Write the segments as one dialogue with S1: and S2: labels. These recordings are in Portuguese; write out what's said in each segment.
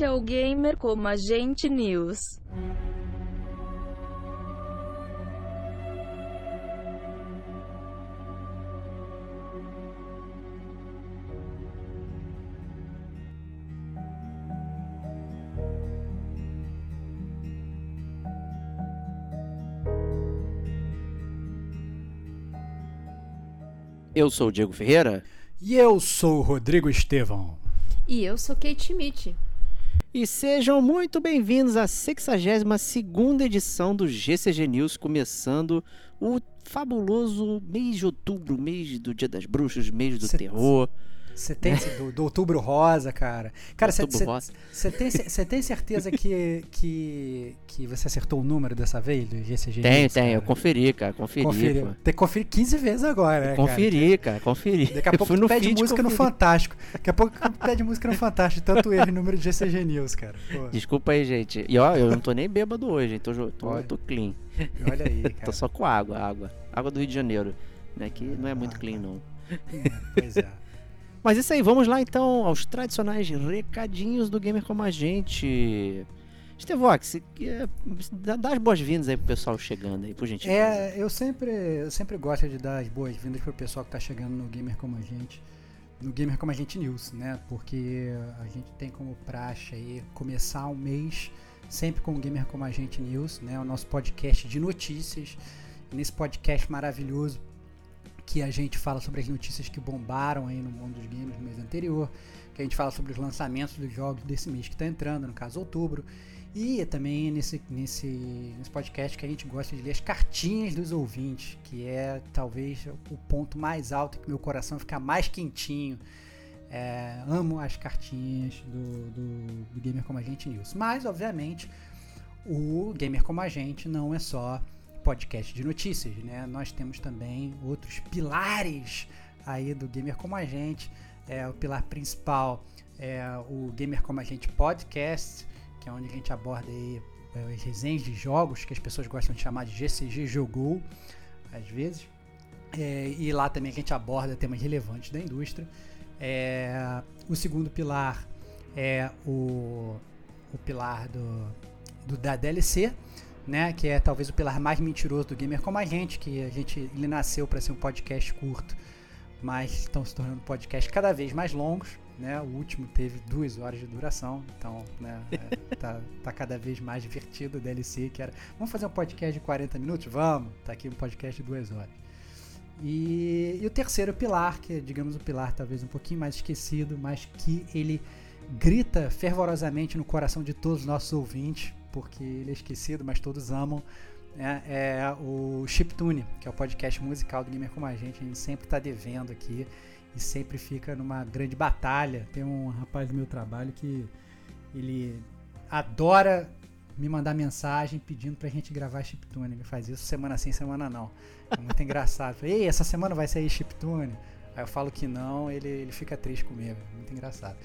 S1: Este é o Gamer como Agente News.
S2: Eu sou o Diego Ferreira.
S3: E eu sou o Rodrigo Estevão.
S4: E eu sou Kate Schmidt.
S2: E sejam muito bem-vindos à 62ª edição do GCG News, começando o fabuloso mês de outubro, mês do Dia das Bruxas, mês do terror.
S3: Você tem do, do, Outubro Rosa, cara. Cara, você tem, tem certeza que, que, que você acertou o número dessa vez do GCG?
S2: Tem, tem. Eu conferi, cara. Conferi. conferi
S3: tem que conferir 15 vezes agora, né,
S2: Conferi, cara. Conferi.
S3: Daqui a pouco tu pede música conferi. no Fantástico. Daqui a pouco tu pede música no Fantástico. Tanto erro número de GCG News, cara.
S2: Pô. Desculpa aí, gente. E ó, eu não tô nem bêbado hoje, hein? Tô, tô, tô clean.
S3: Olha aí, cara.
S2: tô só com água, água. Água do Rio de Janeiro. Né, que não é muito ah, clean, não.
S3: É, pois é.
S2: Mas isso aí, vamos lá então aos tradicionais recadinhos do Gamer Como a Gente. Stevox, é, dá as boas-vindas aí pro pessoal chegando aí, por gentileza.
S3: É, eu sempre, eu sempre gosto de dar as boas-vindas pro pessoal que tá chegando no Gamer Como a Gente, no Gamer Como a Gente News, né? Porque a gente tem como praxe aí começar o mês sempre com o Gamer Como a Gente News, né? O nosso podcast de notícias. Nesse podcast maravilhoso, que a gente fala sobre as notícias que bombaram aí no mundo dos games no mês anterior, que a gente fala sobre os lançamentos dos jogos desse mês que está entrando, no caso outubro, e também nesse, nesse, nesse podcast que a gente gosta de ler as cartinhas dos ouvintes, que é talvez o ponto mais alto que meu coração fica mais quentinho. É, amo as cartinhas do, do, do Gamer Como a Gente News. Mas, obviamente, o Gamer Como a Gente não é só podcast de notícias, né? Nós temos também outros pilares aí do Gamer Como a Gente. É, o pilar principal é o Gamer Como a Gente Podcast, que é onde a gente aborda aí é, as resenhas de jogos, que as pessoas gostam de chamar de GCG Jogou, às vezes. É, e lá também a gente aborda temas relevantes da indústria. É, o segundo pilar é o, o pilar do, do da DLC, né, que é talvez o pilar mais mentiroso do gamer como a gente, que a gente ele nasceu para ser um podcast curto, mas estão se tornando podcasts cada vez mais longos, né? O último teve duas horas de duração, então, né, é, tá, tá cada vez mais divertido o DLC, que era, vamos fazer um podcast de 40 minutos? Vamos, tá aqui um podcast de duas horas. E, e o terceiro pilar, que é, digamos, o pilar talvez um pouquinho mais esquecido, mas que ele grita fervorosamente no coração de todos os nossos ouvintes, porque ele é esquecido, mas todos amam. É, é o Chiptune, que é o podcast musical do Gamer Como a Gente. A gente sempre está devendo aqui e sempre fica numa grande batalha. Tem um rapaz do meu trabalho que ele adora me mandar mensagem pedindo pra gente gravar Chiptune. Ele faz isso semana sim, semana não. É muito engraçado. Ei, essa semana vai sair Chiptune? Aí eu falo que não, ele, ele fica triste comigo. Muito engraçado.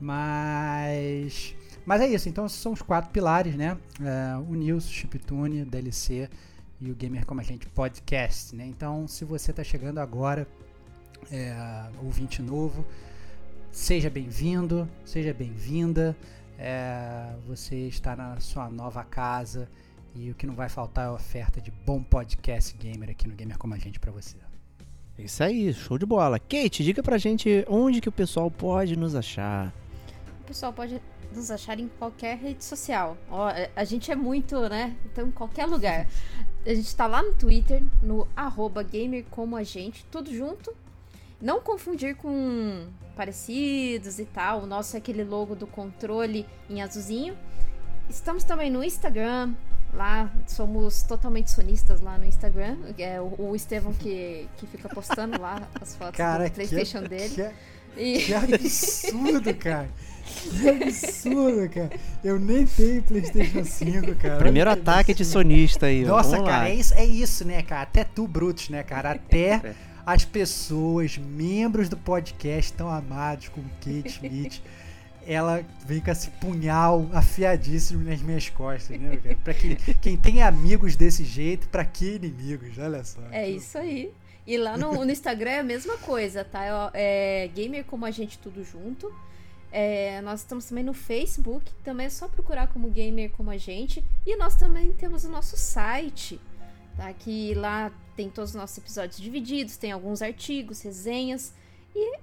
S3: Mas mas é isso, então são os quatro pilares, né? É, o News, Chiptune, DLC e o Gamer Como a Gente Podcast, né? Então, se você está chegando agora, é, ouvinte novo, seja bem-vindo, seja bem-vinda. É, você está na sua nova casa E o que não vai faltar é oferta de bom podcast gamer aqui no Gamer Como a Gente pra você.
S2: Isso aí, show de bola. Kate, diga pra gente onde que o pessoal pode nos achar.
S4: O pessoal pode nos achar em qualquer rede social. Ó, a gente é muito, né? Então, em qualquer lugar. A gente tá lá no Twitter, no arroba gamer como a gente, tudo junto. Não confundir com parecidos e tal. O nosso é aquele logo do controle em azulzinho. Estamos também no Instagram. Lá somos totalmente sonistas lá no Instagram. É o, o Estevão que, que fica postando lá as fotos
S3: Cara,
S4: do Playstation
S3: que,
S4: dele.
S3: Que,
S4: E-
S3: que absurdo, cara. Que absurdo, cara. Eu nem tenho PlayStation 5, cara.
S2: Primeiro
S3: Olha
S2: ataque de sonista aí. ó.
S3: Nossa,
S2: Vamos
S3: cara,
S2: lá.
S3: é isso, é isso, né, cara? Até tu, Brutus, né, cara? Até
S2: É.
S3: as pessoas, membros do podcast tão amados como Kate Schmidt, ela vem com esse punhal afiadíssimo nas minhas costas, né, cara? Pra quem, quem tem amigos desse jeito, pra que inimigos? Olha só.
S4: É isso aí. E lá no, no Instagram é a mesma coisa, tá? É, é Gamer como a gente tudo junto. É, nós estamos também no Facebook, também é só procurar como Gamer como a gente. E nós também temos o nosso site, tá? Que lá tem todos os nossos episódios divididos, tem alguns artigos, resenhas. E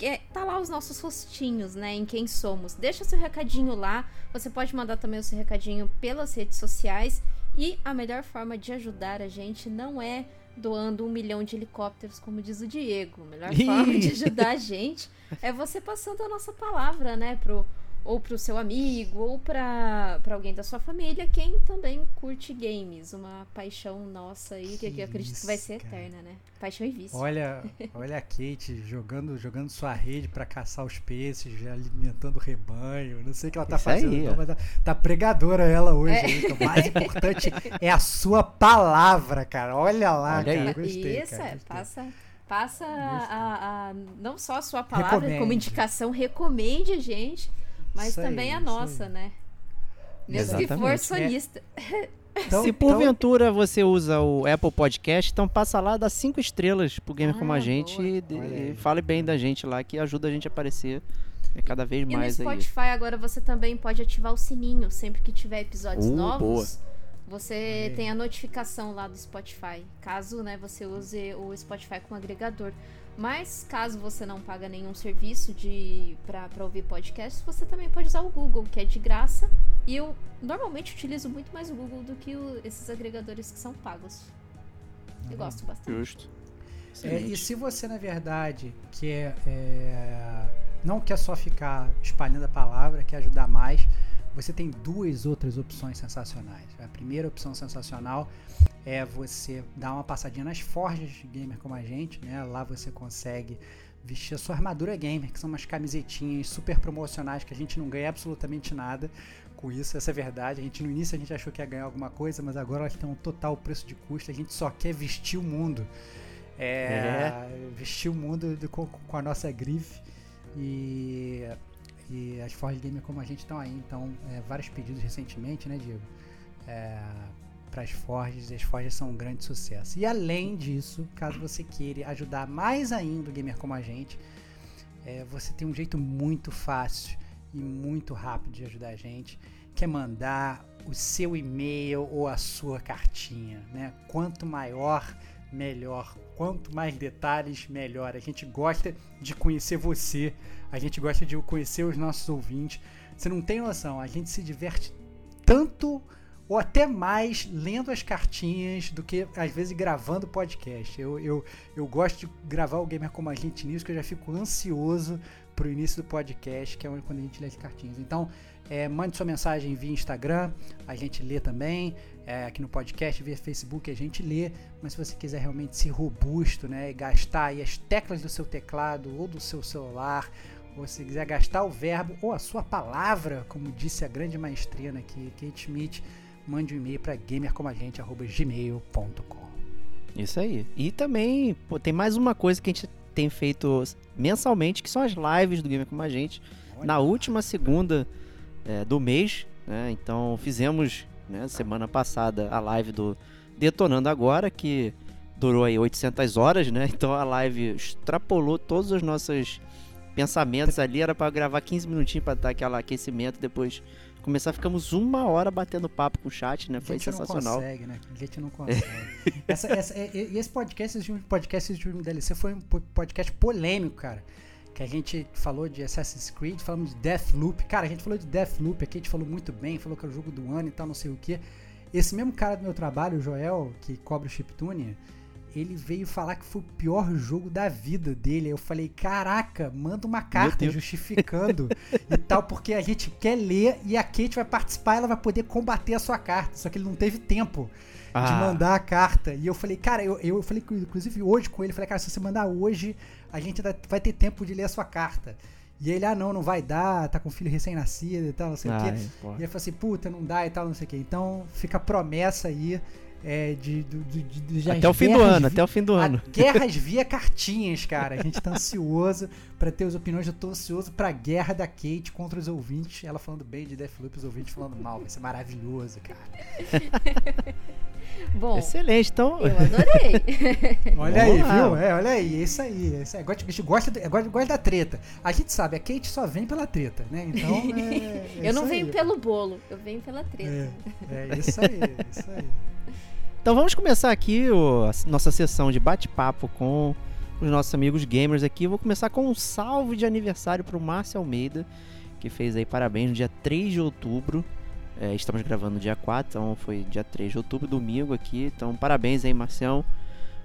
S4: é, tá lá os nossos rostinhos, né? Em quem somos. Deixa seu recadinho lá. Você pode mandar também o seu recadinho pelas redes sociais. E a melhor forma de ajudar a gente não é doando um milhão de helicópteros, como diz o Diego. A melhor forma de ajudar a gente é você passando a nossa palavra, né? Pro, ou pro seu amigo, ou pra, pra alguém da sua família, quem também curte games. Uma paixão nossa aí, que, que eu acredito que vai ser eterna, né? Paixão e vício.
S3: Olha, olha a Kate jogando, jogando sua rede pra caçar os peixes, alimentando o rebanho. Não sei o que ela tá
S2: Isso
S3: fazendo,
S2: aí,
S3: não, mas tá, tá pregadora ela hoje.
S4: É.
S3: aí, que o mais importante é a sua palavra, cara. Olha lá,
S2: Olha
S3: cara.
S2: aí.
S3: Gostei,
S4: Isso,
S3: cara,
S4: é,
S3: gostei.
S4: passa, passa a, a- não só a sua palavra
S3: Recomende.
S4: como indicação, recomende a gente, mas
S3: Isso aí,
S4: também a
S3: isso
S4: nossa,
S3: aí.
S4: né? Mesmo que for
S2: Exatamente.
S4: sonista.
S3: Então-
S2: Se
S3: então-
S2: porventura você usa o Apple Podcast, então passa lá, dá cinco estrelas pro Gamer
S4: Ah,
S2: como a gente
S4: boa.
S2: e,
S3: aí.
S2: e fale bem da gente lá, que ajuda a gente a aparecer é, cada vez
S4: E no
S2: mais aí.
S4: Spotify agora você também pode ativar o sininho sempre que tiver episódios
S2: Uh,
S4: novos. Você
S3: aí.
S4: tem a notificação lá do Spotify, caso né, você use o Spotify como agregador. Mas caso você não paga nenhum serviço de para ouvir podcasts, você também pode usar o Google, que é de graça. E eu normalmente utilizo muito mais o Google do que o- esses agregadores que são pagos. Eu gosto bastante.
S2: Justo.
S3: É, e se você, na verdade, quer, é, não quer só ficar espalhando a palavra, quer ajudar mais, você tem duas outras opções sensacionais. A primeira opção sensacional é você dar uma passadinha nas forjas de gamer como a gente, né? Lá você consegue vestir a sua armadura gamer, que são umas camisetinhas super promocionais que a gente não ganha absolutamente nada com isso, essa é verdade. A gente no início a gente achou que ia ganhar alguma coisa, mas agora elas um total preço de custo, a gente só quer vestir o mundo. É, vestir o mundo do- com, com a nossa grife e, e as Forge Gamer como a gente estão aí, então é, vários pedidos recentemente, né, Diego? É, para as Forges, e as Forges são um grande sucesso. E além disso, caso você queira ajudar mais ainda o gamer como a gente, é, você tem um jeito muito fácil e muito rápido de ajudar a gente, que é mandar o seu e-mail ou a sua cartinha, né? Quanto maior, melhor. Quanto mais detalhes, melhor. A gente gosta de conhecer você, a gente gosta de conhecer os nossos ouvintes. Você não tem noção, a gente se diverte tanto ou até mais lendo as cartinhas do que às vezes gravando podcast. Eu, eu, eu gosto de gravar o Gamer como a gente nisso, que eu já fico ansioso pro início do podcast, que é quando a gente lê as cartinhas. Então, é, mande sua mensagem via Instagram, a gente lê também. É, aqui no podcast, via Facebook, a gente lê. Mas se você quiser realmente ser robusto, né, e gastar aí as teclas do seu teclado ou do seu celular, ou se quiser gastar o verbo ou a sua palavra, como disse a grande maestrina aqui, Kate Schmidt, mande um e-mail para gamercomagente.gmail.com.
S2: Isso aí. E também pô, tem mais uma coisa que a gente tem feito mensalmente, que são as lives do Gamer Como a Gente. Na última segunda é, do mês, né? Então fizemos né, semana passada a live do Detonando Agora, que durou aí 800 horas, né? Então a live extrapolou todos os nossos pensamentos ali. Era para gravar 15 minutinhos para dar aquele aquecimento, depois começar, ficamos uma hora batendo papo com o chat, né?
S3: A
S2: Foi
S3: gente não
S2: sensacional.
S3: consegue, né? A gente não consegue. essa, essa, esse podcast, esse podcast, último DLC foi um po- podcast polêmico, cara. Que a gente falou de Assassin's Creed, falamos de Deathloop. Cara, a gente falou de Deathloop aqui, a gente falou muito bem, falou que é o jogo do ano e tal, não sei o que. Esse mesmo cara do meu trabalho, o Joel, que cobra o chiptune, ele veio falar que foi o pior jogo da vida dele. Eu falei, caraca, manda uma carta justificando e tal, porque a gente quer ler e a Kate vai participar, ela vai poder combater a sua carta. Só que ele não teve tempo de
S2: Ah.
S3: mandar a carta. E eu falei, cara, eu, eu falei, inclusive hoje com ele, falei, cara, se você mandar hoje, a gente vai ter tempo de ler a sua carta. E ele, ah, não, não vai dar, tá com filho recém-nascido e tal, não sei o quê.
S2: Ai, pô.
S3: E aí eu falei assim, puta, não dá e tal, não sei o quê. Então fica a promessa aí é, de, do- de, de, de, de
S2: Até o fim do ano,
S3: vi-
S2: até o fim do
S3: a-
S2: ano.
S3: Guerras via cartinhas, cara. A gente tá ansioso pra ter as opiniões. Eu tô ansioso pra guerra da Kate contra os ouvintes. Ela falando bem de Deathloop, os ouvintes falando mal. Vai ser maravilhoso, cara.
S4: Bom,
S2: Excelente, então.
S4: eu adorei.
S3: Olha aí, viu? É, olha aí, é isso aí. É isso aí. A gente gosta, de- gosta, gosta da treta. A gente sabe, a Kate só vem pela treta, né? Então. É, é
S4: eu não venho
S3: aí.
S4: pelo bolo, eu venho pela treta.
S3: É, é isso aí, é isso aí.
S2: Então vamos começar aqui o- a nossa sessão de bate-papo com os nossos amigos gamers aqui. Eu vou começar com um salve de aniversário pro Márcio Almeida, que fez aí parabéns no dia 3 de outubro. É, estamos gravando no dia 4, então foi dia 3 de outubro, domingo aqui. Então parabéns aí, Marcião.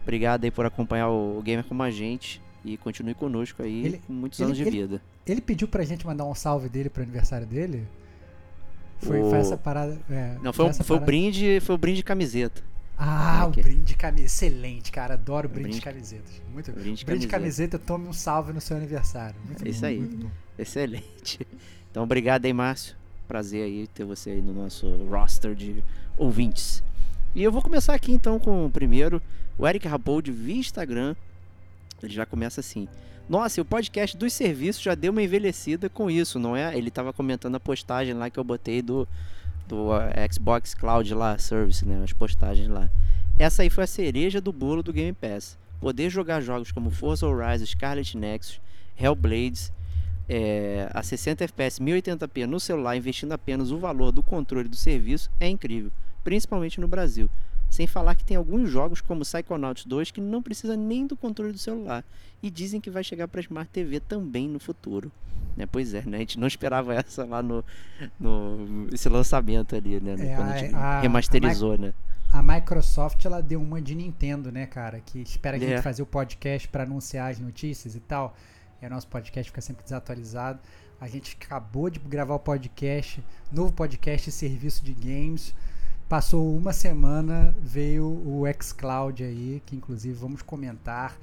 S2: Obrigado aí por acompanhar o Gamer como a gente. E continue conosco aí
S3: Ele-
S2: com muitos
S3: ele-
S2: anos de
S3: ele-
S2: vida.
S3: Ele pediu pra gente mandar um salve dele pro aniversário dele? Foi,
S2: O-
S3: foi essa parada. é,
S2: Não, foi,
S3: essa
S2: foi o brinde, foi o brinde de camiseta.
S3: Ah, o
S2: Ok.
S3: brinde de camiseta. Excelente, cara. Adoro brinde,
S2: brinde-
S3: de camisetas. Muito
S2: brinde de
S3: brinde de
S2: camiseta.
S3: tome um salve no seu aniversário. Muito
S2: É
S3: bom,
S2: isso aí.
S3: bom.
S2: Excelente. Então, obrigado aí, Márcio. Prazer aí ter você aí no nosso roster de ouvintes. E eu vou começar aqui então com o primeiro, o Eric Rapold via Instagram. Ele já começa assim: Nossa, e o podcast dos serviços já deu uma envelhecida com isso, não é? Ele tava comentando a postagem lá que eu botei do, do uh, Xbox Cloud lá, Service, né? As postagens lá. Essa aí foi a cereja do bolo do Game Pass. Poder jogar jogos como Forza Horizon, Scarlet Nexus, Hellblades, é, a 60 FPS 1080p no celular, investindo apenas o valor do controle do serviço, é incrível, principalmente no Brasil. Sem falar que tem alguns jogos como Psychonauts 2 que não precisa nem do controle do celular e dizem que vai chegar para Smart TV também no futuro. Né? Pois é, né? a gente não esperava essa lá no, no esse lançamento ali, né?
S3: É,
S2: quando a
S3: a-
S2: gente
S3: a- a
S2: remasterizou, né?
S3: A Microsoft, ela deu uma de Nintendo, né, cara? Que espera a gente
S2: É.
S3: fazer o podcast pra anunciar as notícias e tal. E o nosso podcast fica sempre desatualizado. A gente acabou de gravar o podcast, novo podcast serviço de games. Passou uma semana, veio o xCloud aí, que inclusive vamos comentar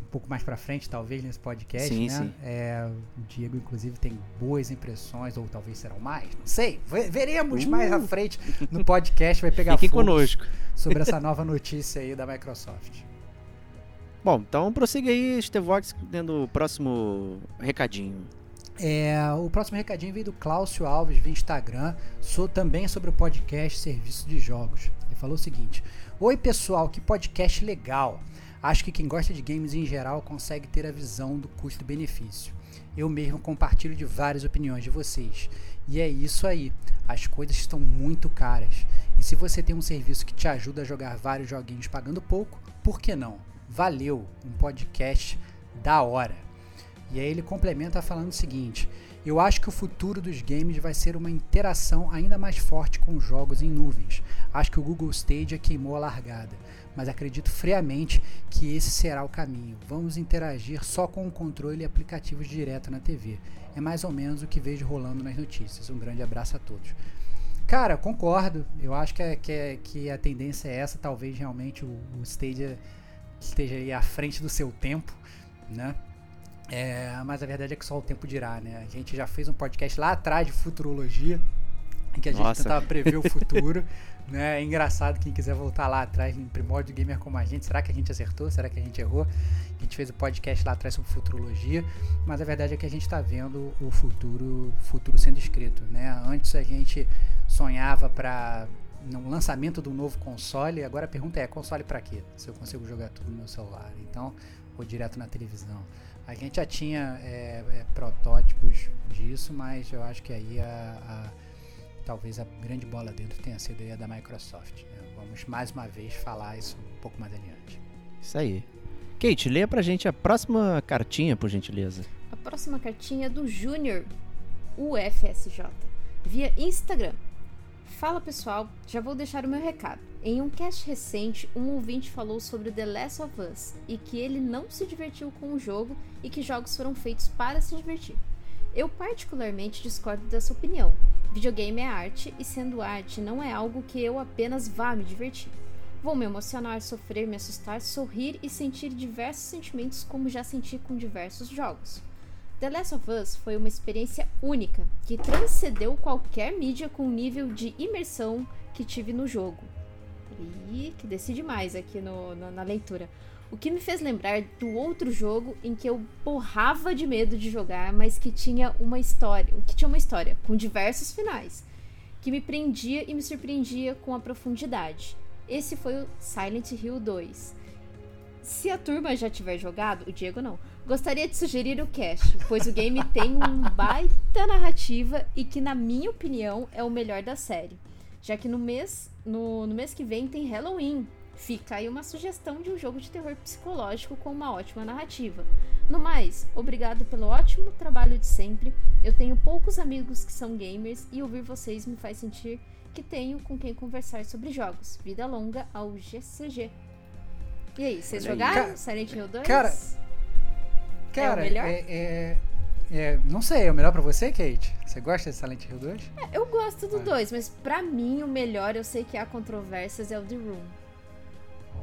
S3: um pouco mais pra frente, talvez, nesse podcast,
S2: Sim,
S3: né?
S2: sim.
S3: É, o Diego, inclusive, tem boas impressões, ou talvez serão mais, não sei. Ve- Veremos
S2: Uh!
S3: mais à frente no podcast, vai pegar
S2: Fiquem
S3: fogo
S2: conosco.
S3: sobre essa nova notícia aí da Microsoft.
S2: Bom, então prossiga aí, Stevox, dando o próximo recadinho.
S3: É, o próximo recadinho veio do Cláudio Alves via Instagram, sou também sobre o podcast Serviço de Jogos. Ele falou o seguinte: Oi pessoal, que podcast legal. Acho que quem gosta de games em geral consegue ter a visão do custo-benefício. Eu mesmo compartilho de várias opiniões de vocês. E é isso aí. As coisas estão muito caras. E se você tem um serviço que te ajuda a jogar vários joguinhos pagando pouco, por que não? Valeu, um podcast da hora. E aí ele complementa falando o seguinte: Eu acho que o futuro dos games vai ser uma interação ainda mais forte com jogos em nuvens. Acho que o Google Stadia queimou a largada, mas acredito friamente que esse será o caminho. Vamos interagir só com o controle e aplicativos direto na TV. É mais ou menos o que vejo rolando nas notícias. Um grande abraço a todos. Cara, concordo. Eu acho que, é, que, é, que a tendência é essa. Talvez realmente o, o Stadia esteja aí à frente do seu tempo, né? É, mas a verdade é que só o tempo dirá, né? A gente já fez um podcast lá atrás de futurologia, em que a gente
S2: Nossa.
S3: tentava prever o futuro. né? É engraçado quem quiser voltar lá atrás em Primórdio Gamer como a gente. Será que a gente acertou? Será que a gente errou? A gente fez o podcast lá atrás sobre futurologia, mas a verdade é que a gente está vendo o futuro, futuro sendo escrito, né? Antes a gente sonhava para no lançamento do novo console, agora a pergunta é, console para quê? Se eu consigo jogar tudo no meu celular, então ou direto na televisão. A gente já tinha é, é, protótipos disso, mas eu acho que aí a, a talvez a grande bola dentro tenha sido aí a da Microsoft. né? Vamos mais uma vez falar isso um pouco mais adiante.
S2: Isso aí. Kate, leia pra gente a próxima cartinha, por gentileza.
S4: A próxima cartinha é do Júnior UFSJ, via Instagram. Fala pessoal, já vou deixar o meu recado. Em um cast recente, um ouvinte falou sobre The Last of Us e que ele não se divertiu com o jogo e que jogos foram feitos para se divertir. Eu particularmente discordo dessa opinião. Videogame é arte e sendo arte não é algo que eu apenas vá me divertir. Vou me emocionar, sofrer, me assustar, sorrir e sentir diversos sentimentos como já senti com diversos jogos. The Last of Us foi uma experiência única que transcendeu qualquer mídia com o nível de imersão que tive no jogo. E que decide mais aqui no- na- na leitura. O que me fez lembrar do outro jogo em que eu borrava de medo de jogar, mas que tinha uma história, que tinha uma história com diversos finais, que me prendia e me surpreendia com a profundidade. Esse foi o Silent Hill 2. Se a turma já tiver jogado, o Diego não, gostaria de sugerir o cast, pois o game tem um baita narrativa e que, na minha opinião, é o melhor da série. Já que no mês, no, no mês que vem tem Halloween. Fica aí uma sugestão de um jogo de terror psicológico com uma ótima narrativa. No mais, obrigado pelo ótimo trabalho de sempre. Eu tenho poucos amigos que são gamers e ouvir vocês me faz sentir que tenho com quem conversar sobre jogos. Vida longa ao GCG. E aí, vocês
S2: Olha aí.
S4: jogaram
S3: Ca-
S4: Silent Hill 2?
S3: cara, Cara,
S4: É o melhor?
S3: É, é- é- não sei, é o melhor pra você, Kate? Você gosta de Silent Hill 2?
S4: Eu gosto do
S3: Ah.
S4: 2, mas pra mim o melhor, eu sei que há controvérsias, é o The Room.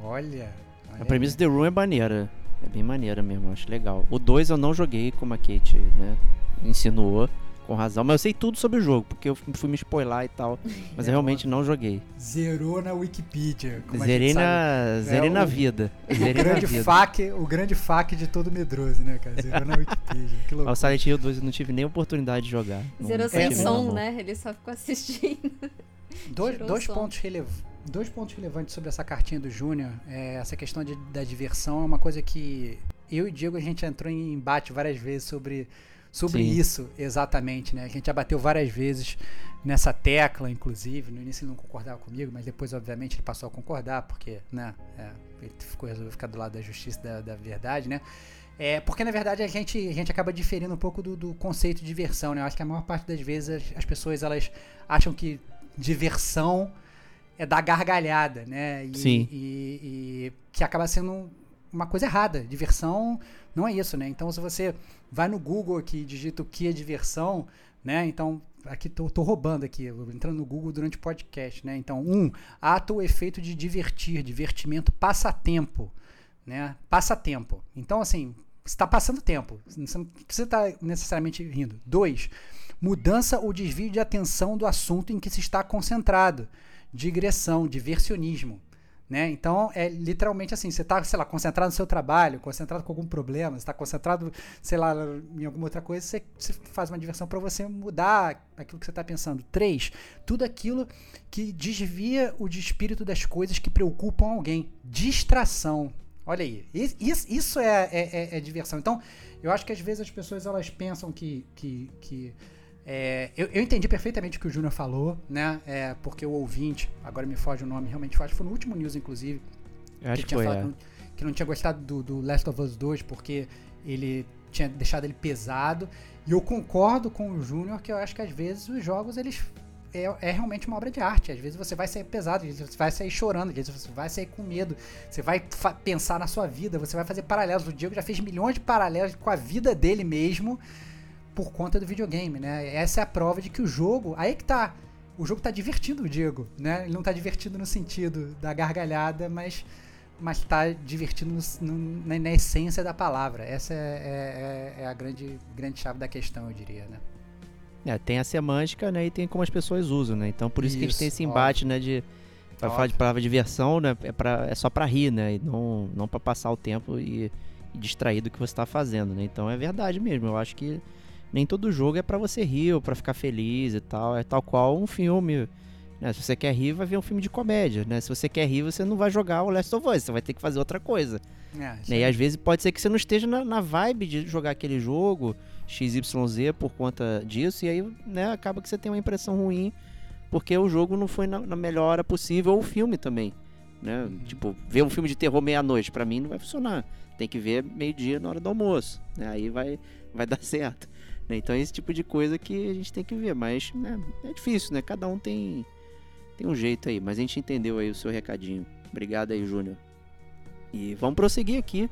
S3: Olha. olha
S2: A premissa
S3: aí.
S2: The Room é maneira. É bem maneira mesmo, acho legal. O 2 eu não joguei, como a Kate, né, insinuou, com razão. Mas eu sei tudo sobre o jogo, porque eu fui me spoiler e tal. Mas eu realmente não joguei.
S3: Zerou na Wikipedia. como a
S2: Zerei
S3: gente sabe.
S2: na, zerei
S3: É,
S2: na
S3: o-
S2: vida.
S3: O
S2: Zerei na
S3: grande,
S2: vida.
S3: fac, o grande fac de todo medroso, né, cara? Zerou na Wikipedia. Que louco.
S2: o Silent Hill 2 eu não tive nem oportunidade de jogar.
S4: Zerou sem som, né? Ele só ficou assistindo.
S3: Dois,
S4: o
S3: dois, pontos relev... dois pontos relevantes sobre essa cartinha do Júnior. É, essa questão de- da diversão é uma coisa que eu e o Diego a gente entrou em embate várias vezes sobre, sobre
S2: Sim.
S3: isso exatamente. Né? A gente já bateu várias vezes nessa tecla, inclusive. No início ele não concordava comigo, mas depois, obviamente, ele passou a concordar, porque né, é, ele ficou, resolveu ficar do lado da justiça da, da verdade, né? É, porque na verdade a gente, a gente acaba diferindo um pouco do, do conceito de diversão, né? Eu acho que a maior parte das vezes as, as pessoas elas acham que diversão é dar gargalhada, né? E,
S2: Sim.
S3: E, e que acaba sendo uma coisa errada. Diversão não é isso, né? Então se você vai no Google aqui e digita o que é diversão, né? Então aqui tô, tô roubando aqui, entrando no Google durante o podcast, né? Então um ato ou efeito de divertir, divertimento, passatempo, né? Passatempo. Então assim está passando tempo. Você não precisa estar necessariamente rindo. Dois, mudança ou desvio de atenção do assunto em que se está concentrado. Digressão, diversionismo. Né? Então, é literalmente assim: você está, sei lá, concentrado no seu trabalho, concentrado com algum problema, está concentrado, sei lá, em alguma outra coisa, você, você faz uma diversão para você mudar aquilo que você está pensando. Três, tudo aquilo que desvia o de espírito das coisas que preocupam alguém. Distração. Olha aí, is- is- isso é, é, é- é diversão. Então, eu acho que às vezes as pessoas elas pensam que. que, que é, eu, eu entendi perfeitamente o que o Júnior falou, né? É, porque o ouvinte, agora me foge o nome, realmente que foi no último news, inclusive,
S2: Eu acho
S3: que tinha
S2: foi,
S3: falado
S2: é.
S3: que, não, que não tinha gostado do, do Last of Us 2 porque ele tinha deixado ele pesado. E eu concordo com o Júnior que eu acho que às vezes os jogos eles é, é realmente uma obra de arte. Às vezes você vai sair pesado, às vezes você vai sair chorando, às vezes você vai sair com medo, você vai pensar na sua vida, você vai fazer paralelos. O Diego já fez milhões de paralelos com a vida dele mesmo por conta do videogame, né? Essa é a prova de que o jogo, aí que tá. O jogo tá divertindo o Diego, né? Ele não tá divertido no sentido da gargalhada, mas mas tá divertindo no- no- na, na essência da palavra. Essa é, é- é- é a grande, grande chave da questão, eu diria, né?
S2: É, tem a semântica, né, e tem como as pessoas usam, né? Então por isso, que a gente tem
S3: Isso,
S2: esse embate, né, de pra falar de
S3: Óbvio.
S2: palavra diversão, né, é, pra, é só pra rir, né, e não, não pra passar o tempo e, e distrair do que você tá fazendo, né? Então é verdade mesmo, eu acho que nem todo jogo é pra você rir ou pra ficar feliz e tal, é tal qual um filme, né? Se você quer rir, vai ver um filme de comédia, né? Se você quer rir, você não vai jogar o Last of Us, você vai ter que fazer outra coisa.
S3: É,
S2: Né? E às vezes pode ser que você não esteja na, na vibe de jogar aquele jogo XYZ por conta disso, e aí né, acaba que você tem uma impressão ruim porque o jogo não foi na, na melhor hora possível, ou o filme também. Né? Tipo, ver um filme de terror meia-noite, pra mim não vai funcionar. Tem que ver meio-dia na hora do almoço. Né? Aí vai, vai dar certo. Né? Então é esse tipo de coisa que a gente tem que ver. Mas né, é difícil, né? Cada um tem, tem um jeito aí. Mas a gente entendeu aí o seu recadinho. Obrigado aí, Júnior. E vamos prosseguir aqui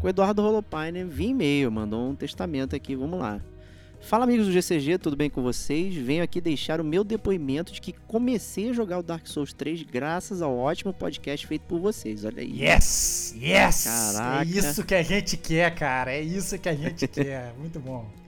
S2: com o Eduardo Holopainen via e-mail. Mandou um testamento aqui. Vamos lá. Fala amigos do GCG, tudo bem com vocês? Venho aqui deixar o meu depoimento de que comecei a jogar o Dark Souls 3 graças ao ótimo podcast feito por vocês. Olha aí.
S3: Yes! Yes!
S2: Caraca.
S3: É isso que a gente quer, cara. É isso que a gente quer. Muito bom.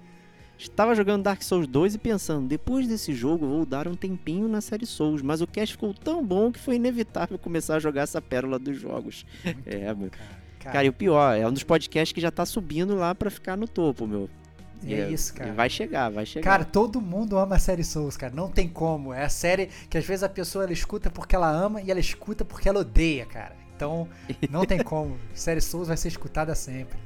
S2: Estava jogando Dark Souls 2 e pensando, depois desse jogo vou dar um tempinho na série Souls, mas o cast ficou tão bom que foi inevitável começar a jogar essa pérola dos jogos.
S3: Muito
S2: É,
S3: bom,
S2: meu.
S3: cara.
S2: Cara, e o pior, é um dos podcasts que já tá subindo lá pra ficar no topo, meu. E
S3: é isso, cara.
S2: e Vai chegar, vai chegar.
S3: Cara, todo mundo ama a série Souls, cara. Não tem como. É a série que às vezes a pessoa ela escuta porque ela ama e ela escuta porque ela odeia, cara. Então, não tem como. série Souls vai ser escutada sempre.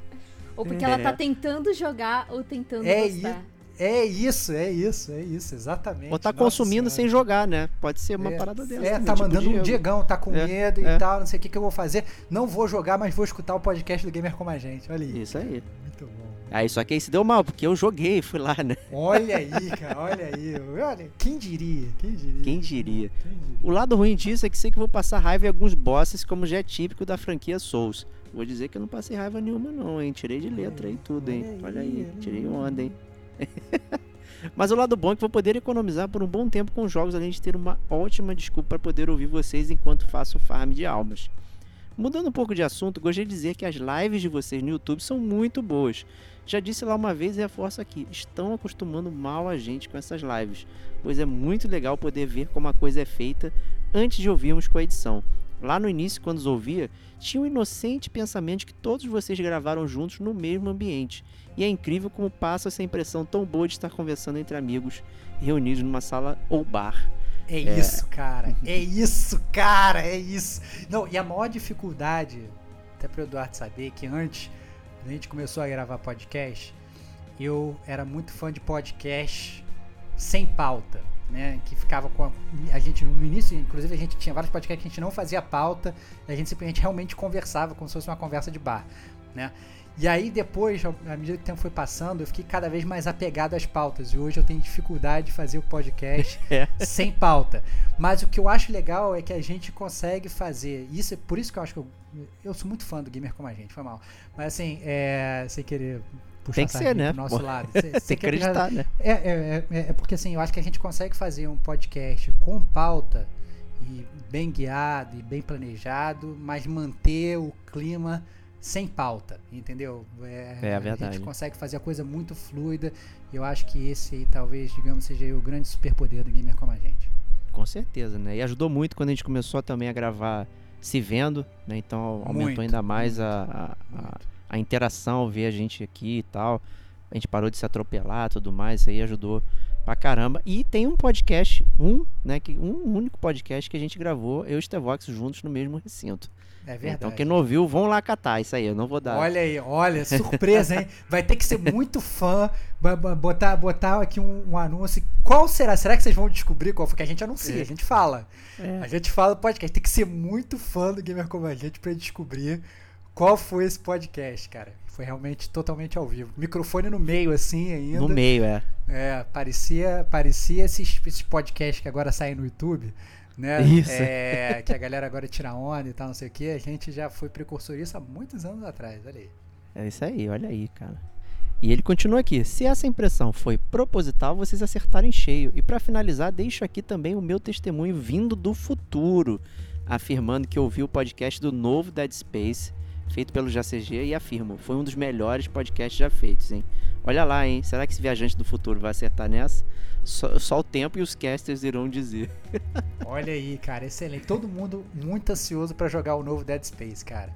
S4: Ou porque ela
S2: É.
S4: tá tentando jogar ou tentando
S3: É
S4: gostar.
S3: É isso, é isso, é isso, exatamente.
S2: Ou tá
S3: Nossa
S2: consumindo sem jogar, né? Pode ser uma
S3: é,
S2: parada dessa.
S3: É, tá
S2: tipo
S3: mandando um. Diegão, tá com
S2: É,
S3: medo
S2: é.
S3: e tal, não sei o que, que eu vou fazer. Não vou jogar, mas vou escutar o podcast do Gamer Como a Gente. Olha aí.
S2: Isso aí.
S3: Muito bom.
S2: Aí só que aí se deu mal, porque eu joguei, fui lá, né?
S3: Olha aí, cara, olha aí. Olha, quem diria? Quem diria?
S2: Quem diria?
S3: Quem diria?
S2: O lado ruim disso é que sei que vou passar raiva em alguns bosses, como já é típico da franquia Souls. Vou dizer que eu não passei raiva nenhuma, não, hein? Tirei de letra aí tudo, hein?
S3: Olha aí,
S2: tirei onda, hein? Mas o lado bom é que vou poder economizar por um bom tempo com jogos, além de ter uma ótima desculpa para poder ouvir vocês enquanto faço farm de almas. Mudando um pouco de assunto, gostaria de dizer que as lives de vocês no YouTube são muito boas. Já disse lá uma vez e reforço aqui: estão acostumando mal a gente com essas lives, pois é muito legal poder ver como a coisa é feita antes de ouvirmos com a edição. Lá no início, quando os ouvia, tinha um inocente pensamento de que todos vocês gravaram juntos no mesmo ambiente. E é incrível como passa essa impressão tão boa de estar conversando entre amigos reunidos numa sala ou bar.
S3: É, isso, cara. É isso, cara. É isso. Não, e a maior dificuldade, até para o Eduardo saber, que antes, quando a gente começou a gravar podcast, eu era muito fã de podcast sem pauta, né? Que ficava com a, a gente no início, inclusive a gente tinha vários podcasts que a gente não fazia pauta, a gente simplesmente realmente conversava como se fosse uma conversa de bar, né? E aí depois, à medida que o tempo foi passando, eu fiquei cada vez mais apegado às pautas. E hoje eu tenho dificuldade de fazer o podcast
S2: É.
S3: sem pauta. Mas o que eu acho legal é que a gente consegue fazer. Isso é por isso que eu acho que eu, eu sou muito fã do gamer como a gente, foi mal. Mas assim, é, sem querer puxar
S2: Tem que
S3: a
S2: ser, né?
S3: pro nosso
S2: Pô.
S3: lado. Sem
S2: Tem que acreditar, né?
S3: é, é, é, é porque assim, eu acho que a gente consegue fazer um podcast com pauta e bem guiado e bem planejado, mas manter o clima sem pauta, entendeu?
S2: É,
S3: A
S2: verdade.
S3: gente consegue fazer a coisa muito fluida e eu acho que esse aí talvez, digamos, seja aí o grande superpoder do gamer como a gente.
S2: Com certeza, né? E ajudou muito quando a gente começou também a gravar se vendo, né? Então aumentou
S3: Muito,
S2: ainda mais a, a, a,
S3: Muito.
S2: A interação, ver a gente aqui e tal. A gente parou de se atropelar tudo mais, isso aí ajudou pra caramba. E tem um podcast, um, né? Que, um único podcast que a gente gravou, eu e o Stevox juntos no mesmo recinto.
S3: É verdade.
S2: Então quem não ouviu, vão lá catar isso aí, eu não vou dar.
S3: Olha aí, olha, surpresa, hein? Vai ter que ser muito fã, botar, botar aqui um, um anúncio. Qual será? Será que vocês vão descobrir qual foi? Que a gente anuncia,
S2: É.
S3: a gente fala.
S2: É.
S3: A gente fala podcast. Tem que ser muito fã do Gamer Como a Gente pra descobrir qual foi esse podcast, cara. Foi realmente totalmente ao vivo. Microfone no meio, assim, ainda.
S2: No meio, é.
S3: É, parecia, parecia esses, esses podcasts que agora saem no YouTube, né?
S2: Isso.
S3: É, que a galera agora tira onda e tal, não sei o que. A gente já foi precursor disso há muitos anos atrás, olha aí.
S2: É isso aí, olha aí, cara. E ele continua aqui. Se essa impressão foi proposital, vocês acertaram em cheio. E para finalizar, deixo aqui também o meu testemunho vindo do futuro, afirmando que ouvi o podcast do novo Dead Space, feito pelo JCG, e afirmo, foi um dos melhores podcasts já feitos, hein? Olha lá, hein? Será que esse viajante do futuro vai acertar nessa? Só, só o tempo e os casters irão dizer.
S3: Olha aí, cara, excelente. Todo mundo muito ansioso pra jogar o novo Dead Space, cara.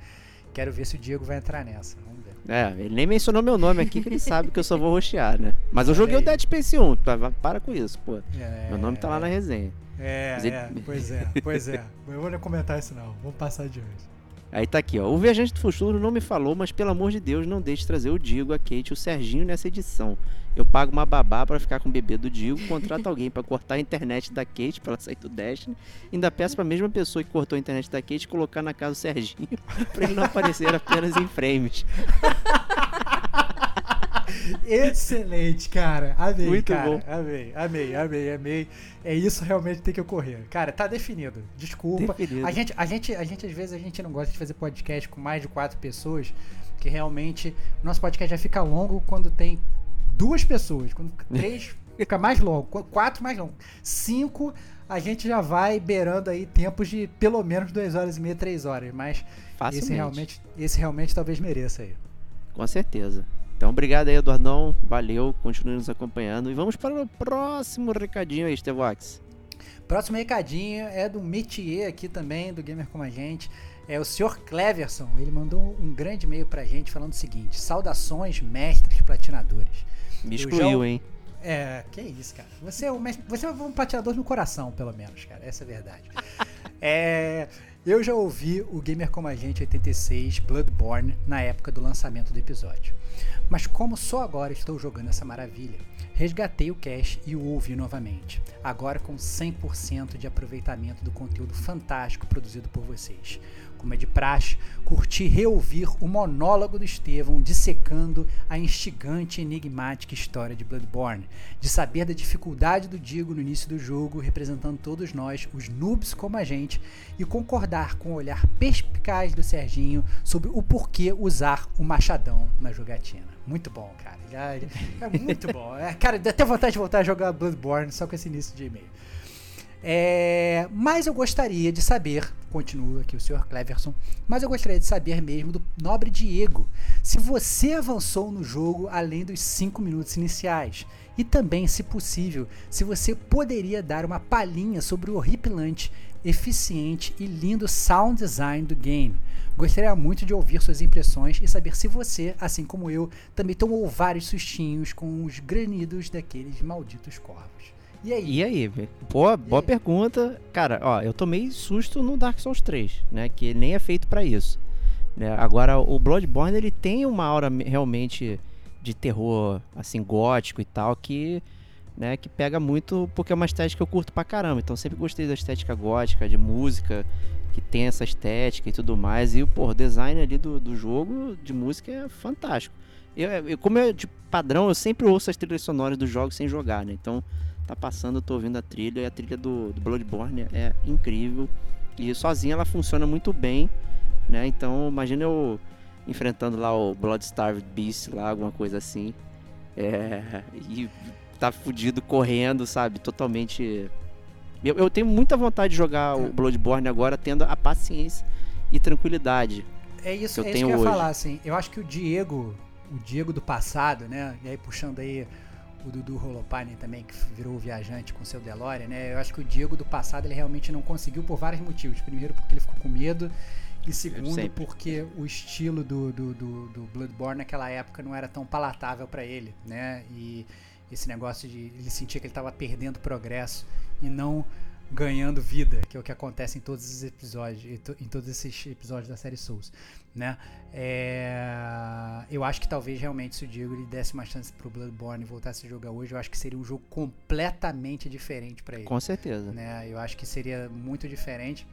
S3: Quero ver se o Diego vai entrar nessa. Vamos ver.
S2: É, ele nem mencionou meu nome aqui, que ele sabe que eu só vou roxear, né? Mas eu
S3: Olha
S2: joguei o
S3: aí.
S2: Dead Space 1, pa- para com isso, pô.
S3: É,
S2: Meu nome tá lá na resenha.
S3: É,
S2: ele-
S3: é, pois é, pois é. Eu vou nem comentar isso não. Vamos passar adiante.
S2: Aí tá aqui, ó. O Viajante do Futuro não me falou, mas pelo amor de Deus, não deixe trazer o Digo, a Kate o Serginho nessa edição. Eu pago uma babá pra ficar com o bebê do Digo, contrato alguém pra cortar a internet da Kate pra ela sair do Destiny, ainda peço pra mesma pessoa que cortou a internet da Kate colocar na casa do Serginho pra ele não aparecer apenas em frames.
S3: Excelente, cara. Amei,
S2: Muito
S3: cara.
S2: bom.
S3: Amei, amei, amei, amei. É isso realmente que tem que ocorrer. Cara, tá definido. Desculpa.
S2: Definido.
S3: A gente, a gente, a gente, às vezes, a gente não gosta de fazer podcast com mais de quatro pessoas, porque realmente o nosso podcast já fica longo quando tem duas pessoas. Quando três fica mais longo. Qu- Quatro mais longo. Cinco, a gente já vai beirando aí tempos de pelo menos duas horas e meia, três horas. Mas esse realmente, esse realmente talvez mereça aí.
S2: Com certeza. Então, obrigado aí, Eduardão. Valeu, continue nos acompanhando. E vamos para o próximo recadinho aí, Estevox.
S3: Próximo recadinho é do métier aqui também, do Gamer Como a Gente. É o Sr. Cleverson. Ele mandou um grande e-mail pra gente falando o seguinte: Saudações, mestres platinadores.
S2: Me excluiu,
S3: já-
S2: hein?
S3: É, que isso, cara. Você é, um mestre, você é um platinador no coração, pelo menos, cara. Essa é a verdade. é, eu já ouvi o Gamer Como a Gente 86 Bloodborne na época do lançamento do episódio. Mas como só agora estou jogando essa maravilha, resgatei o cache e o ouvi novamente. Agora com 100% de aproveitamento do conteúdo fantástico produzido por vocês. Como é de praxe, curti reouvir o monólogo do Estevão dissecando a instigante e enigmática história de Bloodborne, de saber da dificuldade do Digo no início do jogo, representando todos nós, os noobs como a gente, e concordar com o olhar perspicaz do Serginho sobre o porquê usar o machadão na jogatina. Muito bom, cara. É muito bom. É, cara, dá até vontade de voltar a jogar Bloodborne só com esse início de e-mail. É, mas eu gostaria de saber, continua aqui o Sr. Cleverson, mas eu gostaria de saber mesmo do nobre Diego, se você avançou no jogo além dos 5 minutos iniciais. E também, se possível, se você poderia dar uma palhinha sobre o horripilante, eficiente e lindo sound design do game. Gostaria muito de ouvir suas impressões e saber se você, assim como eu, também tomou vários sustinhos com os granidos daqueles malditos corvos. E aí?
S2: E aí? Boa, boa
S3: aí?
S2: pergunta. Cara, ó, eu tomei susto no Dark Souls 3, né? Que nem é feito pra isso. né? Agora, o Bloodborne, ele tem uma aura me- realmente de terror, assim, gótico e tal, que, né, que pega muito, porque é uma estética que eu curto pra caramba. Então, sempre gostei da estética gótica, de música, que tem essa estética e tudo mais. E, pô, o design ali do, do jogo de música é fantástico. Eu, eu- como é de padrão, eu sempre ouço as trilhas sonoras dos jogos sem jogar, né? Então, tá passando, eu tô ouvindo a trilha, e a trilha do, do Bloodborne é incrível. E sozinha ela funciona muito bem, né? Então, imagina eu enfrentando lá o Bloodstarved Beast, lá, alguma coisa assim. É, e tá fudido correndo, sabe? Totalmente. Eu, eu tenho muita vontade de jogar o Bloodborne agora, tendo a paciência e tranquilidade.
S3: É isso,
S2: que eu
S3: é isso
S2: tenho
S3: que eu ia
S2: hoje.
S3: falar, assim. Eu acho que o Diego, o Diego do passado, né? E aí puxando aí o Dudu Rolopane também, que virou o viajante com seu DeLorean, né? Eu acho que o Diego do passado ele realmente não conseguiu por vários motivos. Primeiro, porque ele ficou com medo. E segundo, porque o estilo do, do, do, do Bloodborne naquela época não era tão palatável pra ele, né? E esse negócio de ele sentia que ele tava perdendo progresso e não ganhando vida, que é o que acontece em todos esses episódios, em to- em todos esses episódios da série Souls, né? É, eu acho que talvez realmente se o Diego ele desse uma chance pro Bloodborne e voltasse a jogar hoje, eu acho que seria um jogo completamente diferente pra ele
S2: Com certeza.
S3: né? Eu acho que seria muito diferente.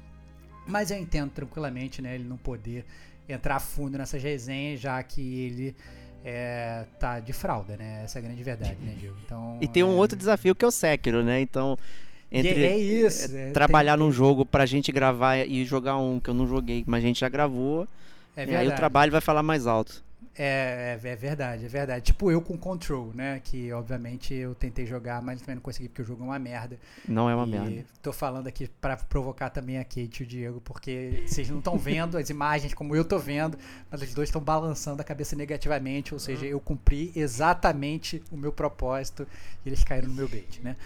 S3: Mas eu entendo tranquilamente, né? Ele não poder entrar a fundo nessas resenhas, já que ele é, tá de fralda, né? Essa é a grande verdade, né, Diego? Então,
S2: E tem um
S3: é,
S2: outro desafio que é o Sekiro, né? Então, entre
S3: é isso. é,
S2: trabalhar
S3: tem-
S2: num jogo pra gente gravar e jogar um que eu não joguei, mas a gente já gravou,
S3: É
S2: e aí o trabalho vai falar mais alto.
S3: É, é, é verdade, é verdade. Tipo eu com Control, né? Que obviamente eu tentei jogar, mas também não consegui porque o jogo é uma merda.
S2: Não é uma
S3: e
S2: merda.
S3: tô falando aqui pra provocar também a Kate e o Diego, porque vocês não estão vendo as imagens como eu tô vendo, mas os dois estão balançando a cabeça negativamente, ou seja, eu cumpri exatamente o meu propósito e eles caíram no meu bait, né?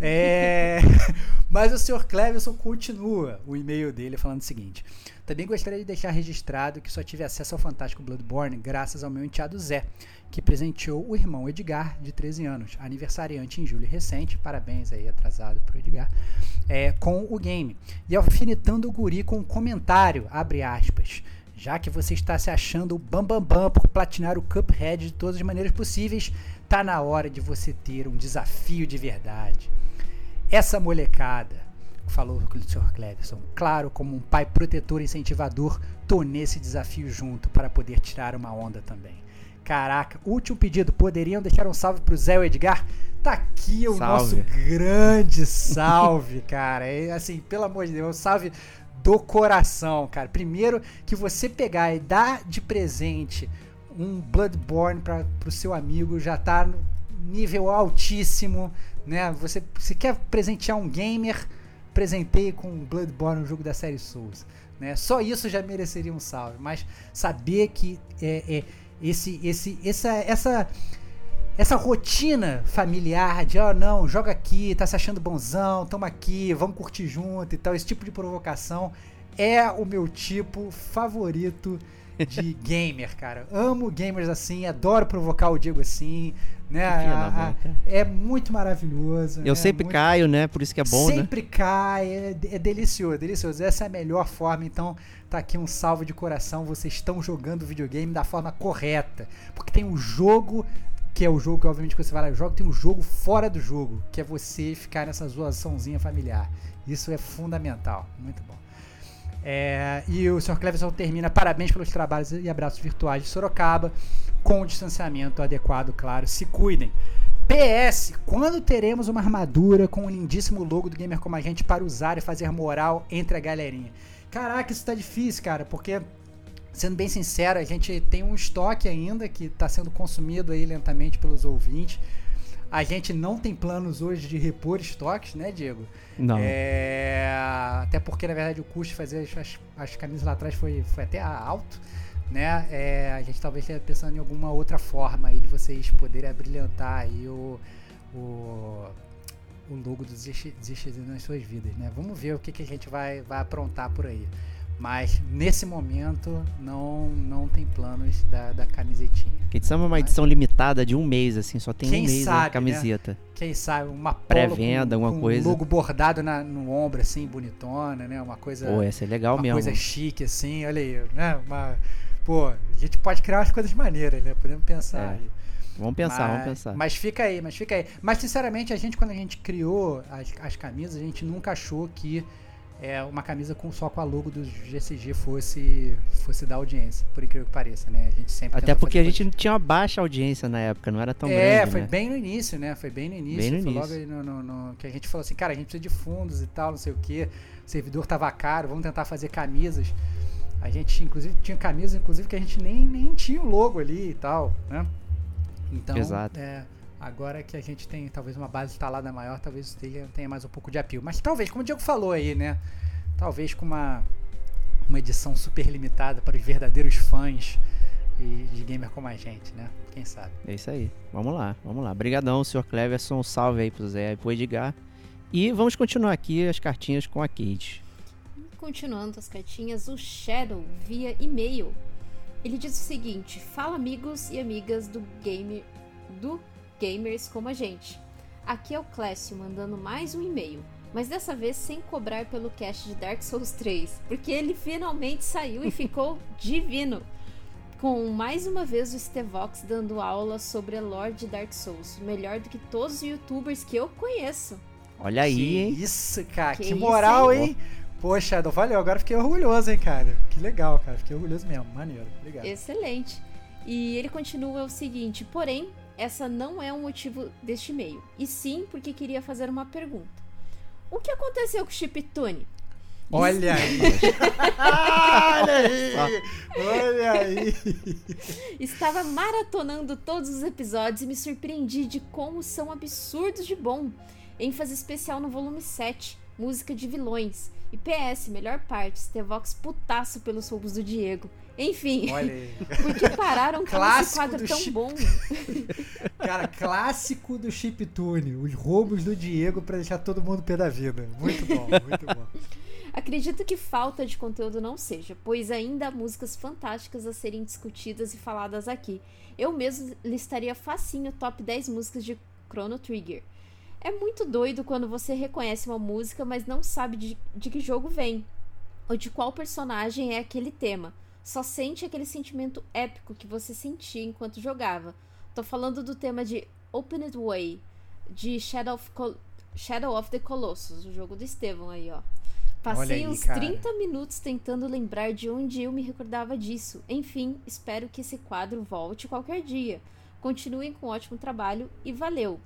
S3: É, Mas o Sr. Cleverson continua o e-mail dele falando o seguinte: Também gostaria de deixar registrado que só tive acesso ao Fantástico Bloodborne graças ao meu enteado Zé, que presenteou o irmão Edgar, de 13 anos, aniversariante em julho recente, parabéns aí, atrasado pro Edgar, é, com o game. E alfinetando o guri com um comentário, abre aspas. Já que você está se achando o bambambam bam, bam por platinar o Cuphead de todas as maneiras possíveis, tá na hora de você ter um desafio de verdade. Essa molecada, falou o Sr. Cleverson, claro, como um pai protetor e incentivador, tô nesse desafio junto para poder tirar uma onda também. Caraca, último pedido, poderiam deixar um salve pro Zé Edgar? Tá aqui o
S2: Salve.
S3: nosso grande salve, cara. É, assim, pelo amor de Deus, um salve do coração, cara. Primeiro que você pegar e dar de presente um Bloodborne para pro seu amigo já tá no nível altíssimo, né? Você, você quer presentear um gamer, presenteie com Bloodborne, um jogo da série Souls, né? Só isso já mereceria um salve, mas saber que é, é esse esse essa essa essa rotina familiar de, ó, oh, não, joga aqui, tá se achando bonzão, toma aqui, vamos curtir junto e tal, esse tipo de provocação é o meu tipo favorito de gamer, cara. Amo gamers assim, adoro provocar o Diego assim, né? A, a, é muito maravilhoso.
S2: Eu
S3: né?
S2: sempre
S3: muito...
S2: caio, né? Por isso que é bom,
S3: sempre
S2: né?
S3: Sempre cai, é, é delicioso, delicioso. Essa é a melhor forma, então tá aqui um salve de coração. Vocês estão jogando videogame da forma correta, porque tem um jogo que é o jogo que obviamente que você vai lá e joga, tem um jogo fora do jogo, que é você ficar nessa zoaçãozinha familiar. Isso é fundamental, muito bom. É, e o Sr. Cleverson termina parabéns pelos trabalhos e abraços virtuais de Sorocaba, com o distanciamento adequado, claro. Se cuidem. PS, quando teremos uma armadura com um lindíssimo logo do Gamer Como a Gente para usar e fazer moral entre a galerinha? Caraca, isso tá difícil, cara, porque sendo bem sincero, a gente tem um estoque ainda que está sendo consumido aí lentamente pelos ouvintes. A gente não tem planos hoje de repor estoques, né, Diego?
S2: Não.
S3: É, até porque, na verdade, o custo de fazer as, as camisas lá atrás foi, foi até alto, né? É, a gente talvez esteja pensando em alguma outra forma aí de vocês poderem abrilhantar aí o, o, o logo do Desistir nas suas vidas, né? Vamos ver o que, que a gente vai, vai aprontar por aí. Mas nesse momento não não tem planos da, da camisetinha.
S2: Que edição é uma edição limitada de um mês, assim, só tem
S3: Quem
S2: um mês
S3: sabe,
S2: a camiseta.
S3: Né? Quem sabe, uma
S2: pré-venda, alguma
S3: com
S2: coisa.
S3: Um logo bordado na, no ombro, assim, bonitona, né? Uma coisa.
S2: Pô, essa é legal
S3: uma
S2: mesmo.
S3: coisa chique, assim, olha aí, né? Uma, pô, a gente pode criar umas coisas maneiras, né? Podemos pensar.
S2: É. Vamos pensar,
S3: mas,
S2: vamos pensar.
S3: Mas fica aí, mas fica aí. Mas sinceramente, a gente, quando a gente criou as, as camisas, a gente nunca achou que é, uma camisa com, só com a logo do GCG fosse, fosse da audiência, por incrível que pareça, né? A gente sempre
S2: Até porque a gente não tinha uma baixa audiência na época, não era tão
S3: é,
S2: grande.
S3: É, foi
S2: né?
S3: bem no início, né? Foi bem no início.
S2: Bem no
S3: foi
S2: início.
S3: logo no, no, no, que a gente falou assim, cara, a gente precisa de fundos e tal, não sei o que. O servidor tava caro, vamos tentar fazer camisas. A gente, inclusive, tinha camisas, inclusive, que a gente nem, nem tinha o logo ali e tal, né? Então,
S2: Exato.
S3: É, agora que a gente tem talvez uma base instalada maior, talvez tenha, tenha mais um pouco de apio. Mas talvez, como o Diego falou aí, né? talvez com uma, uma edição super limitada para os verdadeiros fãs de, de gamer como a gente, né? Quem sabe?
S2: É isso aí. Vamos lá, vamos lá. Obrigadão, senhor Cleverson. Salve aí pro Zé e pro Edgar. E vamos continuar aqui as cartinhas com a Kate.
S4: Continuando as cartinhas, o Shadow via e-mail. Ele diz o seguinte: Fala amigos e amigas do game do gamers como a gente. Aqui é o Clécio mandando mais um e-mail mas dessa vez sem cobrar pelo cast de Dark Souls 3, porque ele finalmente saiu e ficou divino. Com mais uma vez o Stevox dando aula sobre a lore de Dark Souls, melhor do que todos os youtubers que eu conheço.
S2: Olha aí,
S3: que
S2: hein?
S3: Isso, cara, que,
S4: Que
S3: moral,
S4: isso,
S3: hein? Poxa, não valeu, agora fiquei orgulhoso, hein, cara. Que legal, cara, fiquei orgulhoso mesmo, maneiro, obrigado.
S4: Excelente. E ele continua o seguinte: porém, essa não é o motivo deste e-mail, e sim porque queria fazer uma pergunta. O que aconteceu com o Chiptune?
S3: Olha aí! olha aí! Olha aí!
S4: Estava maratonando todos os episódios e me surpreendi de como são absurdos de bom. ênfase especial no volume 7, música de vilões. E PS, melhor parte, Stevox putaço pelos roubos do Diego. Enfim,
S3: Olha aí.
S4: por que pararam com esse quadro tão
S3: Chip-
S4: bom?
S3: Cara, clássico do chiptune, os roubos do Diego pra deixar todo mundo pé da vida. Muito bom, muito bom.
S4: Acredito que falta de conteúdo não seja, pois ainda há músicas fantásticas a serem discutidas e faladas aqui. Eu mesmo listaria facinho o top 10 músicas de Chrono Trigger. É muito doido quando você reconhece uma música, mas não sabe de, de que jogo vem, ou de qual personagem é aquele tema. Só sente aquele sentimento épico que você sentia enquanto jogava. Tô falando do tema de Opened Way, de Shadow of, Col Shadow of the Colossus, o jogo do Estevão aí, ó. Passei
S3: aí,
S4: uns
S3: cara.
S4: 30 minutos tentando lembrar de onde eu me recordava disso. Enfim, espero que esse quadro volte qualquer dia. Continuem com um ótimo trabalho e valeu!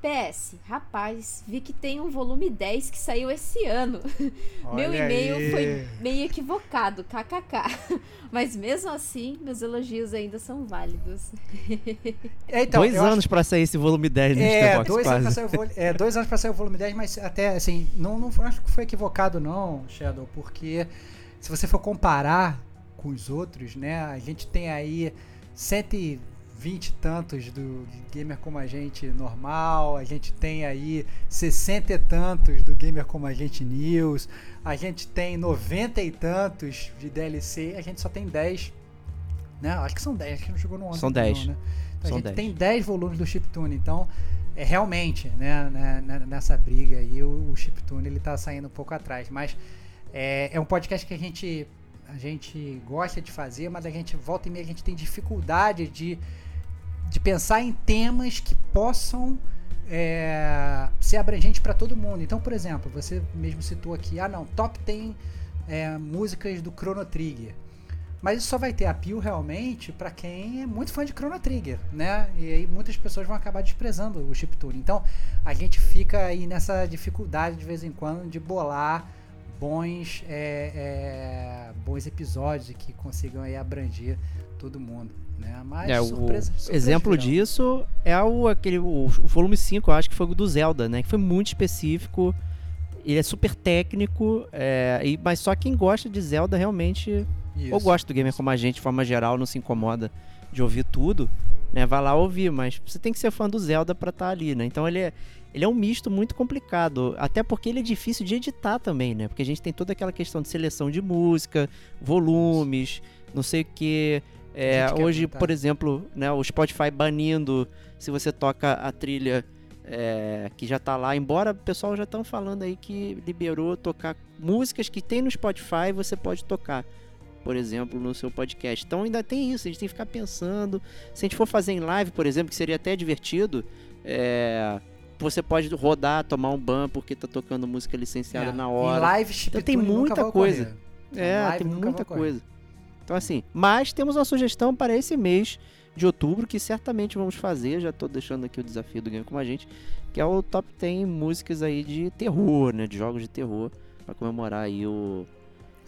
S4: PS, rapaz, vi que tem um volume 10 que saiu esse ano. Meu
S3: Olha
S4: e-mail
S3: aí.
S4: foi meio equivocado, kkk. Mas mesmo assim, meus elogios ainda são válidos.
S3: É, então,
S2: Dois
S3: eu acho
S2: anos pra sair esse volume 10 no
S3: É, dois anos, pra
S2: quase.
S3: sair o volume, é, dois anos pra sair o volume 10, mas até assim, não, não acho que foi equivocado, não, Shadow, porque se você for comparar com os outros, né, a gente tem aí 120 e tantos do gamer como a gente normal, a gente tem aí 60 e tantos do gamer como a gente news, a gente tem 90 e tantos de DLC, a gente só tem 10. Né? Acho que são 10, acho que não chegou no 11.
S2: São
S3: não,
S2: 10.
S3: né? Então,
S2: São
S3: a gente
S2: 10.
S3: tem 10 volumes do chiptune, então é realmente, né, né, né, nessa briga aí o, o chiptune ele tá saindo um pouco atrás, mas é, é um podcast que a gente a gente gosta de fazer, mas a gente volta e meia a gente tem dificuldade de de pensar em temas que possam é, ser abrangentes para todo mundo. Então, por exemplo, você mesmo citou aqui, ah não, top 10 é, músicas do Chrono Trigger. Mas isso só vai ter apio realmente para quem é muito fã de Chrono Trigger, né? E aí muitas pessoas vão acabar desprezando o chiptune. Então a gente fica aí nessa dificuldade de vez em quando de bolar bons, é, é, bons episódios que consigam aí abranger todo mundo, né? Mas
S2: É, o
S3: surpresa, surpresa
S2: exemplo
S3: virão.
S2: disso é o, aquele, o, o volume 5, eu acho que foi o do Zelda, né? Que foi muito específico. Ele é super técnico, é, e, mas só quem gosta de Zelda realmente ou
S3: Isso.
S2: gosta do gamer como a gente, de forma geral, não se incomoda de ouvir tudo, né? Vai lá ouvir, mas você tem que ser fã do Zelda pra estar ali, né? Então ele é, ele é um misto muito complicado, até porque ele é difícil de editar também, né? Porque a gente tem toda aquela questão de seleção de música, volumes, não sei o que. É, hoje, por exemplo, né, o Spotify banindo se você toca a trilha é, que já tá lá, embora o pessoal já estão falando aí que liberou tocar músicas que tem no Spotify, você pode tocar por exemplo, no seu podcast. Então ainda tem isso, a gente tem que ficar pensando. Se a gente for fazer em live, por exemplo, que seria até divertido, é, você pode rodar, tomar um ban porque tá tocando música licenciada
S3: É,
S2: na
S3: Em
S2: hora.
S3: live, chiptune
S2: tem muita coisa.
S3: ocorrer. Em
S2: É, tem muita coisa. Então assim, mas temos uma sugestão para esse mês de outubro que certamente vamos fazer, já tô deixando aqui o desafio do Game com a gente, que é o top 10 músicas aí de terror, né, de jogos de terror para comemorar aí o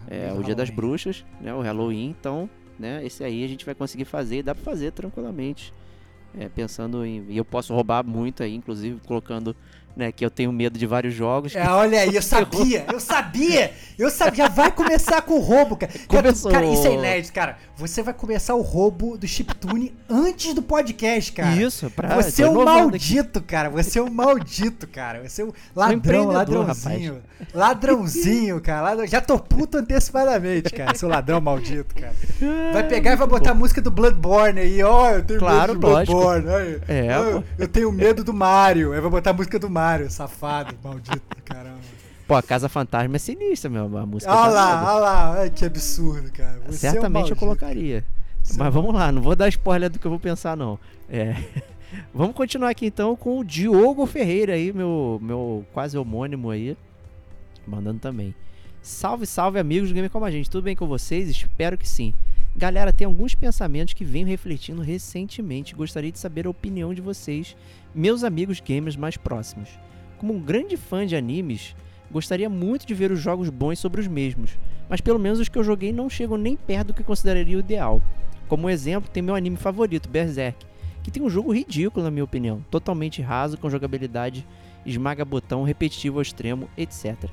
S2: é, o Dia das. Bruxas, né? O Halloween, então, né? Esse aí a gente vai conseguir fazer e dá pra fazer tranquilamente. É, pensando em. E eu posso roubar muito aí, inclusive, colocando, né, que eu tenho medo de vários jogos.
S3: É, olha aí, eu sabia, eu sabia, eu sabia, já vai começar com o roubo, cara.
S2: Começou.
S3: Cara, isso é inédito, cara. Você vai começar o roubo do chiptune antes do podcast, cara.
S2: Isso, pra.
S3: Você é um
S2: inovando aqui.
S3: maldito, cara. Você é um maldito, cara. Você é um ladrão,
S2: empreendedor,
S3: ladrãozinho. Ladrãozinho, cara. Ladrão- Já tô puto antecipadamente, cara. Seu ladrão maldito, cara. Vai pegar e vai botar a música do Bloodborne aí. Ó, eu tenho
S2: Claro,
S3: medo do
S2: lógico.
S3: Bloodborne. Aí.
S2: É, pô.
S3: eu tenho medo do Mario. Aí vai botar a música do Mario, safado, maldito, caramba.
S2: Pô, a Casa Fantasma é sinistra, meu. A música
S3: Olha
S2: tá
S3: lá, olha lá. Ai, que absurdo, cara. Você é um
S2: Certamente eu colocaria.
S3: Você é
S2: Mas
S3: um
S2: vamos lá, não vou dar spoiler do que eu vou pensar, não. É. Vamos continuar aqui então com o Diogo Ferreira aí, meu, meu quase homônimo aí. Mandando também. Salve, salve amigos do Game Como a Gente, tudo bem com vocês? Espero que sim. Galera, tem alguns pensamentos que venho refletindo recentemente. Gostaria de saber a opinião de vocês, meus amigos gamers mais próximos. Como um grande fã de animes, gostaria muito de ver os jogos bons sobre os mesmos, mas pelo menos os que eu joguei não chegam nem perto do que consideraria o ideal. Como exemplo, tem meu anime favorito, Berserk, que tem um jogo ridículo na minha opinião, totalmente raso, com jogabilidade esmaga-botão, repetitivo ao extremo, etc.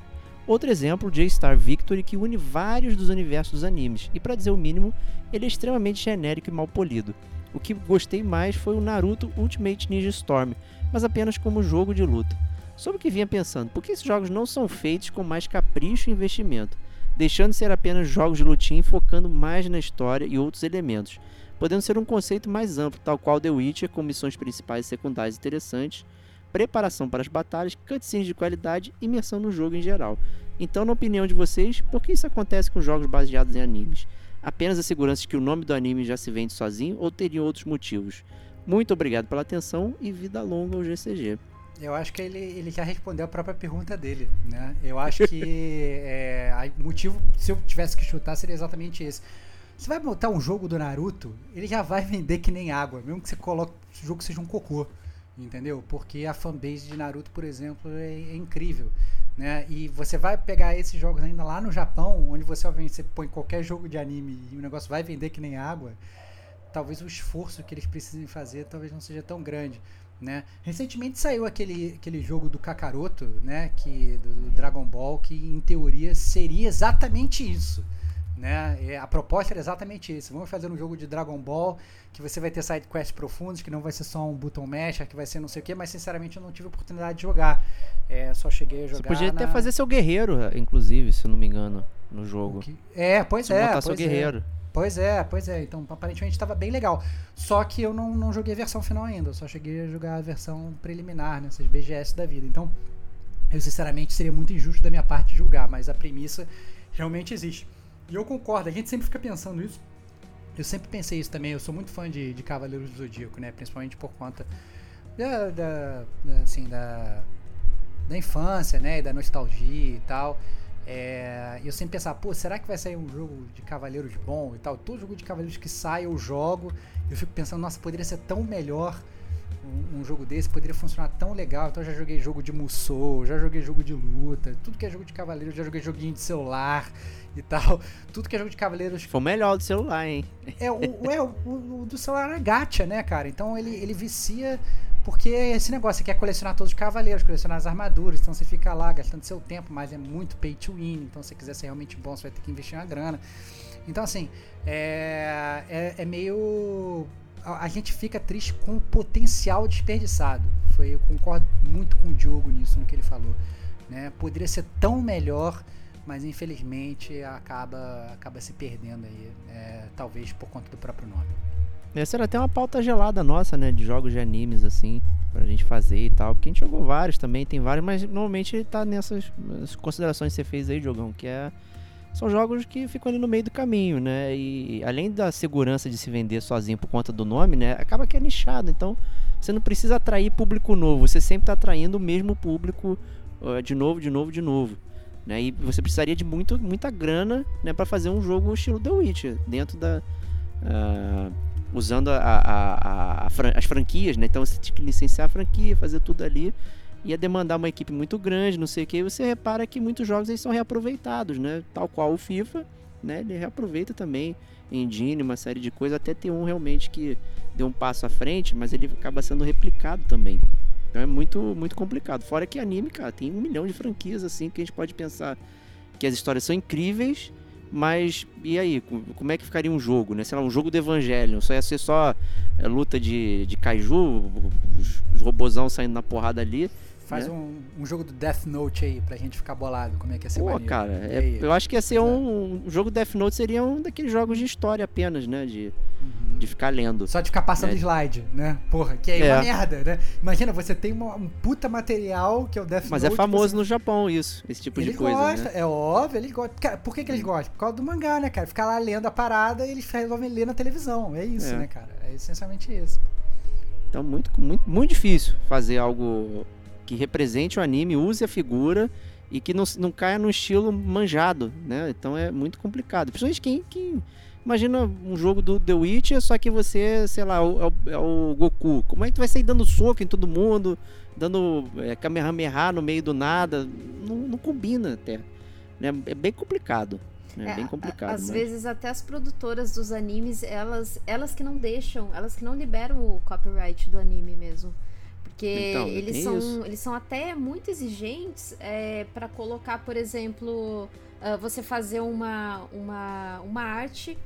S2: Outro exemplo, J-Star Victory, que une vários dos universos dos animes, e para dizer o mínimo, ele é extremamente genérico e mal polido. O que gostei mais foi o Naruto Ultimate Ninja Storm, mas apenas como jogo de luta. Sobre o que vinha pensando, por que esses jogos não são feitos com mais capricho e investimento, deixando de ser apenas jogos de lutinha e focando mais na história e outros elementos, podendo ser um conceito mais amplo, tal qual The Witcher, com missões principais e secundárias interessantes, preparação para as batalhas, cutscenes de qualidade e imersão no jogo em geral. Então, na opinião de vocês, por que isso acontece com jogos baseados em animes? Apenas a segurança de que o nome do anime já se vende sozinho ou teriam outros motivos? Muito obrigado pela atenção e vida longa ao GCG.
S3: Eu acho que ele, ele já respondeu a própria pergunta dele, né? Eu acho que é, o motivo, se eu tivesse que chutar, seria exatamente esse. Você vai botar um jogo do Naruto, ele já vai vender que nem água, mesmo que você coloque o jogo seja um cocô, entendeu? Porque a fanbase de Naruto, por exemplo, é, é incrível. Né? E você vai pegar esses jogos ainda lá no Japão, onde você obviamente você põe qualquer jogo de anime e o negócio vai vender que nem água, talvez o esforço que eles precisem fazer talvez não seja tão grande. Né? Recentemente saiu aquele, aquele jogo do Kakaroto, né? que, do, do Dragon Ball, que em teoria seria exatamente isso. Né? A proposta era exatamente isso. Vamos fazer um jogo de Dragon Ball que você vai ter side quests profundos, que não vai ser só um button masher, que vai ser não sei o que, mas sinceramente eu não tive oportunidade de jogar. É, só cheguei a jogar.
S2: Você podia
S3: na...
S2: até fazer seu guerreiro, inclusive, se não me engano, no jogo.
S3: Que... É, pois
S2: Você
S3: é.
S2: botar
S3: pois
S2: seu
S3: é.
S2: guerreiro.
S3: Pois é, pois é. Então, aparentemente estava bem legal. Só que eu não, não joguei a versão final ainda. Eu só cheguei a jogar a versão preliminar, nessas BGS da vida. Então, eu sinceramente seria muito injusto da minha parte julgar, mas a premissa realmente existe. E eu concordo, a gente sempre fica pensando isso. Eu sempre pensei isso também. Eu sou muito fã de, de Cavaleiros do Zodíaco, né? Principalmente por conta da, da, assim, da, da infância, né? E da nostalgia e tal. É, eu sempre pensava, pô, será que vai sair um jogo de Cavaleiros bom e tal? Todo jogo de Cavaleiros que sai eu jogo. Eu fico pensando, nossa, poderia ser tão melhor um, um, jogo desse, poderia funcionar tão legal. Então eu já joguei jogo de Musou, já joguei jogo de luta, tudo que é jogo de Cavaleiros, já joguei joguinho de celular e tal. Tudo que é jogo de Cavaleiros.
S2: Foi o melhor do celular, hein?
S3: É, o, é, o, o, o do celular é gacha, né, cara? Então ele, ele vicia. Porque esse negócio, você quer colecionar todos os cavaleiros, colecionar as armaduras, então você fica lá gastando seu tempo, mas é muito pay to win, então se você quiser ser realmente bom, você vai ter que investir uma grana. Então, assim, é, é, é meio. A, a, gente fica triste com o potencial desperdiçado. Foi, eu concordo muito com o Diogo nisso, no que ele falou. Né? Poderia ser tão melhor, mas infelizmente acaba, acaba se perdendo aí, é, talvez por conta do próprio nome.
S2: Essa era até uma pauta gelada nossa, né? De jogos de animes, assim, pra gente fazer e tal. Porque a gente jogou vários também, tem vários, mas normalmente tá nessas considerações que você fez aí, Jogão, que é. São jogos que ficam ali no meio do caminho, né? E além da segurança de se vender sozinho por conta do nome, né? Acaba que é nichado. Então, você não precisa atrair público novo. Você sempre tá atraindo o mesmo público de novo, de novo, de novo. Né? E você precisaria de muito, muita grana né, para fazer um jogo estilo The Witcher, dentro da. Uh, usando a, a, a, as franquias, né? Então você tinha que licenciar a franquia, fazer tudo ali. Ia demandar uma equipe muito grande, não sei o que. Você repara que muitos jogos eles são reaproveitados, né? Tal qual o FIFA, né? Ele reaproveita também engine, uma série de coisas. Até tem um realmente que deu um passo à frente, mas ele acaba sendo replicado também. Então é muito, muito complicado. Fora que anime, cara, tem um milhão de franquias assim que a gente pode pensar que as histórias são incríveis, mas e aí, como é que ficaria um jogo, né? Sei lá, um jogo do Evangelion, só ia ser só é, luta de, de kaiju, os, os robozão saindo na porrada ali.
S3: Faz
S2: né?
S3: um, um, jogo do Death Note aí pra gente ficar bolado, como é que ia ser
S2: Pô,
S3: maneiro.
S2: cara, é, eu acho que ia ser um, um jogo Death Note seria um daqueles jogos de história apenas, né? De, uhum. de ficar lendo.
S3: Só de ficar passando é. slide, né? Porra, que é, é, uma merda, né? Imagina, você tem uma, um puta material que é o Death
S2: Mas
S3: Note.
S2: Mas é famoso
S3: você...
S2: no Japão isso, esse tipo
S3: eles
S2: de coisa.
S3: Gostam,
S2: né?
S3: É óbvio, eles gostam. Cara, por que, que eles gostam? Por causa do mangá, né, cara? Ficar lá lendo a parada e eles resolvem ler na televisão. É isso, né, cara? É essencialmente isso.
S2: Então, muito, muito, muito difícil fazer algo que represente o anime, use a figura e que não, não caia no estilo manjado, né? Então é muito complicado. Principalmente quem, quem imagina um jogo do The Witcher, só que você, sei lá, é o, é o Goku. Como é que tu vai sair dando soco em todo mundo, dando é, Kamehameha no meio do nada? Não, não combina até. Né? É bem complicado. É, bem complicado.
S4: Às
S2: mas...
S4: vezes até as produtoras dos animes, elas, elas que não deixam, elas que não liberam o copyright do anime mesmo. Porque
S2: então,
S4: eles, são, eles são até muito exigentes é, para colocar, por exemplo, uh, você fazer uma, uma, uma arte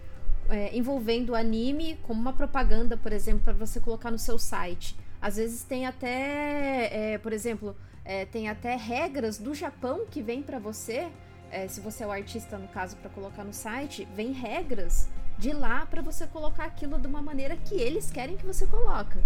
S4: é, envolvendo anime como uma propaganda, por exemplo, para você colocar no seu site. Às vezes tem até, é, por exemplo, tem até regras do Japão que vem para você. se você é o artista, no caso, para colocar no site, vem regras de lá para você colocar aquilo de uma maneira que eles querem que você coloca.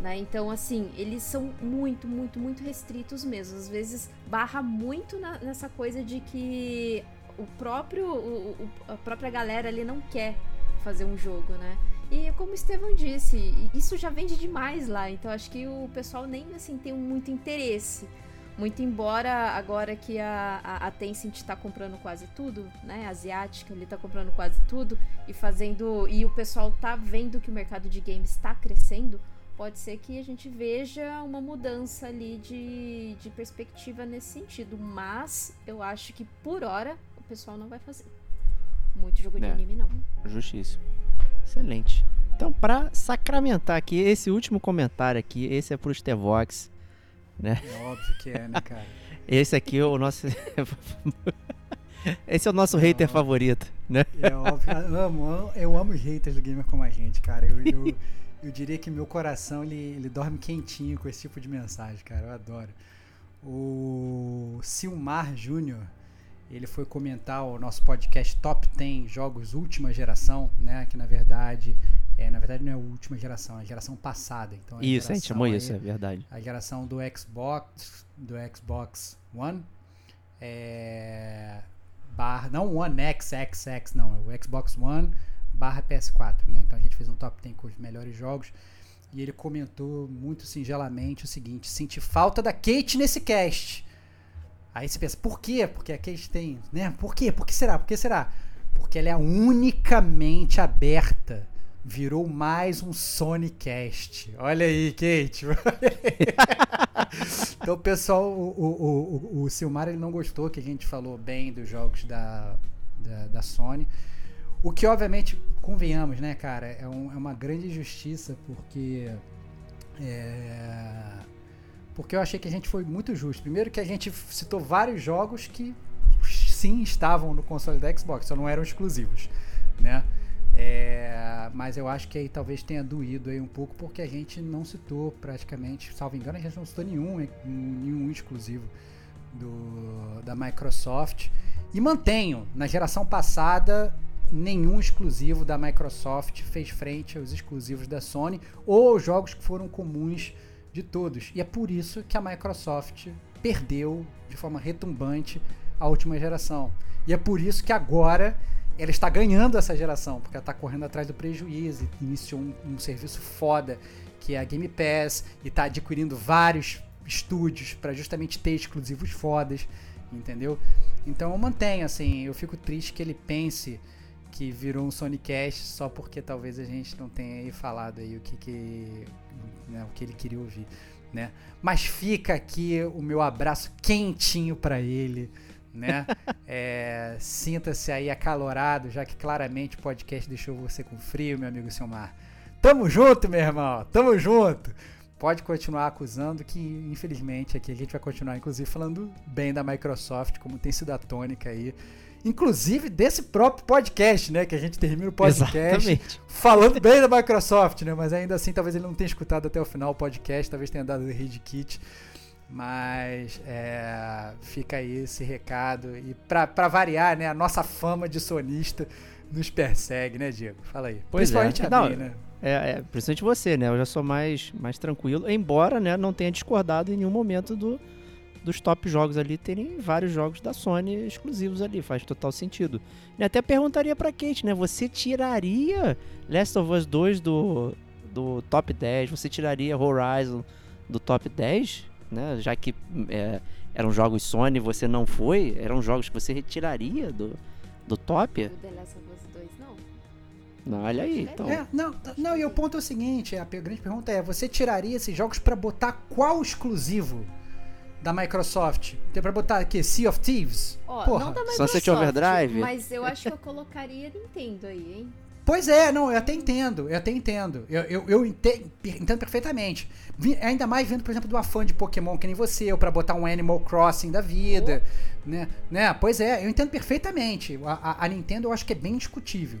S4: Né? Então, assim, eles são muito, muito, muito restritos mesmo. Às vezes barra muito na, nessa coisa de que o próprio o, o- a própria galera ali não quer fazer um jogo, né? E como o Estevão disse, isso já vende demais lá, então acho que o pessoal nem assim tem muito interesse. Muito embora agora que a, a, a Tencent está comprando quase tudo, né? A asiática ele tá comprando quase tudo e fazendo. E o pessoal tá vendo que o mercado de games está crescendo, pode ser que a gente veja uma mudança ali de, de perspectiva nesse sentido. Mas eu acho que por hora o pessoal não vai fazer. Muito jogo de
S2: É.
S4: anime, não.
S2: Justíssimo. Excelente. Então, pra sacramentar aqui, esse último comentário aqui, esse é pro Stevox.
S3: É óbvio que é, né, cara?
S2: Esse aqui é o nosso. esse é o nosso hater
S3: Não.
S2: favorito, né?
S3: É óbvio. Eu amo, amo- eu amo os haters do gamer como a gente, cara. Eu, eu, eu diria que meu coração ele, ele dorme quentinho com esse tipo de mensagem, cara. Eu adoro. O Silmar Júnior, ele foi comentar o nosso podcast Top 10 Jogos Última Geração, né? Que na verdade, é, na verdade não é a última geração, é a geração passada. Então,
S2: Isso, a gente chamou
S3: aí-
S2: isso, é verdade.
S3: a geração do Xbox, do Xbox One, é, barra, não One X, X, X, não, é o Xbox One barra PS4, né? Então a gente fez um top 10 com os melhores jogos e ele comentou muito singelamente o seguinte: senti falta da Kate nesse cast. Aí você pensa, por quê? Porque a Kate tem, né? Por quê? Por que será? Por que será? Porque ela é unicamente aberta. Virou mais um Sonicast. Olha aí, Kate. então, pessoal, o, o, o, o Silmar ele não gostou que a gente falou bem dos jogos da, da, da Sony. O que, obviamente, convenhamos, né, cara, é, um- é uma grande injustiça, porque. É, porque eu achei que a gente foi muito justo. Primeiro, que a gente citou vários jogos que sim estavam no console da Xbox, só não eram exclusivos, né? É, mas eu acho que aí talvez tenha doído aí um pouco porque a gente não citou praticamente, salvo engano, a gente não citou nenhum, nenhum exclusivo do, da Microsoft. E mantenho, na geração passada, nenhum exclusivo da Microsoft fez frente aos exclusivos da Sony ou aos jogos que foram comuns de todos. E é por isso que a Microsoft perdeu de forma retumbante a última geração. E é por isso que agora ela está ganhando essa geração, porque ela está correndo atrás do prejuízo, iniciou um, um serviço foda que é a Game Pass e está adquirindo vários estúdios para justamente ter exclusivos fodas, entendeu? Então eu mantenho assim, eu fico triste que ele pense que virou um Sonicast só porque talvez a gente não tenha aí falado aí o que que né, o que ele queria ouvir, né? Mas fica aqui o meu abraço quentinho para ele, né? É, Sinta-se aí acalorado, já que claramente o podcast deixou você com frio, meu amigo Silmar. Tamo junto, meu irmão, tamo junto. Pode continuar acusando que, infelizmente, aqui a gente vai continuar, inclusive, falando bem da Microsoft, como tem sido a tônica aí. Inclusive desse próprio podcast, né? Que a gente termina o podcast
S2: Exatamente.
S3: falando bem da Microsoft, né? Mas ainda assim, talvez ele não tenha escutado até o final o podcast, talvez tenha dado o read kit. Mas é, fica aí esse recado. E pra variar, né? A nossa fama de sonista nos persegue, né, Diego? Fala aí.
S2: Pois é.
S3: Principalmente a
S2: Não,
S3: minha, né?
S2: É, é, principalmente você, né? Eu já sou mais, mais tranquilo, embora né, não tenha discordado em nenhum momento do, dos top jogos ali terem vários jogos da Sony exclusivos ali, faz total sentido. E até perguntaria pra Kate, né? Você tiraria Last of Us 2 do, do top 10? Você tiraria Horizon do top 10? Né? Já que é, eram jogos Sony, você não foi, eram jogos que você retiraria do, do top?
S4: O The Last of Us 2, não.
S2: Não, olha aí, então.
S3: É, não, não, e o ponto é o seguinte, a pe- grande pergunta é, você tiraria esses jogos pra botar qual exclusivo da Microsoft? Tem pra botar aqui, Sea of Thieves?
S4: Ó,
S3: Porra.
S4: não da Microsoft,
S2: Sunset Overdrive?
S4: mas eu acho que eu colocaria Nintendo aí, hein?
S3: Pois é, não, eu até entendo, eu até entendo. Eu, eu, eu ente- entendo, perfeitamente. Ainda mais vindo, por exemplo, de uma fã de Pokémon que nem você, ou pra botar um Animal Crossing da vida, né? né? Pois é, eu entendo perfeitamente. A, a- a Nintendo eu acho que é bem discutível,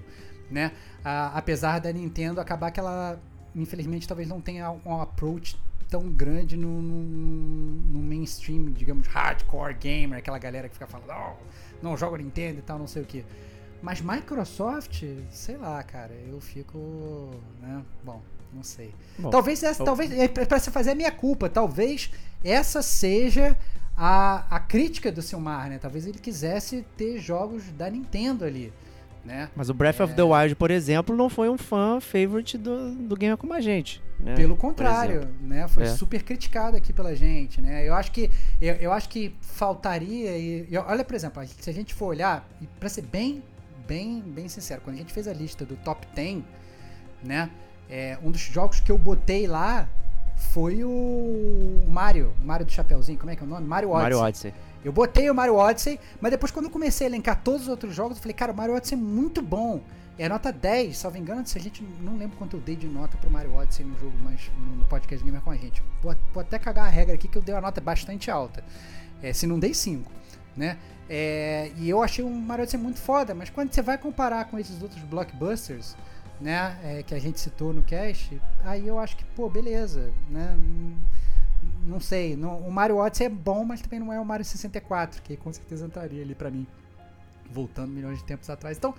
S3: né? A- apesar da Nintendo acabar que ela, infelizmente, talvez não tenha um approach tão grande no, no- no mainstream, digamos, hardcore gamer, aquela galera que fica falando, oh, não joga Nintendo e tal, não sei o que. Mas Microsoft, sei lá, cara, eu fico, né? Bom, não sei.
S2: Bom,
S3: talvez essa,
S2: eu-
S3: talvez é pra você fazer a minha culpa, talvez essa seja a, a crítica do Silmar, né? Talvez ele quisesse ter jogos da Nintendo ali, né?
S2: Mas o Breath of the Wild, por exemplo, não foi um fã favorite do, do Gamer Como a Gente. Né?
S3: Pelo contrário, né? Foi
S2: É.
S3: super criticado aqui pela gente, né? Eu acho que eu, eu acho que faltaria e, e olha, por exemplo, se a gente for olhar para ser bem bem bem sincero, quando a gente fez a lista do top 10, né? É, um dos jogos que eu botei lá foi o Mario, Mario do Chapeuzinho, como é que é o nome? Mario Odyssey.
S2: Mario Odyssey.
S3: Eu botei o Mario Odyssey, mas depois quando eu comecei a elencar todos os outros jogos, eu falei, cara, o Mario Odyssey é muito bom. É nota 10, salvo engano, se a gente não lembro quanto eu dei de nota pro Mario Odyssey no jogo, mas no no podcast Gamer com a gente. Vou, vou até cagar a regra aqui que eu dei uma nota bastante alta. É, se não dei 5, né? É, e eu achei o Mario Odyssey muito foda, mas quando você vai comparar com esses outros blockbusters, né, é, que a gente citou no cast, aí eu acho que, pô, beleza, né? Não sei, não- o Mario Odyssey é bom, mas também não é o Mario 64, que com certeza entraria ali pra mim, voltando milhões de tempos atrás. Então,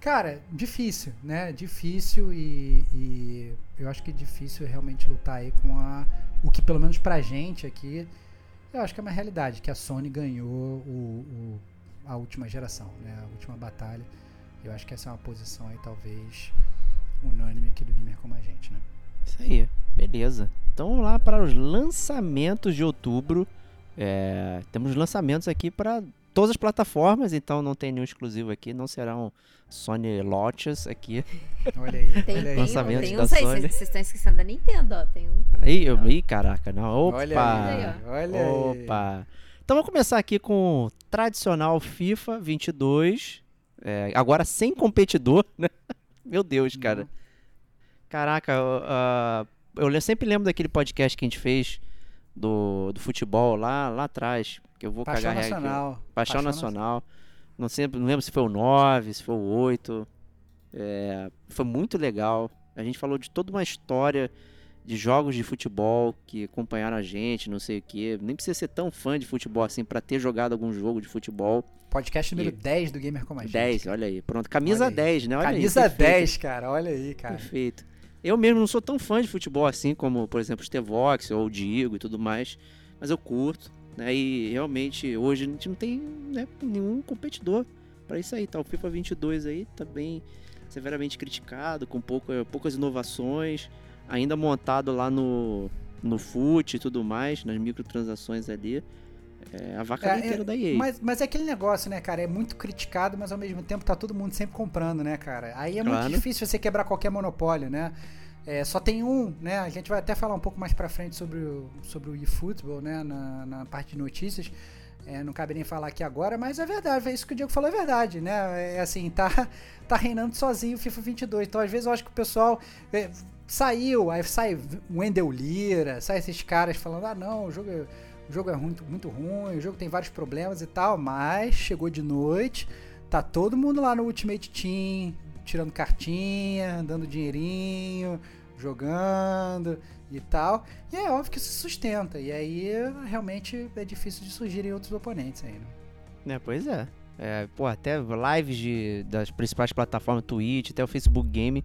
S3: cara, difícil, né? Difícil e, e eu acho que é difícil realmente lutar aí com a o que pelo menos pra gente aqui, eu acho que é uma realidade que a Sony ganhou o, o- a última geração, né? A última batalha. Eu acho que essa é uma posição aí talvez unânime aqui do gamer como a gente, né?
S2: Isso aí, beleza. Então vamos lá para os lançamentos de outubro. É, temos lançamentos aqui para todas as plataformas, então não tem nenhum exclusivo aqui, não serão Sony Lotus aqui.
S3: Olha aí,
S4: Tem,
S3: olha aí.
S4: tem,
S2: Lançamento
S4: tem
S2: da
S4: uns aí,
S2: Sony.
S4: vocês estão esquecendo da Nintendo, ó. Tem um.
S2: Aí, eu, ih, caraca, não. Opa!
S3: Olha
S4: aí.
S3: Olha aí.
S2: Opa! Então vamos começar aqui com o tradicional FIFA 22. é, agora sem competidor, né? Meu Deus, cara. Caraca, eu, ah, eu sempre lembro daquele podcast que a gente fez do, do futebol lá, lá atrás. Que eu vou
S3: Paixão
S2: cagar aqui.
S3: Nacional.
S2: Paixão, Nacional. Não, sempre, não lembro se foi o 9, se foi o 8. É, foi muito legal. A gente falou de toda uma história de jogos de futebol que acompanharam a gente, não sei o que. Nem precisa ser tão fã de futebol assim pra ter jogado algum jogo de futebol.
S3: Podcast número
S2: E-
S3: 10 do Gamer Como a Gente.
S2: 10, olha aí. Pronto, camisa
S3: Olha aí.
S2: 10, né? Olha aí,
S3: Camisa
S2: perfeito.
S3: 10, cara. Olha aí, cara.
S2: Perfeito. Eu mesmo não sou tão fã de futebol assim como, por exemplo, o Stevox ou o Diego e tudo mais, mas eu curto, né? E realmente hoje a gente não tem né, nenhum competidor pra isso aí, tá? O FIFA 22 aí tá bem severamente criticado, com pouca, poucas inovações, ainda montado lá no no FUT e tudo mais, nas microtransações ali. É a vaca
S3: É,
S2: leiteira
S3: é,
S2: da EA.
S3: Mas, mas é aquele negócio, né, cara? É muito criticado, mas ao mesmo tempo tá todo mundo sempre comprando, né, cara? Aí é muito
S2: Claro.
S3: difícil você quebrar qualquer monopólio, né? É, só tem um, né? A gente vai até falar um pouco mais pra frente sobre o, sobre o eFootball, né? Na, na parte de notícias. É, não cabe nem falar aqui agora, mas é verdade, é isso que o Diego falou, é verdade, né? É assim, tá, tá reinando sozinho o FIFA 22. Então, às vezes, eu acho que o pessoal é, saiu, aí sai o Wendel Lira, sai esses caras falando, ah, não, o jogo é, o jogo é muito, muito ruim, o jogo tem vários problemas e tal, mas chegou de noite, tá todo mundo lá no Ultimate Team, tirando cartinha, dando dinheirinho, jogando e tal. E é óbvio que isso sustenta. E aí realmente é difícil de surgirem outros oponentes aí, né?
S2: Pois é. É, pô, até lives de, das principais plataformas, Twitch, até o Facebook Game,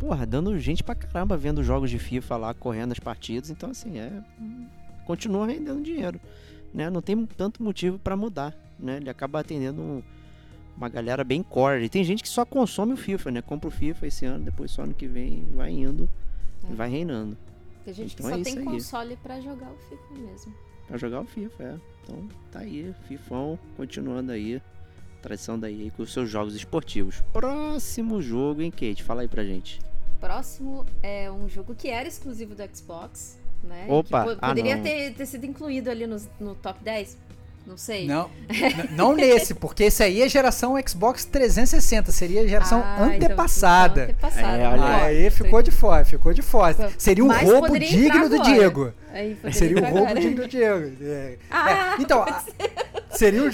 S2: porra, dando gente pra caramba vendo jogos de FIFA lá, correndo as partidas, então assim, é. Continua rendendo dinheiro. Né? Não tem tanto motivo pra mudar. Né? Ele acaba atendendo um- uma galera bem core. E tem gente que só consome o FIFA, né? Compra o FIFA esse ano, depois só ano que vem vai indo e
S4: É.
S2: vai reinando.
S4: Tem gente que
S2: Então
S4: só
S2: é
S4: tem console pra jogar o FIFA mesmo.
S2: Pra jogar o FIFA, é. Então tá aí, Fifão, continuando aí. Tradição daí com os seus jogos esportivos. Próximo jogo, hein, Kate? Fala aí pra gente.
S4: Próximo é um jogo que era exclusivo do Xbox, né?
S2: Opa,
S4: Que po-
S2: ah,
S4: poderia
S2: não.
S4: ter, ter sido incluído ali no, no top 10. Não sei.
S3: Não, não nesse, porque esse aí é geração Xbox 360, seria a geração
S4: Ah, então,
S3: antepassada.
S4: então, antepassada.
S2: É, olha
S3: Aí ficou de fora, ficou de fora. Seria um
S4: mas
S3: roubo digno do
S4: agora.
S3: Diego.
S4: Aí poderia
S3: Seria um roubo
S4: agora.
S3: digno do Diego. É.
S4: Ah,
S3: É, então, seria um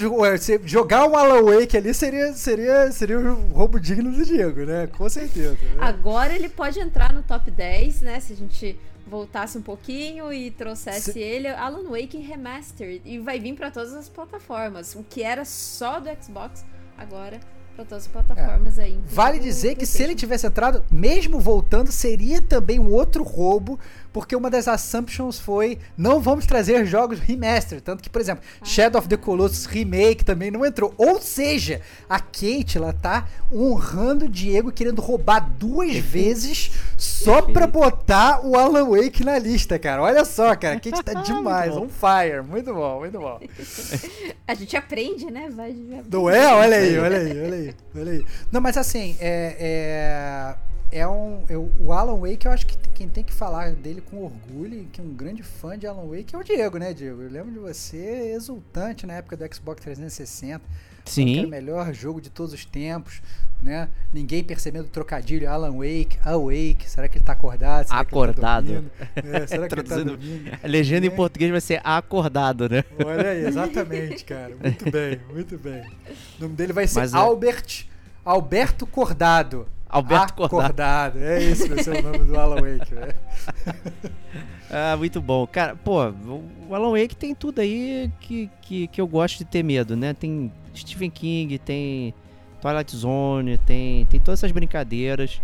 S3: jogar um Alan Wake ali seria, seria, seria um roubo digno do Diego, né? Com certeza. né?
S4: Agora ele pode entrar no top 10, né? Se a gente voltasse um pouquinho e trouxesse
S3: Se-
S4: ele, Alan Wake Remastered. E vai vir pra todas as plataformas. O que era só do Xbox, agora pra todas as plataformas aí.
S3: Vale dizer que se ele tivesse entrado, mesmo voltando, seria também um outro roubo, porque uma das assumptions foi não vamos trazer jogos remaster. Tanto que, por exemplo, Shadow of the Colossus Remake também não entrou. Ou seja, a Kate ela tá honrando o Diego querendo roubar duas vezes só pra botar o Alan Wake na lista, cara. Olha só, cara, a Kate tá demais, on fire. Muito bom, muito bom.
S4: A gente aprende, né? Vai, vai
S3: Não é? Olha aí, olha aí, olha aí, olha aí. Não, mas assim, é. é... é um, eu- o Alan Wake, eu acho que quem tem que falar dele com orgulho, que é um grande fã de Alan Wake é o Diego, né, Diego? Eu lembro de você exultante na época do Xbox 360. Que era o
S2: Sim.
S3: melhor jogo de todos os tempos, né? Ninguém percebendo o trocadilho Alan Wake, Awake. Será que ele tá acordado? Será que ele tá
S2: Acordado.
S3: É, será que ele tá dormindo?
S2: A legenda em
S3: É.
S2: português vai ser acordado, né?
S3: Olha aí, exatamente, cara. Muito bem, muito bem. O nome dele vai ser
S2: Mas é-
S3: Albert Alberto Cordado.
S2: Alberto Cordado.
S3: Acordado. É esse vai ser o nome do Alan Wake, né?
S2: Ah, muito bom. Cara, pô, o Alan Wake tem tudo aí que, que, que eu gosto de ter medo, né? Tem Stephen King, tem Twilight Zone, tem, tem todas essas brincadeiras.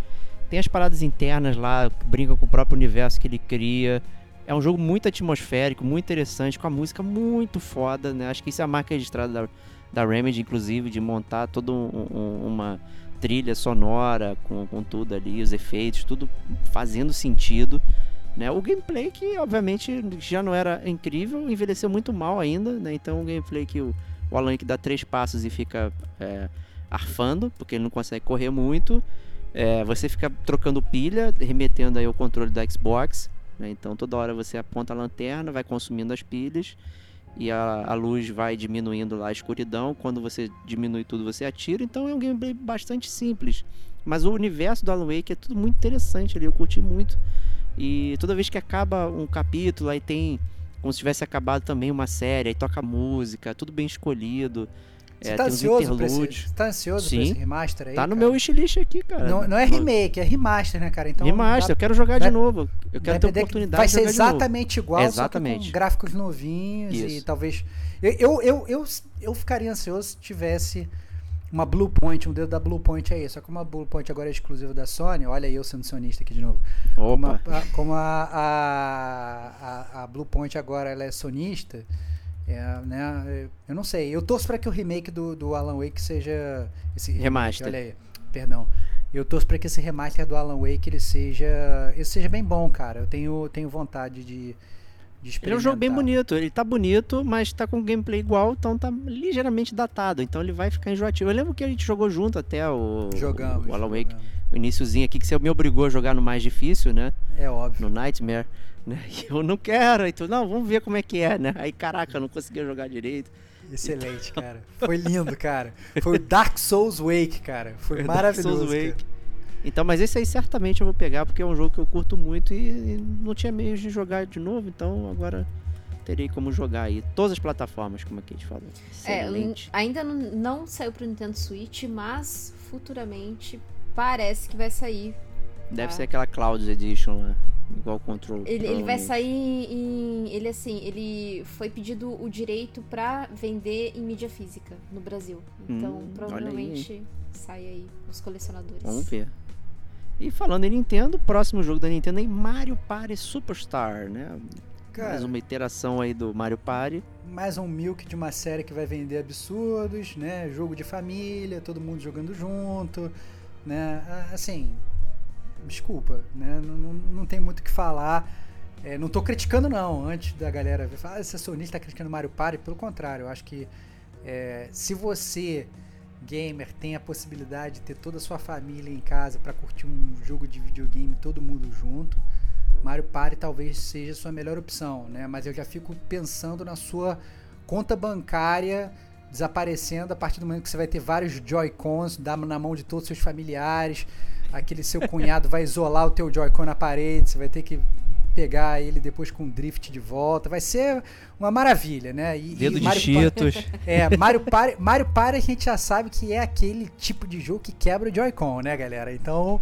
S2: Tem as paradas internas lá, que brincam com o próprio universo que ele cria. É um jogo muito atmosférico, muito interessante, com a música muito foda, né? Acho que isso é a marca registrada da, da Remedy, inclusive, de montar toda um- um- uma trilha sonora com, com tudo ali, os efeitos, tudo fazendo sentido. Né? O gameplay que, obviamente, já não era incrível, envelheceu muito mal ainda, né? Então o gameplay que o, o Alan Wake dá três passos e fica é, arfando, porque ele não consegue correr muito. É, você fica trocando pilha, remetendo aí o controle do Xbox. né? Então toda hora você aponta a lanterna, vai consumindo as pilhas e a, a luz vai diminuindo lá a escuridão. Quando você diminui tudo, você atira. Então é um gameplay bastante simples. Mas o universo do Alan Wake é tudo muito interessante ali, eu curti muito. E toda vez que acaba um capítulo, aí tem como se tivesse acabado também uma série, aí toca música, tudo bem escolhido.
S3: Você
S2: é,
S3: tá ansioso pra esse, você tá ansioso
S2: Sim.
S3: esse remaster aí?
S2: Tá no
S3: cara?
S2: meu wishlist aqui, cara.
S3: Não, não é remake, é remaster, né, cara? Então
S2: Remaster,
S3: dá-
S2: eu quero jogar
S3: dá-
S2: de novo. Eu quero ter oportunidade
S3: Vai
S2: de
S3: ser exatamente igual,
S2: Exatamente.
S3: com gráficos novinhos e
S2: Isso.
S3: talvez... Eu, eu, eu, eu, eu ficaria ansioso se tivesse uma Blue Point, um dedo da Blue Point aí. Só que uma Blue Point agora é exclusiva da Sony, olha aí eu sendo sonista aqui de novo. Como, a,
S2: Opa.
S3: como a, a, a, a Blue Point agora ela é sonista, é, né, eu não sei. Eu torço para que o remake do, do Alan Wake seja... Esse remake,
S2: Remaster.
S3: Olha aí, perdão. Eu torço para que esse remaster do Alan Wake ele seja, ele seja bem bom, cara. Eu tenho, tenho vontade de, de
S2: Ele é um jogo bem bonito, ele tá bonito, mas tá com gameplay igual, então tá ligeiramente datado, então ele vai ficar enjoativo. Eu lembro que a gente jogou junto até o,
S3: Jogamos.
S2: o Alan Wake,
S3: jogamos.
S2: o iniciozinho aqui, que você me obrigou a jogar no mais difícil, né?
S3: É óbvio.
S2: No Nightmare. Né? E eu não quero, então, não, vamos ver como é que é, né? Aí, caraca, eu não conseguia jogar direito.
S3: Excelente, cara. Foi lindo, cara. Foi o Dark Souls Wake, cara. Foi maravilhoso.
S2: Souls
S3: cara.
S2: Wake. Então, mas esse aí certamente eu vou pegar, porque é um jogo que eu curto muito e, e não tinha meios de jogar de novo, então agora terei como jogar aí. Todas as plataformas, como a Kate falou.
S4: É,
S2: Excelente.
S4: ainda não, não saiu pro Nintendo Switch, mas futuramente parece que vai sair.
S2: Deve
S4: tá.
S2: ser aquela Cloud Edition lá, igual o Control.
S4: Ele, ele vai
S2: provavelmente.
S4: sair em. Ele assim, ele foi pedido o direito pra vender em mídia física no Brasil. Então
S2: Hum, olha aí,
S4: provavelmente sai aí os colecionadores.
S2: Vamos ver. E falando em Nintendo, o próximo jogo da Nintendo é Mario Party Superstar, né?
S3: Cara,
S2: Mais uma iteração aí do Mario Party.
S3: mais um milk de uma série que vai vender absurdos, né? Jogo de família, todo mundo jogando junto, né? Assim, desculpa, né? Não, não, não tem muito o que falar. É, não tô criticando não, antes da galera ver, ah, esse sonista tá criticando Mario Party, pelo contrário, eu acho que é, se você gamer tem a possibilidade de ter toda a sua família em casa para curtir um jogo de videogame todo mundo junto, Mario Party talvez seja a sua melhor opção, né? Mas eu já fico pensando na sua conta bancária desaparecendo a partir do momento que você vai ter vários Joy-Cons na mão de todos os seus familiares. Aquele seu cunhado vai isolar o teu Joy-Con na parede, você vai ter que pegar ele depois com drift de volta. Vai ser uma maravilha, né? E,
S2: Dedo
S3: e
S2: de
S3: Pa-
S2: Cheetos.
S3: é, Mario Party, Mario Party a gente já sabe que é aquele tipo de jogo que quebra o Joy-Con, né, galera? Então,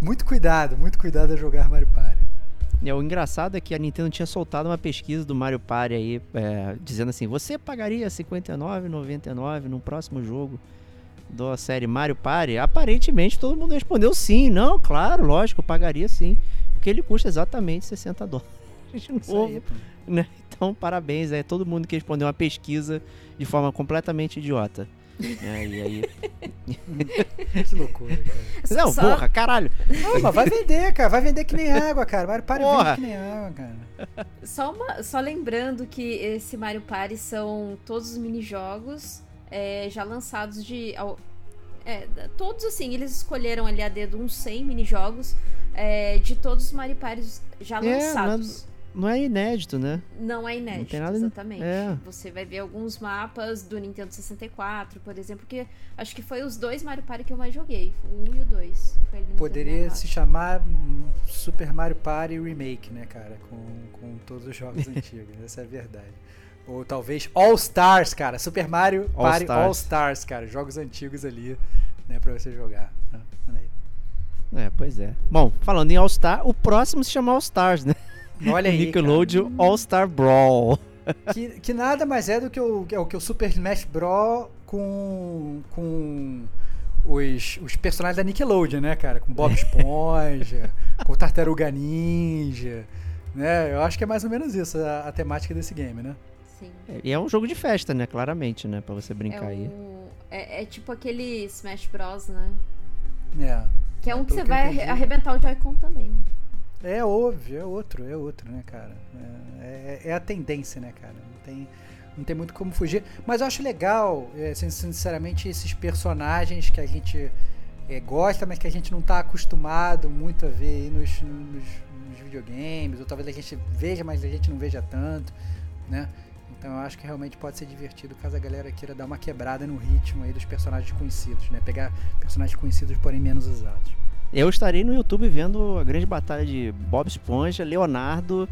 S3: muito cuidado, muito cuidado a jogar Mario Party.
S2: É, o engraçado é que a Nintendo tinha soltado uma pesquisa do Mario Party aí, é, dizendo assim, você pagaria R$ 59,99 no próximo jogo da série Mario Party, aparentemente todo mundo respondeu sim. Não, claro, lógico, eu pagaria sim. Porque ele custa exatamente 60 dólares
S3: aí,
S2: né? Então, parabéns é todo mundo que respondeu uma pesquisa de forma completamente idiota. É, e aí...
S3: Que loucura, cara.
S2: Não,
S4: Só-
S2: porra, caralho.
S3: Não, mas vai vender, cara. Vai vender que nem água, cara. Mario Party
S2: Porra.
S3: vende que nem água, cara.
S4: Só, uma- só lembrando que esse Mario Party são todos os minijogos é, já lançados de. ao- é, todos assim, eles escolheram ali a dedo uns 100 minijogos é, de todos os Mario Parties já
S2: É,
S4: lançados.
S2: Não é inédito, né?
S4: Não é inédito,
S2: tem nada-
S4: exatamente.
S2: é.
S4: Você vai ver alguns mapas do Nintendo 64, por exemplo, que acho que foi os dois Mario Party que eu mais joguei. O 1 e o 2. Foi ali no
S3: Poderia
S4: 64.
S3: se chamar hum, Super Mario Party Remake, né, cara? Com, com todos os jogos antigos. Essa é a verdade. Ou talvez All Stars, cara. Super Mario
S2: All
S3: Party
S2: Stars.
S3: All Stars, cara. Jogos antigos ali, né, pra você jogar. aí.
S2: É, pois é. Bom, falando em All Star, o próximo se chama All Stars, né?
S3: Olha aí,
S2: Nickelodeon All Star Brawl.
S3: cara. Que, que nada mais é do que o, que é o, que o Super Smash Bros. com, com os, os personagens da Nickelodeon, né, cara? Com Bob Esponja, com Tartaruga Ninja, né? Eu acho que é mais ou menos isso a, a temática desse game, né?
S4: Sim.
S2: E é um jogo de festa, né? Claramente, né? Pra você
S4: É,
S2: brincar aí.
S4: um- é, é tipo aquele Smash Bros, né?
S3: É.
S4: Que é um que você
S3: que
S4: vai
S3: entendi.
S4: arre- arrebentar o Joy-Con também, né?
S3: É óbvio, é outro, é outro, né, cara? É, é- é a tendência, né, cara? Não tem, não tem muito como fugir. Mas eu acho legal, é, sin- sinceramente, esses personagens que a gente é, gosta, mas que a gente não tá acostumado muito a ver aí nos, nos, nos videogames, ou talvez a gente veja, mas a gente não veja tanto, né? Então eu acho que realmente pode ser divertido caso a galera queira dar uma quebrada no ritmo aí dos personagens conhecidos, né? Pegar personagens conhecidos, porém menos usados.
S2: Eu estarei no YouTube vendo a grande batalha de Bob Esponja, Leonardo,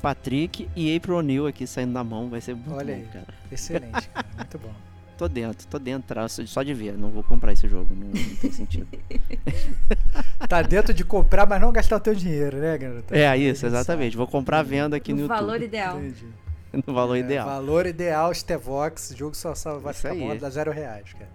S2: Patrick e April O'Neil aqui saindo na mão. Vai ser muito
S3: Olha
S2: bom,
S3: aí.
S2: cara.
S3: Excelente, cara. Muito bom.
S2: Tô dentro, tô dentro, só- só de ver. Não vou comprar esse jogo, não, não tem sentido.
S3: Tá dentro de comprar, mas não gastar o teu dinheiro, né, garota?
S2: É isso, exatamente. Vou comprar vendo aqui no,
S4: no
S2: YouTube.
S4: valor ideal.
S3: Entendi.
S2: No valor
S3: É,
S2: ideal.
S3: Valor ideal, Stevox. Jogo só, só vai
S2: Isso
S3: ficar
S2: aí.
S3: bom a zero reais, cara.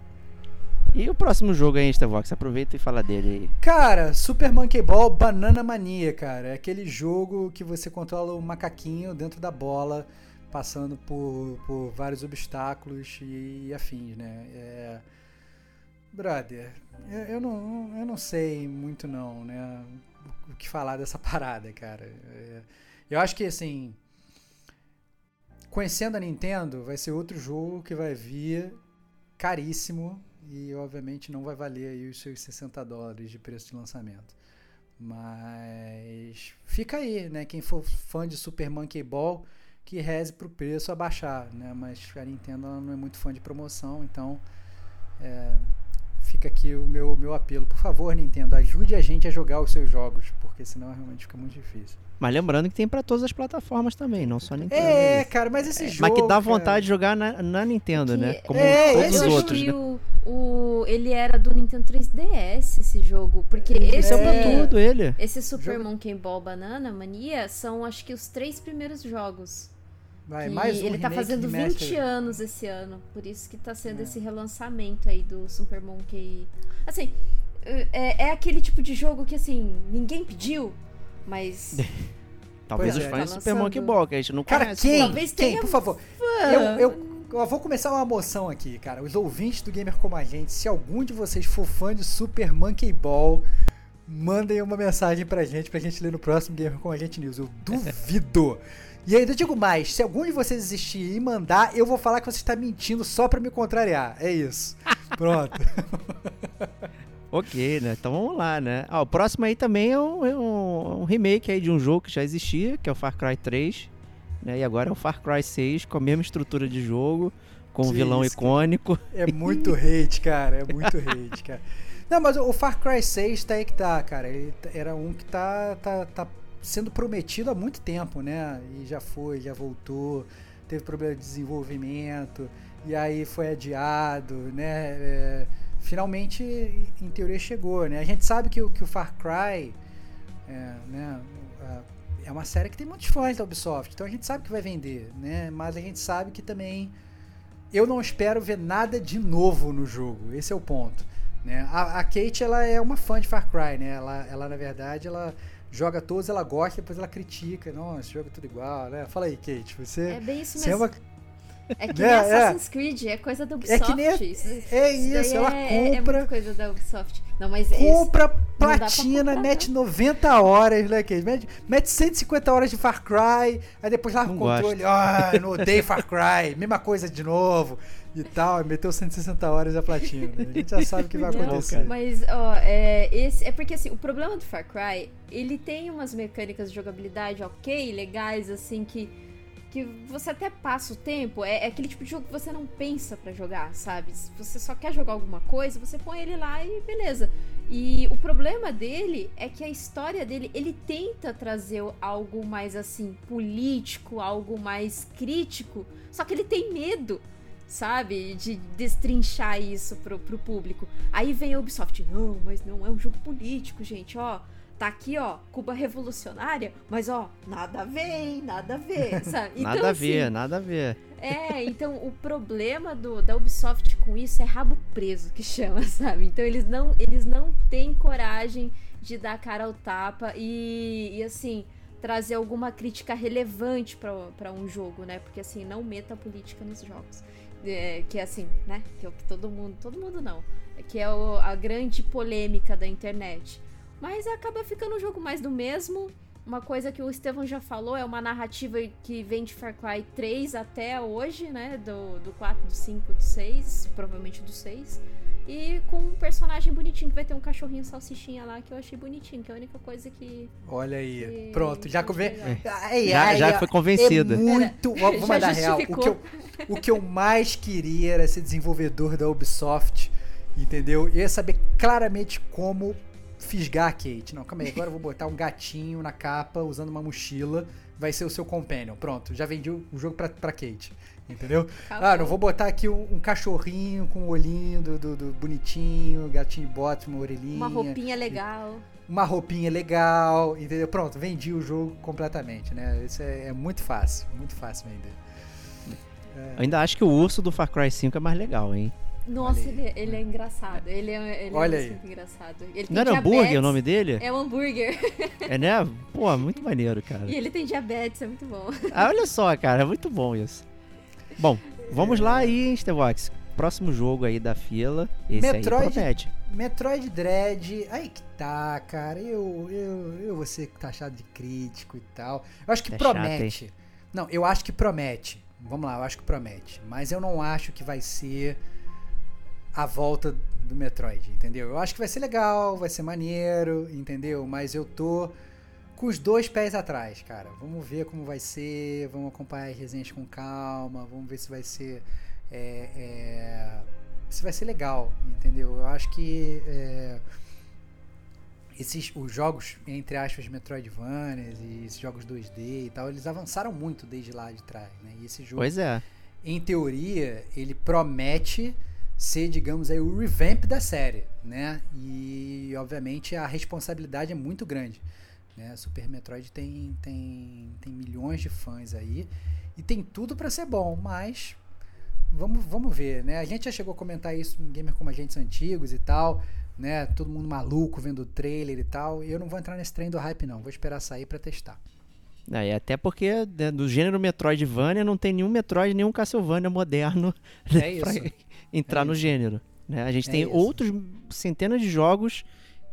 S2: E o próximo jogo aí, Stevox? Aproveita e fala dele aí.
S3: Cara, Super Monkey Ball Banana Mania, cara. É aquele jogo que você controla o macaquinho dentro da bola, passando por, por vários obstáculos e, afins, né? É... Brother, eu, eu não, eu não sei muito não, né? O que falar dessa parada, cara. É, eu acho que, assim... Conhecendo a Nintendo, vai ser outro jogo que vai vir caríssimo e obviamente não vai valer aí os seus 60 dólares de preço de lançamento. Mas fica aí, né? Quem for fã de Super Monkey Ball, que reze pro preço abaixar, né? Mas a Nintendo não é muito fã de promoção, então é, fica aqui o meu, meu apelo. Por favor, Nintendo, ajude a gente a jogar os seus jogos, porque senão realmente fica muito difícil.
S2: Mas lembrando que tem pra todas as plataformas também, não só Nintendo.
S3: É,
S2: né?
S3: cara, mas esse jogo.
S2: Mas que dá
S3: cara,
S2: vontade de jogar na, na Nintendo,
S4: Que-
S2: né? Como
S3: É,
S2: todos os outros.
S4: que
S2: né?
S4: o, o- ele era do Nintendo 3DS, esse jogo. Porque
S3: Ele
S4: esse,
S2: é pra
S3: É.
S2: tudo, ele.
S4: esse Super
S3: Jogo-
S4: Monkey Ball Banana Mania são, acho que, os três primeiros jogos.
S3: Vai, um
S4: ele tá fazendo
S3: remaster.
S4: 20 anos esse ano. Por isso que tá sendo
S3: É.
S4: esse relançamento aí do Super Monkey. Assim, é, é aquele tipo de jogo que, assim, ninguém pediu, mas.
S2: Talvez
S3: Pois
S2: os
S3: é.
S2: fãs
S4: Tá
S2: do Super Monkey. Ball, que a gente não
S3: Cara,
S2: conhece.
S3: quem?
S4: Talvez
S3: Quem,
S4: tenha
S3: por favor? Eu, eu, eu vou começar uma moção aqui, cara. Os ouvintes do Gamer Como a Gente, se algum de vocês for fã de Super Monkey Ball, mandem uma mensagem pra gente, pra gente ler no próximo Gamer Como a Gente News. Eu duvido. E ainda digo mais, se algum de vocês existir e mandar, eu vou falar que você está mentindo só pra me contrariar. É isso. Pronto.
S2: Ok, né? Então vamos lá, né? Ah, o próximo aí também é um, é um- um remake aí de um jogo que já existia, que é o Far Cry 3. Né? E agora é o Far Cry 6 com a mesma estrutura de jogo, com um vilão
S3: isso,
S2: icônico.
S3: É muito hate, cara. É muito hate, cara. Não, mas o Far Cry 6 tá aí que tá, cara. Ele era um que tá, tá, tá sendo prometido há muito tempo, né? E já foi, já voltou. Teve problema de desenvolvimento. E aí foi adiado, né? É, finalmente, em teoria, chegou, né? A gente sabe que, o- que o Far Cry é, né, a- é uma série que tem muitos fãs da Ubisoft. Então a gente sabe que vai vender, né? Mas a gente sabe que também eu não espero ver nada de novo no jogo. Esse é o ponto. Né? A, a Kate ela é uma fã de Far Cry, né? Ela, ela na verdade ela joga todos, ela gosta, depois ela critica. Nossa, esse jogo é tudo igual, né? Fala aí, Kate. Você,
S4: É bem isso
S3: você é
S4: mesmo.
S3: uma
S4: É que
S3: É,
S4: nem
S3: é.
S4: Assassin's Creed, é coisa da
S3: É
S4: Ubisoft.
S3: que nem-
S4: isso,
S3: é isso, ela
S4: é, é
S3: compra-
S4: muito coisa da Ubisoft. Não, mas esse-
S3: compra
S4: pra
S3: platina,
S4: comprar,
S3: mete 90 horas, né? Mete, mete 150 horas de Far Cry, aí depois larga o
S2: Não
S3: controle. Ah, não odeio Far Cry, mesma coisa de novo e tal. e Meteu 160 horas da platina. né? A gente já sabe o que vai
S4: Não,
S3: acontecer.
S4: Mas, ó, é, esse, é porque assim, o problema do Far Cry, ele tem umas mecânicas de jogabilidade ok, legais, assim, que, que você até passa o tempo. É, é aquele tipo de jogo que você não pensa pra jogar, sabe? Se você só quer jogar alguma coisa, você põe ele lá e beleza. E o problema dele é que a história dele, ele tenta trazer algo mais assim, político, algo mais crítico, só que ele tem medo sabe? De destrinchar isso pro, pro público. Aí vem a Ubisoft, não, mas não é um jogo político, gente, ó. Tá aqui, ó, Cuba revolucionária, mas ó, nada a ver, hein? Nada a ver, sabe? Então,
S2: nada a ver,
S4: assim,
S2: nada a ver.
S4: é, então o problema do, da Ubisoft com isso é rabo preso que chama, sabe? Então eles não, eles não têm coragem de dar cara ao tapa e, e assim, trazer alguma crítica relevante pra um jogo, né? Porque assim, não meta política nos jogos. É, que é assim, né? Que é o que todo mundo. Todo mundo não. Que é o- a grande polêmica da internet. Mas acaba ficando um jogo mais do mesmo. Uma coisa que o Estevão já falou é uma narrativa que vem de Far Cry 3 até hoje, né? Do, do 4, do 5, do 6, provavelmente do 6. E com um personagem bonitinho, que vai ter um cachorrinho salsichinha lá, que eu achei bonitinho, que é a única coisa que.
S3: Olha aí,
S4: que
S3: pronto, já
S4: legal.
S3: Ai,
S2: Já,
S3: ai,
S2: já foi convencida.
S3: É muito.
S4: Já
S3: mandar real. O que, eu, o que eu mais queria era ser desenvolvedor da Ubisoft, entendeu? E ia saber claramente como fisgar a Kate. Não, calma aí, agora eu vou botar um gatinho na capa usando uma mochila. Vai ser o seu companion. Pronto, já vendi o jogo pra, pra Kate. Entendeu?
S4: Acabou.
S3: Ah, não vou botar aqui um, um cachorrinho com o olhinho do, do- do bonitinho, gatinho de bote, uma orelhinha
S4: Uma roupinha legal.
S3: uma roupinha legal, entendeu? Pronto, vendi o jogo completamente, né? Isso é, é muito fácil, muito fácil vender.
S2: Eu ainda acho que o urso do Far Cry 5 é mais legal, hein?
S4: Nossa,
S3: Olha aí.
S4: ele, ele é engraçado. Ele é, ele
S3: Olha
S4: é
S3: aí.
S4: muito engraçado. Ele tem
S2: Não era
S4: diabetes.
S2: hambúrguer o nome dele?
S4: É um hambúrguer.
S2: É, né? Pô, muito maneiro, cara.
S4: E ele tem diabetes, é muito bom.
S2: Ah, olha só, cara, é muito bom isso. Bom, vamos lá aí, hein, Stevox. Próximo jogo aí da fila. Esse
S3: Metroid-
S2: aí promete.
S3: Metroid Dread, aí que tá, cara. Eu, eu, eu vou ser taxado de crítico e tal. Eu acho que
S2: É chato,
S3: promete. não, eu acho que promete. Vamos lá, eu acho que promete. Mas eu não acho que vai ser a volta do Metroid, entendeu? Eu acho que vai ser legal, vai ser maneiro, entendeu? Mas eu tô com os dois pés atrás, cara. Vamos ver como vai ser, vamos acompanhar as resenhas com calma, vamos ver se vai ser. é, é, se vai ser legal, entendeu? Eu acho que é, esses os jogos, entre aspas, Metroidvanias e esses jogos 2D e tal, eles avançaram muito desde lá de trás, né? E esse jogo
S2: Pois é.
S3: em teoria, ele promete ser, digamos aí, o revamp da série, né? E, obviamente, a responsabilidade é muito grande, né? Super Metroid tem, tem, tem milhões de fãs aí e tem tudo para ser bom, mas vamos, vamos ver, né? A gente já chegou a comentar isso em Gamer Como Agentes Antigos e tal, né? Todo mundo maluco vendo o trailer e tal, e eu não vou entrar nesse trem do hype não, vou esperar sair para testar.
S2: É, e até porque né, do gênero Metroidvania não tem nenhum Metroid, nenhum Castlevania moderno
S3: É
S2: pra
S3: isso.
S2: Entrar
S3: É
S2: no gênero. Né? A gente
S3: É
S2: tem
S3: isso.
S2: outros centenas de jogos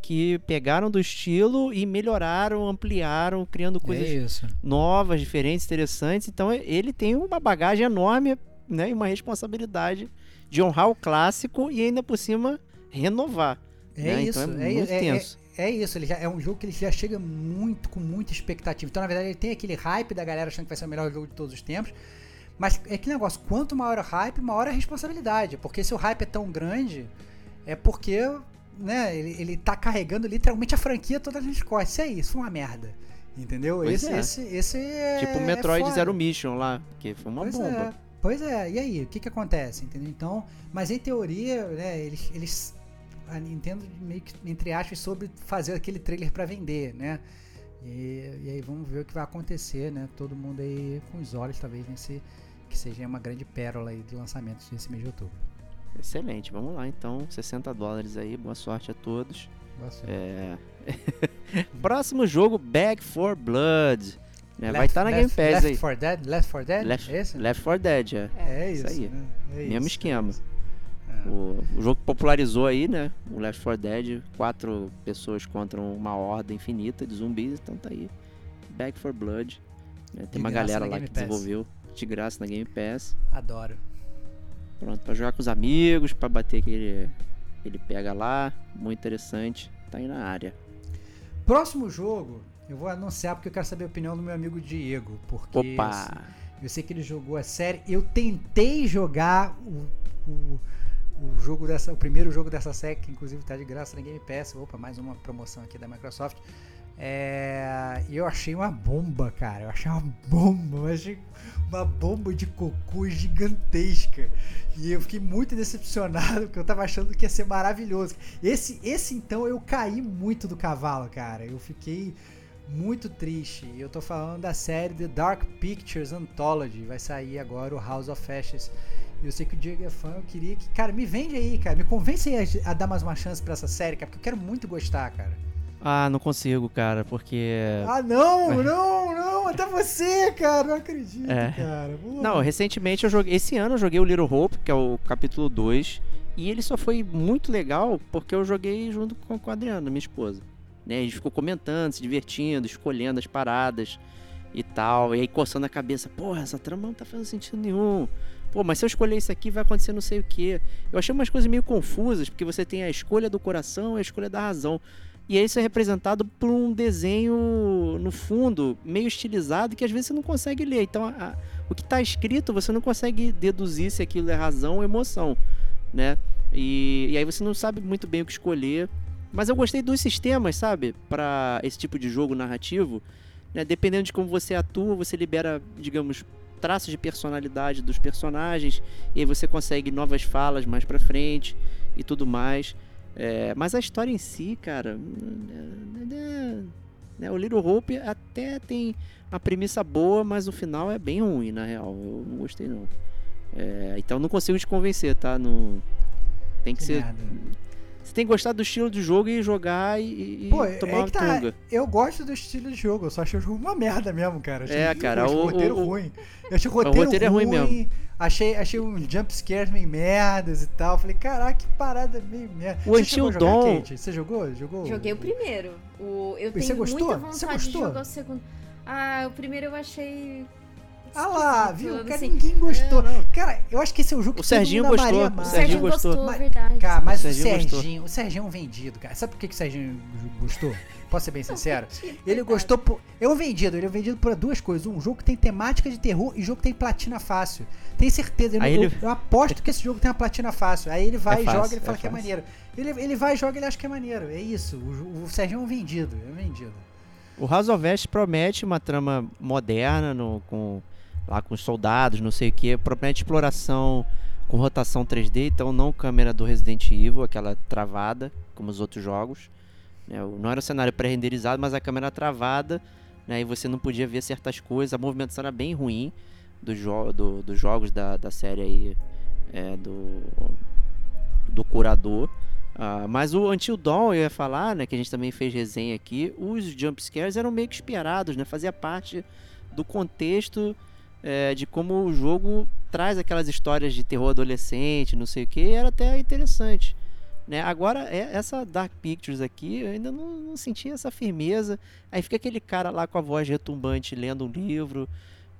S2: que pegaram do estilo e melhoraram, ampliaram, criando coisas
S3: É
S2: novas, diferentes, interessantes. Então ele tem uma bagagem enorme né, e uma responsabilidade de honrar o clássico e ainda por cima renovar.
S3: É
S2: né?
S3: isso,
S2: Então é,
S3: é,
S2: muito
S3: é- é-
S2: tenso.
S3: É isso, ele já, é um jogo que ele já chega muito com muita expectativa. Então, na verdade, ele tem aquele hype da galera achando que vai ser o melhor jogo de todos os tempos. Mas é que negócio, quanto maior o hype, maior a responsabilidade. Porque se o hype é tão grande, é porque né, ele, ele tá carregando literalmente a franquia toda nas costas. Isso aí, isso uma merda. Entendeu?
S2: Pois
S3: esse,
S2: é.
S3: esse, esse é.
S2: tipo o
S3: é
S2: Metroid
S3: foda.
S2: Zero Mission lá, que foi uma
S3: pois
S2: bomba.
S3: É, pois é, e aí, o que que acontece, entendeu? Então, mas em teoria, né, eles, eles a Nintendo meio que, entre aspas, sobre fazer aquele trailer pra vender, né? E, e aí vamos ver o que vai acontecer, né? Todo mundo aí com os olhos, talvez, nesse, que seja uma grande pérola aí de lançamentos desse mês de outubro.
S2: Excelente, vamos lá então. 60 dólares aí, boa sorte a todos.
S3: Boa sorte.
S2: É... Próximo jogo, Back for Blood. né? Vai
S3: Left-
S2: estar na Game Pass
S3: Left
S2: aí.
S3: 4 Dead? Left 4 Dead?
S2: Left,
S3: É esse?
S2: Left 4 Dead, é.
S3: É
S2: isso
S3: isso,
S2: aí.
S3: né? É
S2: Mesmo
S3: isso,
S2: esquema.
S3: é isso. É.
S2: O, o jogo popularizou aí, né? O Left 4 Dead, quatro pessoas contra uma horda infinita de zumbis, então tá aí. Back for Blood. né? Tem
S3: De
S2: uma galera lá que
S3: Pass.
S2: desenvolveu de graça na Game Pass.
S3: Adoro.
S2: Pronto, pra jogar com os amigos, pra bater aquele, aquele pega lá. Muito interessante. Tá aí na área.
S3: Próximo jogo, eu vou anunciar porque eu quero saber a opinião do meu amigo Diego. Porque
S2: Opa!
S3: eu sei que ele jogou a série. Eu tentei jogar o, o, o jogo dessa, o primeiro jogo dessa série, que inclusive tá de graça na Game Pass. Opa, mais uma promoção aqui da Microsoft. É, eu achei uma bomba, cara. Eu achei uma bomba. Eu achei uma bomba de cocô gigantesca. E eu fiquei muito decepcionado, porque eu tava achando que ia ser maravilhoso. Esse, esse então, eu caí muito do cavalo, cara. Eu fiquei muito triste. E eu tô falando da série The Dark Pictures Anthology. Vai sair agora o House of Ashes. E eu sei que o Diego é fã, eu queria que. Cara, me vende aí, cara. Me convence aí a, a dar mais uma chance pra essa série, cara, porque eu quero muito gostar, cara.
S2: Ah, não consigo, cara, porque.
S3: Ah, não, não, não, até você, cara, não acredito,
S2: É.
S3: cara. Porra.
S2: Não, recentemente eu joguei. Esse ano eu joguei o Little Hope, que é o capítulo 2. E ele só foi muito legal porque eu joguei junto com, com a Adriana, minha esposa. Né? A gente ficou comentando, se divertindo, escolhendo as paradas e tal. E aí coçando a cabeça, porra, essa trama não tá fazendo sentido nenhum. Pô, mas se eu escolher isso aqui vai acontecer não sei o que. Eu achei umas coisas meio confusas, porque você tem a escolha do coração e a escolha da razão. E isso é representado por um desenho no fundo, meio estilizado, que às vezes você não consegue ler. Então a- a- o que está escrito você não consegue deduzir se aquilo é razão ou emoção, né? E, e aí você não sabe muito bem o que escolher. Mas eu gostei dos sistemas, sabe? Para esse tipo de jogo narrativo. Né? Dependendo de como você atua, você libera, digamos, traços de personalidade dos personagens. E aí você consegue novas falas mais pra frente e tudo mais. É, mas a história em si, cara. né, né, o Little Hope até tem uma premissa boa, mas o final é bem ruim, na real. Eu não gostei, não. É, então não consigo te convencer, tá? Não... Tem que,
S3: Que
S2: ser.
S3: merda.
S2: Você tem que gostar do estilo de jogo e jogar e, e
S3: Pô, é
S2: tomar
S3: que
S2: uma
S3: tá.
S2: tunga.
S3: Eu gosto do estilo de jogo, eu só achei o jogo uma merda mesmo, cara. Achei
S2: É, cara,
S3: achei
S2: o-
S3: roteiro
S2: o- o-
S3: ruim. Eu achei o roteiro,
S2: roteiro é ruim mesmo.
S3: Achei, achei um jump scares meio merdas e tal. Falei, caraca, que parada meio merda.
S2: O
S3: Você
S2: Until Dawn-
S3: Kate? Você jogou? Jogou?
S4: Joguei o primeiro. O, eu
S3: E
S4: tenho
S3: você gostou?
S4: muita
S3: Você
S4: vontade de
S3: gostou?
S4: jogar o segundo. Ah, o primeiro eu achei.
S3: Ah lá, viu? Cara,
S4: sei.
S3: ninguém gostou.
S4: É.
S3: Cara, eu acho que esse é o jogo que
S2: O Serginho gostou,
S3: amaria
S2: o.
S4: O
S2: Serginho gostou.
S4: gostou,
S3: Mas-
S4: verdade.
S3: Cara, mas
S2: O
S3: o
S2: Serginho gostou.
S3: Serginho, o Serginho é um vendido, cara. Sabe por que, que o Serginho gostou? Posso ser bem sincero? Ele
S4: Verdade.
S3: gostou por. É um vendido, ele é um vendido por duas coisas. Um jogo que tem temática de terror e jogo que tem platina fácil. Tenho certeza, eu,
S2: ele-
S3: eu aposto que esse jogo tem uma platina fácil. Aí ele vai
S2: É
S3: e
S2: fácil,
S3: joga e ele
S2: é
S3: fala que é maneiro. Ele, ele vai e joga e ele acha que é maneiro. É isso. O, o Serginho é um vendido, é um vendido.
S2: O House of Ashes promete uma trama moderna no, com lá com os soldados, não sei o que, promete exploração com rotação 3D, então não câmera do Resident Evil, aquela travada, como os outros jogos. né? O- Não era o cenário pré-renderizado, mas a câmera travada, né? e você não podia ver certas coisas. A movimentação era bem ruim dos jo do, dos jogos da, da série aí, é, do, do curador. Ah, mas o Until Dawn, eu ia falar, né, que a gente também fez resenha aqui, os jump scares eram meio que esperados, né? Fazia parte do contexto é, de como o jogo traz aquelas histórias de terror adolescente, não sei o que, era até interessante. Né? Agora, é- essa Dark Pictures aqui, eu ainda não, não senti essa firmeza. Aí fica aquele cara lá com a voz retumbante lendo um livro,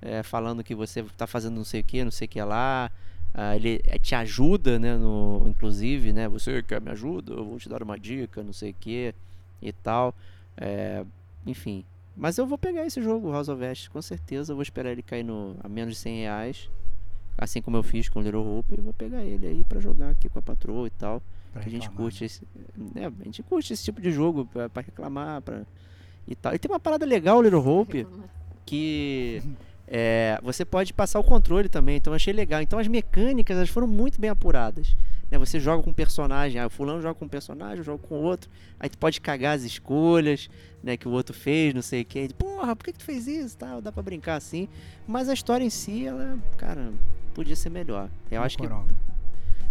S2: é, falando que você tá fazendo não sei o que, não sei o que lá. Ah, ele eh, te ajuda, né? No, inclusive, né? Você quer me ajuda? Eu vou te dar uma dica, não sei o que e tal. É, enfim. Mas eu vou pegar esse jogo, House of Ashes, com certeza. Eu vou esperar ele cair no, a menos de 100 reais. Assim como eu fiz com Little Hope. Eu vou pegar ele aí pra jogar aqui com a patroa e tal.
S3: Pra
S2: Que a gente curte
S3: né?
S2: esse, né, a gente curte esse tipo de jogo pra, pra reclamar, pra, e tal. E tem uma parada legal, Little Hope, que é, você pode passar o controle também, então eu achei legal. Então as mecânicas elas foram muito bem apuradas. Né? Você joga com um personagem, ah, o fulano joga com um personagem, eu jogo com outro. Aí tu pode cagar as escolhas, né, que o outro fez, não sei o que. Porra, por que, que tu fez isso? Tal, dá pra brincar assim. Mas a história em si, ela, cara, podia ser melhor. Eu acho que
S3: Mocorongo.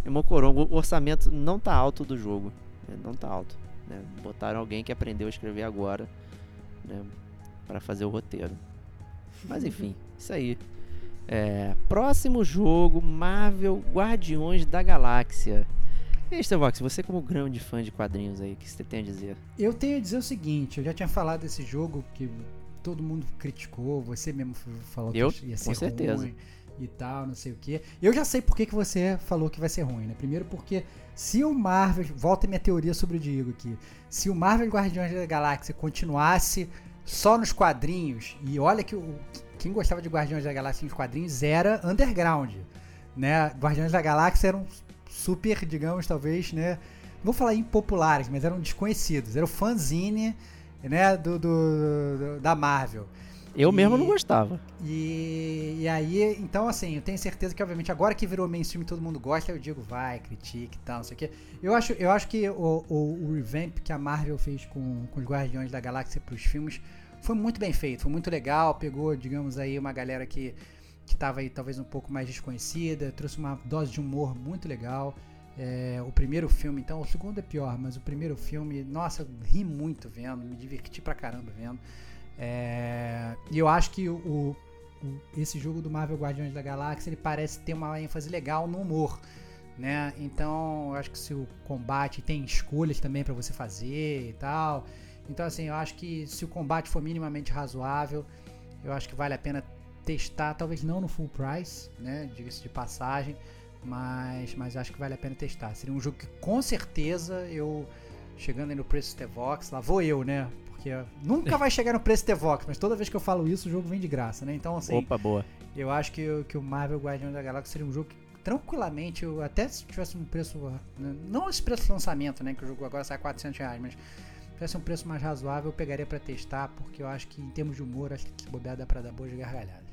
S2: é Mocorongo. O orçamento não tá alto do jogo. né, Não tá alto. né? Botaram alguém que aprendeu a escrever agora, né? Pra fazer o roteiro. Mas enfim, isso aí. É, próximo jogo, Marvel Guardiões da Galáxia. E aí, Stevox, você como grande fã de quadrinhos aí, o que você tem a dizer?
S3: Eu tenho a dizer o seguinte, eu já tinha falado desse jogo que todo mundo criticou, você mesmo falou
S2: Eu?
S3: que ia ser
S2: Com certeza.
S3: ruim e tal, não sei o que. Eu já sei por que, que você falou que vai ser ruim, né? Primeiro porque se o Marvel, volta a minha teoria sobre o Diego aqui, se o Marvel Guardiões da Galáxia continuasse só nos quadrinhos, e olha que o, quem gostava de Guardiões da Galáxia nos quadrinhos era underground, né? Guardiões da Galáxia eram super, digamos, talvez, né? Não vou falar impopulares, mas eram desconhecidos. Era o fanzine, né, do, do- do- da Marvel.
S2: Eu mesmo
S3: E-
S2: não gostava.
S3: E, e aí, então assim, eu tenho certeza que, obviamente, agora que virou mainstream e todo mundo gosta, eu digo, vai, critique e tal, não sei o quê. Eu acho, eu acho que o, o, o revamp que a Marvel fez com, com os Guardiões da Galáxia pros filmes foi muito bem feito, foi muito legal, pegou, digamos aí, uma galera que, que tava aí talvez um pouco mais desconhecida, trouxe uma dose de humor muito legal. É, o primeiro filme, então, o segundo é pior, mas o primeiro filme, nossa, ri muito vendo, me diverti pra caramba vendo. É, e eu acho que o, o- esse jogo do Marvel Guardiões da Galáxia ele parece ter uma ênfase legal no humor, né? Então, eu acho que se o combate tem escolhas também pra você fazer e tal. Então, assim, eu acho que se o combate for minimamente razoável, eu acho que vale a pena testar, talvez não no full price, né? Diga-se de passagem, mas, mas acho que vale a pena testar. Seria um jogo que com certeza eu chegando aí no preço Stevox, lá vou eu, né? Porque nunca vai chegar no preço Stevox, mas toda vez que eu falo isso, o jogo vem de graça, né? Então, assim,
S2: Opa, boa.
S3: eu acho que, o- que o Marvel Guardiões da Galáxia seria um jogo que, tranquilamente, eu, até se tivesse um preço. né, Não esse preço de lançamento, né? Que o jogo agora sai 400 reais, mas tivesse um preço mais razoável, eu pegaria pra testar, porque eu acho que em termos de humor, acho que se bobear dá pra dar boas gargalhadas.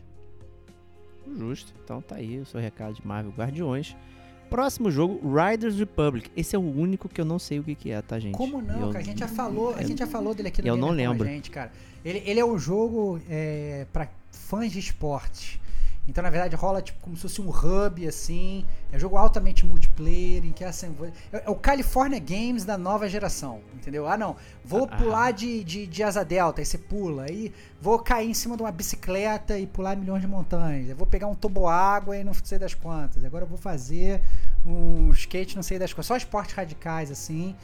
S2: Justo. Então tá aí o seu recado de Marvel Guardiões. Próximo jogo, Riders Republic. Esse é o único que eu não sei o que, que é, tá, gente?
S3: Como não,
S2: Eu-
S3: cara? A gente já falou, a gente já falou dele aqui no
S2: eu
S3: Gamer
S2: não lembro.
S3: gente, cara. Ele, ele é um jogo é, para fãs de esportes. Então, na verdade, rola tipo como se fosse um hub, assim. É um jogo altamente multiplayer, em que assim, é, é o California Games da nova geração, entendeu? Ah, não, vou
S2: Ah.
S3: pular de, de, de asa delta, aí você pula. Aí vou cair em cima de uma bicicleta e pular milhões de montanhas. Eu vou pegar um toboágua e não sei das quantas. Agora eu vou fazer um skate não sei das quantas. Só esportes radicais, assim.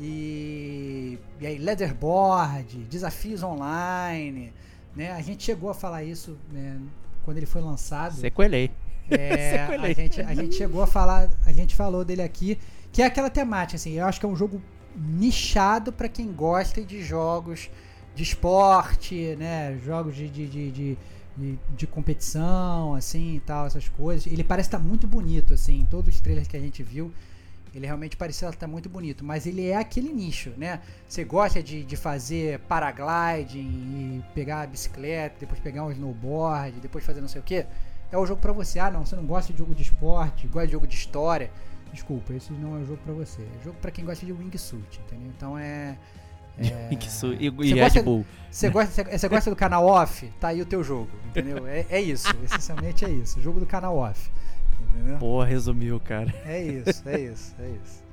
S3: E, e aí, leatherboard, desafios online, né? A gente chegou a falar isso né, quando ele foi lançado.
S2: Sequelei.
S3: É, a,
S2: Sequelei.
S3: gente, a gente chegou a falar, a gente falou dele aqui, que é aquela temática, assim, eu acho que é um jogo nichado pra quem gosta de jogos de esporte, né? Jogos de, de, de, de, de- de competição, assim e tal, essas coisas. Ele parece estar muito bonito, assim, em todos os trailers que a gente viu. Ele realmente parecia estar muito bonito, mas ele é aquele nicho, né? Você gosta de, de fazer paragliding e pegar a bicicleta, depois pegar um snowboard, depois fazer não sei o que. É o jogo pra você. Ah, não, você não gosta de jogo de esporte, gosta de jogo de história. Desculpa, esse não é o jogo pra você. É jogo pra quem gosta de wingsuit, entendeu? Então é. é...
S2: E,
S3: Você
S2: e
S3: gosta-
S2: Red Bull.
S3: Você gosta, você gosta do canal off? Tá aí o teu jogo, entendeu? É, é isso, essencialmente é isso. Jogo do canal off. Entendeu?
S2: Pô, resumiu, cara.
S3: É isso, é isso, é isso.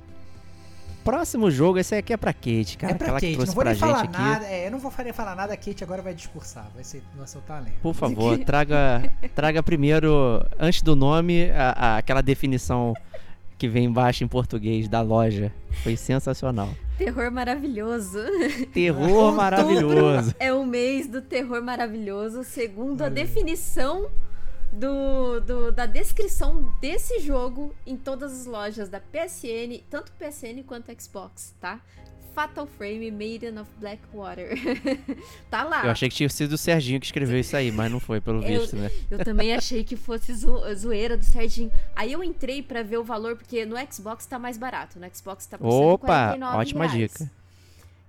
S2: Próximo jogo, esse aqui é pra Kate, cara.
S3: é pra Kate, não vou nem falar nada. É, eu não vou fa- falar nada, a Kate agora vai discursar, vai, ser, a lenda.
S2: Por favor, traga, traga primeiro, antes do nome, a- a- aquela definição que vem embaixo em português da loja. Foi sensacional.
S4: Terror maravilhoso.
S2: Terror maravilhoso.
S4: É o mês do terror maravilhoso, segundo a definição do, do- da descrição desse jogo em todas as lojas da PSN, tanto PSN quanto Xbox, tá? Fatal Frame Maiden of Blackwater. tá lá.
S2: Eu achei que tinha sido o Serginho que escreveu isso aí, mas não foi, pelo
S4: Eu-
S2: visto, né?
S4: Eu também achei que fosse zo- zoeira do Serginho. Aí eu entrei pra ver o valor, porque no Xbox tá mais barato. No Xbox tá por
S2: Opa,
S4: 149
S2: ótima
S4: reais.
S2: dica.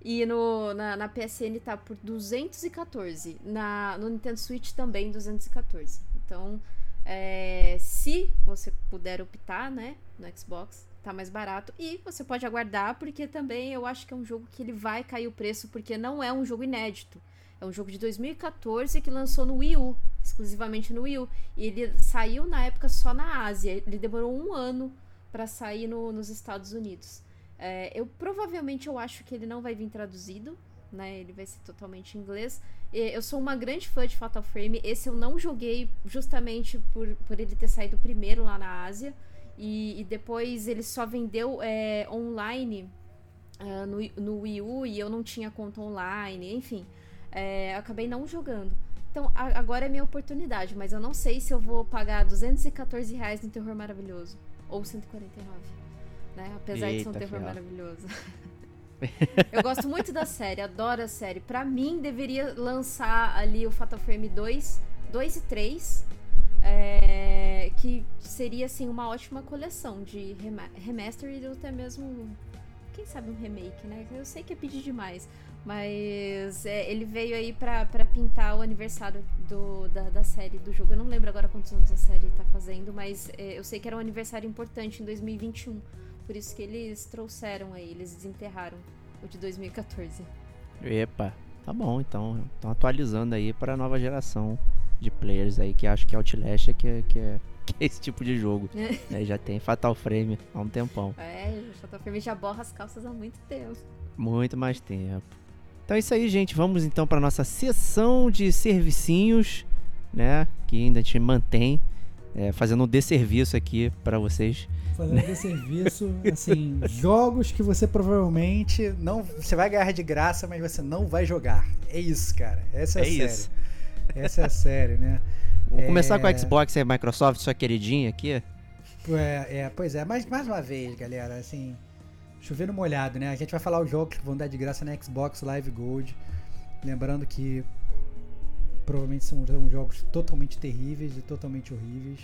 S4: E no, na, na PSN tá por 214. Na, no Nintendo Switch também 214. Então, é, se você puder optar, né, no Xbox, tá mais barato. E você pode aguardar, porque também eu acho que é um jogo que ele vai cair o preço, porque não é um jogo inédito. É um jogo de 2014 que lançou no Wii U, exclusivamente no Wii U. E ele saiu na época só na Ásia. Ele demorou um ano para sair no, nos Estados Unidos. É, eu provavelmente eu acho que ele não vai vir traduzido, né? Ele vai ser totalmente em inglês. Eu sou uma grande fã de Fatal Frame. Esse eu não joguei justamente por, por ele ter saído primeiro lá na Ásia. E, e depois ele só vendeu é, online uh, no, no Wii U e eu não tinha conta online, enfim. É, acabei não jogando. Então a, agora é minha oportunidade, mas eu não sei se eu vou pagar 214 reais no Terror Maravilhoso. Ou 149. Né? Apesar Eita, de ser um terror fiel. maravilhoso. eu gosto muito da série, adoro a série. Pra mim, deveria lançar ali o Fatal Frame 2, 2 e 3 é, que seria assim uma ótima coleção de remaster e até mesmo quem sabe um remake, né? Eu sei que é pedir demais, mas é, ele veio aí pra pintar o aniversário do, da, da, série, do jogo. Eu não lembro agora quantos anos a série tá fazendo, mas é, eu sei que era um aniversário importante em 2021. Por isso que eles trouxeram aí, eles desenterraram o de 2014.
S2: Epa, tá bom, então. Estão atualizando aí para a nova geração de players aí que acho que Outlast é que, que, é, que é esse tipo de jogo. É. Já tem Fatal Frame há um tempão.
S4: É, Fatal Frame já borra as calças há muito tempo.
S2: Muito mais tempo. Então é isso aí, gente. Vamos então para nossa sessão de servicinhos, né? Que ainda a gente mantém, é, fazendo um desserviço aqui para vocês.
S3: Fazendo um desserviço, assim, jogos que você provavelmente não. Você vai ganhar de graça, mas você não vai jogar. É isso, cara. Essa é, é a série. Isso. Essa é a série, né?
S2: Vamos é... começar com a Xbox e a Microsoft, sua queridinha aqui.
S3: É, é, pois é, mas mais uma vez, galera, assim, chovendo molhado, né? A gente vai falar os jogos que vão dar de graça na Xbox Live Gold. Lembrando que provavelmente são, são jogos totalmente terríveis e totalmente horríveis.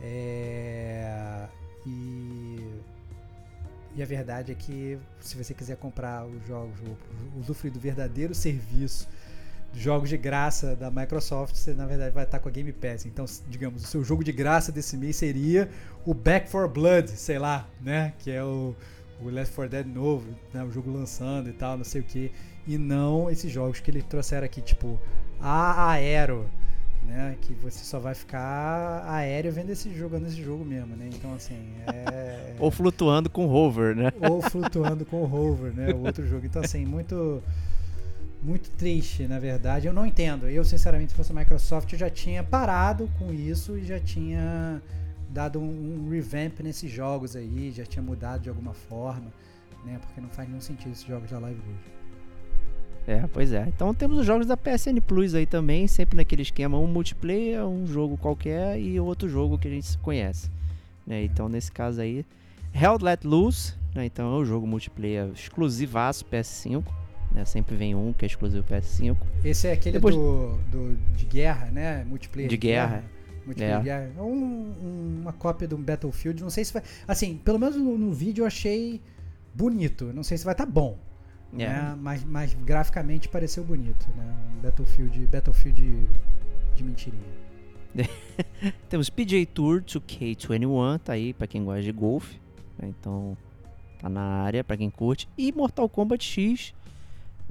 S3: É, e, e a verdade é que se você quiser comprar os jogos, usufruir do verdadeiro serviço jogos de graça da Microsoft, você na verdade vai estar com a Game Pass. Então, digamos, o seu jogo de graça desse mês seria o Back 4 Blood, sei lá, né? Que é o, o Left 4 Dead novo, né? o jogo lançando e tal, não sei o que. E não esses jogos que ele trouxeram aqui, tipo a Aero, né? Que você só vai ficar aéreo vendo esse jogo, jogando esse jogo mesmo, né? Então, assim, é...
S2: Ou flutuando com hover, né?
S3: Ou flutuando com hover, né? O outro jogo. Então, assim, muito muito triste, na verdade. Eu não entendo. Eu, sinceramente, se fosse a Microsoft, eu já tinha parado com isso e já tinha dado um, um revamp nesses jogos aí, já tinha mudado de alguma forma, né? Porque não faz nenhum sentido esses jogos da Live Gold.
S2: É, pois é. Então temos os jogos da PSN Plus aí também, sempre naquele esquema, um multiplayer, um jogo qualquer e outro jogo que a gente conhece. Né? Então nesse caso aí, Hell Let Loose, né? então é um jogo multiplayer exclusivaço PS5 né? Sempre vem um que é exclusivo PS5.
S3: Esse é aquele Depois... do, do, de guerra, né? Multiplayer
S2: de, de guerra. guerra.
S3: Multiplayer é. Um, um, uma cópia do Battlefield. Não sei se vai. Assim, pelo menos no, no vídeo eu achei bonito. Não sei se vai estar tá bom. É. Né? Mas, mas graficamente pareceu bonito. Né? Um Battlefield, Battlefield de, de mentirinha.
S2: Temos PJ Tour 2K21, tá aí pra quem gosta de golfe. Né? Então, tá na área pra quem curte. E Mortal Kombat X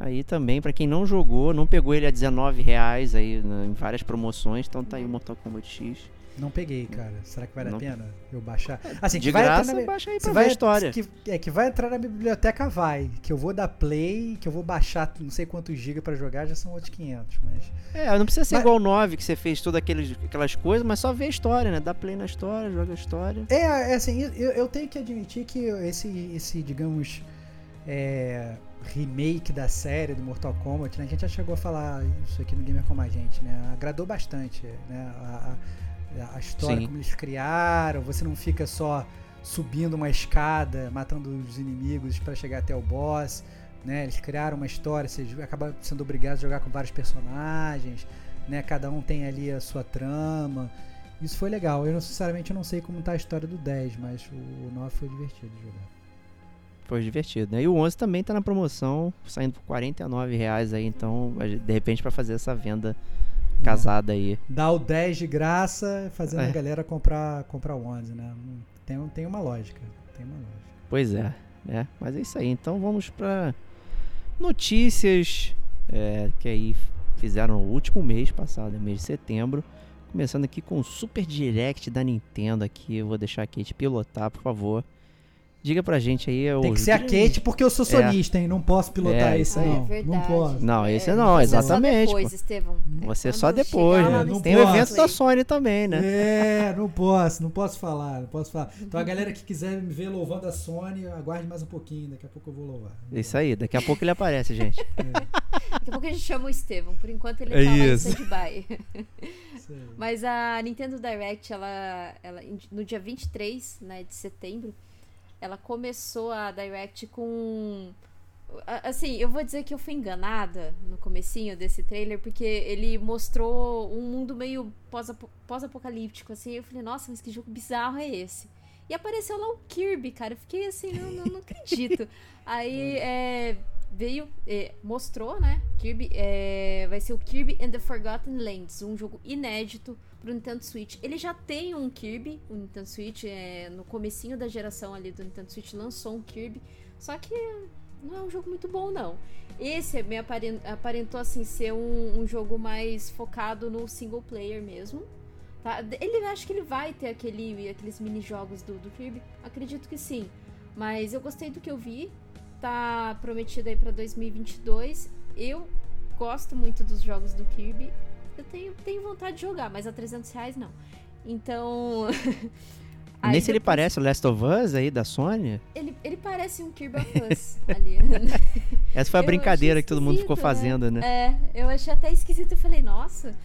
S2: Aí também, para quem não jogou, não pegou ele a 19 reais aí né, em várias promoções, então tá aí o Mortal Kombat X.
S3: Não peguei, cara. Será que vale não. a pena eu baixar?
S2: Assim, de graça, na... baixa aí pra vai, história.
S3: Que, é, que vai entrar na biblioteca, vai. Que eu vou dar play, que eu vou baixar não sei quantos gigas para jogar, já são outros 500, mas...
S2: É, não precisa ser mas... igual o 9, que você fez todas aquelas, aquelas coisas, mas só ver a história, né? Dá play na história, joga a história.
S3: É, é assim, eu, eu tenho que admitir que esse, esse digamos... É, remake da série do Mortal Kombat, né? A gente já chegou a falar isso aqui no Gamer Como a Gente, né? Agradou bastante, né? A, a, a história, Sim. como eles criaram, você não fica só subindo uma escada, matando os inimigos para chegar até o boss, né? Eles criaram uma história, você acaba sendo obrigado a jogar com vários personagens, né? Cada um tem ali a sua trama. Isso foi legal. Eu, sinceramente, não sei como tá a história do 10, mas o 9 foi divertido de jogar
S2: foi divertido, né? E o 11 também tá na promoção, saindo por 49 reais aí, então, de repente para fazer essa venda casada aí.
S3: Dá o 10 de graça, fazendo é. a galera comprar, comprar o 11, né? Tem, tem uma lógica. Tecnológica.
S2: Pois é, né? Mas é isso aí. Então vamos pra notícias é, que aí fizeram no último mês passado, mês de setembro. Começando aqui com o Super Direct da Nintendo aqui. Eu vou deixar a Kate pilotar, por favor. Diga pra gente aí.
S3: Tem que ser a Kate porque eu sou sonista, hein? Não posso pilotar
S2: É,
S3: isso,
S4: Ah,
S2: aí.
S4: é
S3: não.
S4: verdade.
S3: não posso.
S2: Não, esse
S4: É,
S2: não,
S4: você
S2: exatamente.
S4: Só depois. Estevão.
S2: Você
S4: Quando
S2: só depois,
S4: lá
S2: né?
S4: no
S2: Tem o
S3: posso.
S2: evento da Sony também, né?
S3: É, não posso, não posso falar, não posso falar. Então a galera que quiser me ver louvando a Sony, aguarde mais um pouquinho, daqui a pouco eu vou louvar.
S2: Isso aí, daqui a pouco ele aparece, gente.
S4: Daqui a pouco a gente chama o Estevão. Por enquanto ele
S2: É
S4: tá lá em
S2: isso.
S4: stand-by.
S3: Isso aí.
S4: Mas a Nintendo Direct, ela, ela no dia 23 né, de setembro, ela começou a Direct com... Assim, eu vou dizer que eu fui enganada no comecinho desse trailer, porque ele mostrou um mundo meio pós-apo- pós-apocalíptico, assim. Eu falei, nossa, mas que jogo bizarro é esse? E apareceu lá o Kirby, cara. Eu fiquei assim, não, não, não acredito. Aí é, veio, é, mostrou, né? Kirby é, vai ser o Kirby and the Forgotten Lands, um jogo inédito pro Nintendo Switch. Ele já tem um Kirby, o Nintendo Switch, é, no comecinho da geração ali do Nintendo Switch lançou um Kirby, só que não é um jogo muito bom não. Esse me aparen- aparentou assim ser um, um jogo mais focado no single player mesmo. Tá? Ele acho que ele vai ter aquele, aqueles mini jogos do, do Kirby, acredito que sim. Mas eu gostei do que eu vi. Tá prometido aí pra 2022. Eu gosto muito dos jogos do Kirby. Eu tenho, tenho vontade de jogar, mas a 300 reais não. Então.
S2: Nem se ele
S4: depois-
S2: parece o Last of Us aí da Sony.
S4: Ele, ele parece um Kirby of Us ali.
S2: Essa foi a
S4: Eu
S2: brincadeira que todo mundo ficou
S4: esquisito,
S2: fazendo, né?
S4: É, eu achei até esquisito. Eu falei, nossa,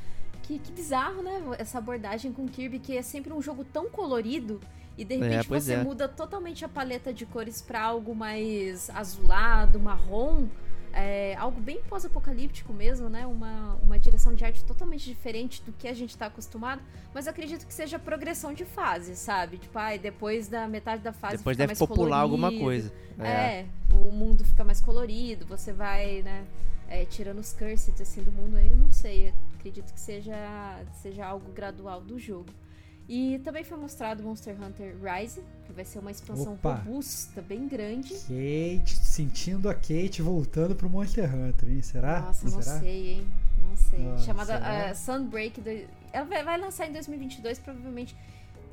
S4: que, que bizarro, né? Essa abordagem com Kirby, que é sempre um jogo tão colorido. E de repente
S2: pois
S4: você
S2: é.
S4: muda totalmente a paleta de cores pra algo mais azulado, marrom. É, algo bem pós-apocalíptico mesmo, né? Uma, uma direção de arte totalmente diferente do que a gente tá acostumado. Mas acredito que seja progressão de fase, sabe? Tipo, ai, depois da metade da fase
S2: Depois
S4: fica
S2: deve
S4: mais
S2: popular alguma
S4: colorido.
S2: coisa.
S4: É. o mundo fica mais colorido, você vai, né, é, tirando os curseds assim do mundo, aí eu não sei, acredito que seja, seja algo gradual do jogo. E também foi mostrado Monster Hunter Rise, que vai ser uma expansão
S3: Opa.
S4: robusta, bem grande.
S3: Kate, sentindo a Kate voltando pro Monster Hunter, hein? Será?
S4: Nossa, não
S3: Será?
S4: sei, hein? Não sei.
S3: Nossa,
S4: Chamada
S3: será?
S4: ah, Sunbreak. do- Ela vai, vai lançar em 2022, provavelmente.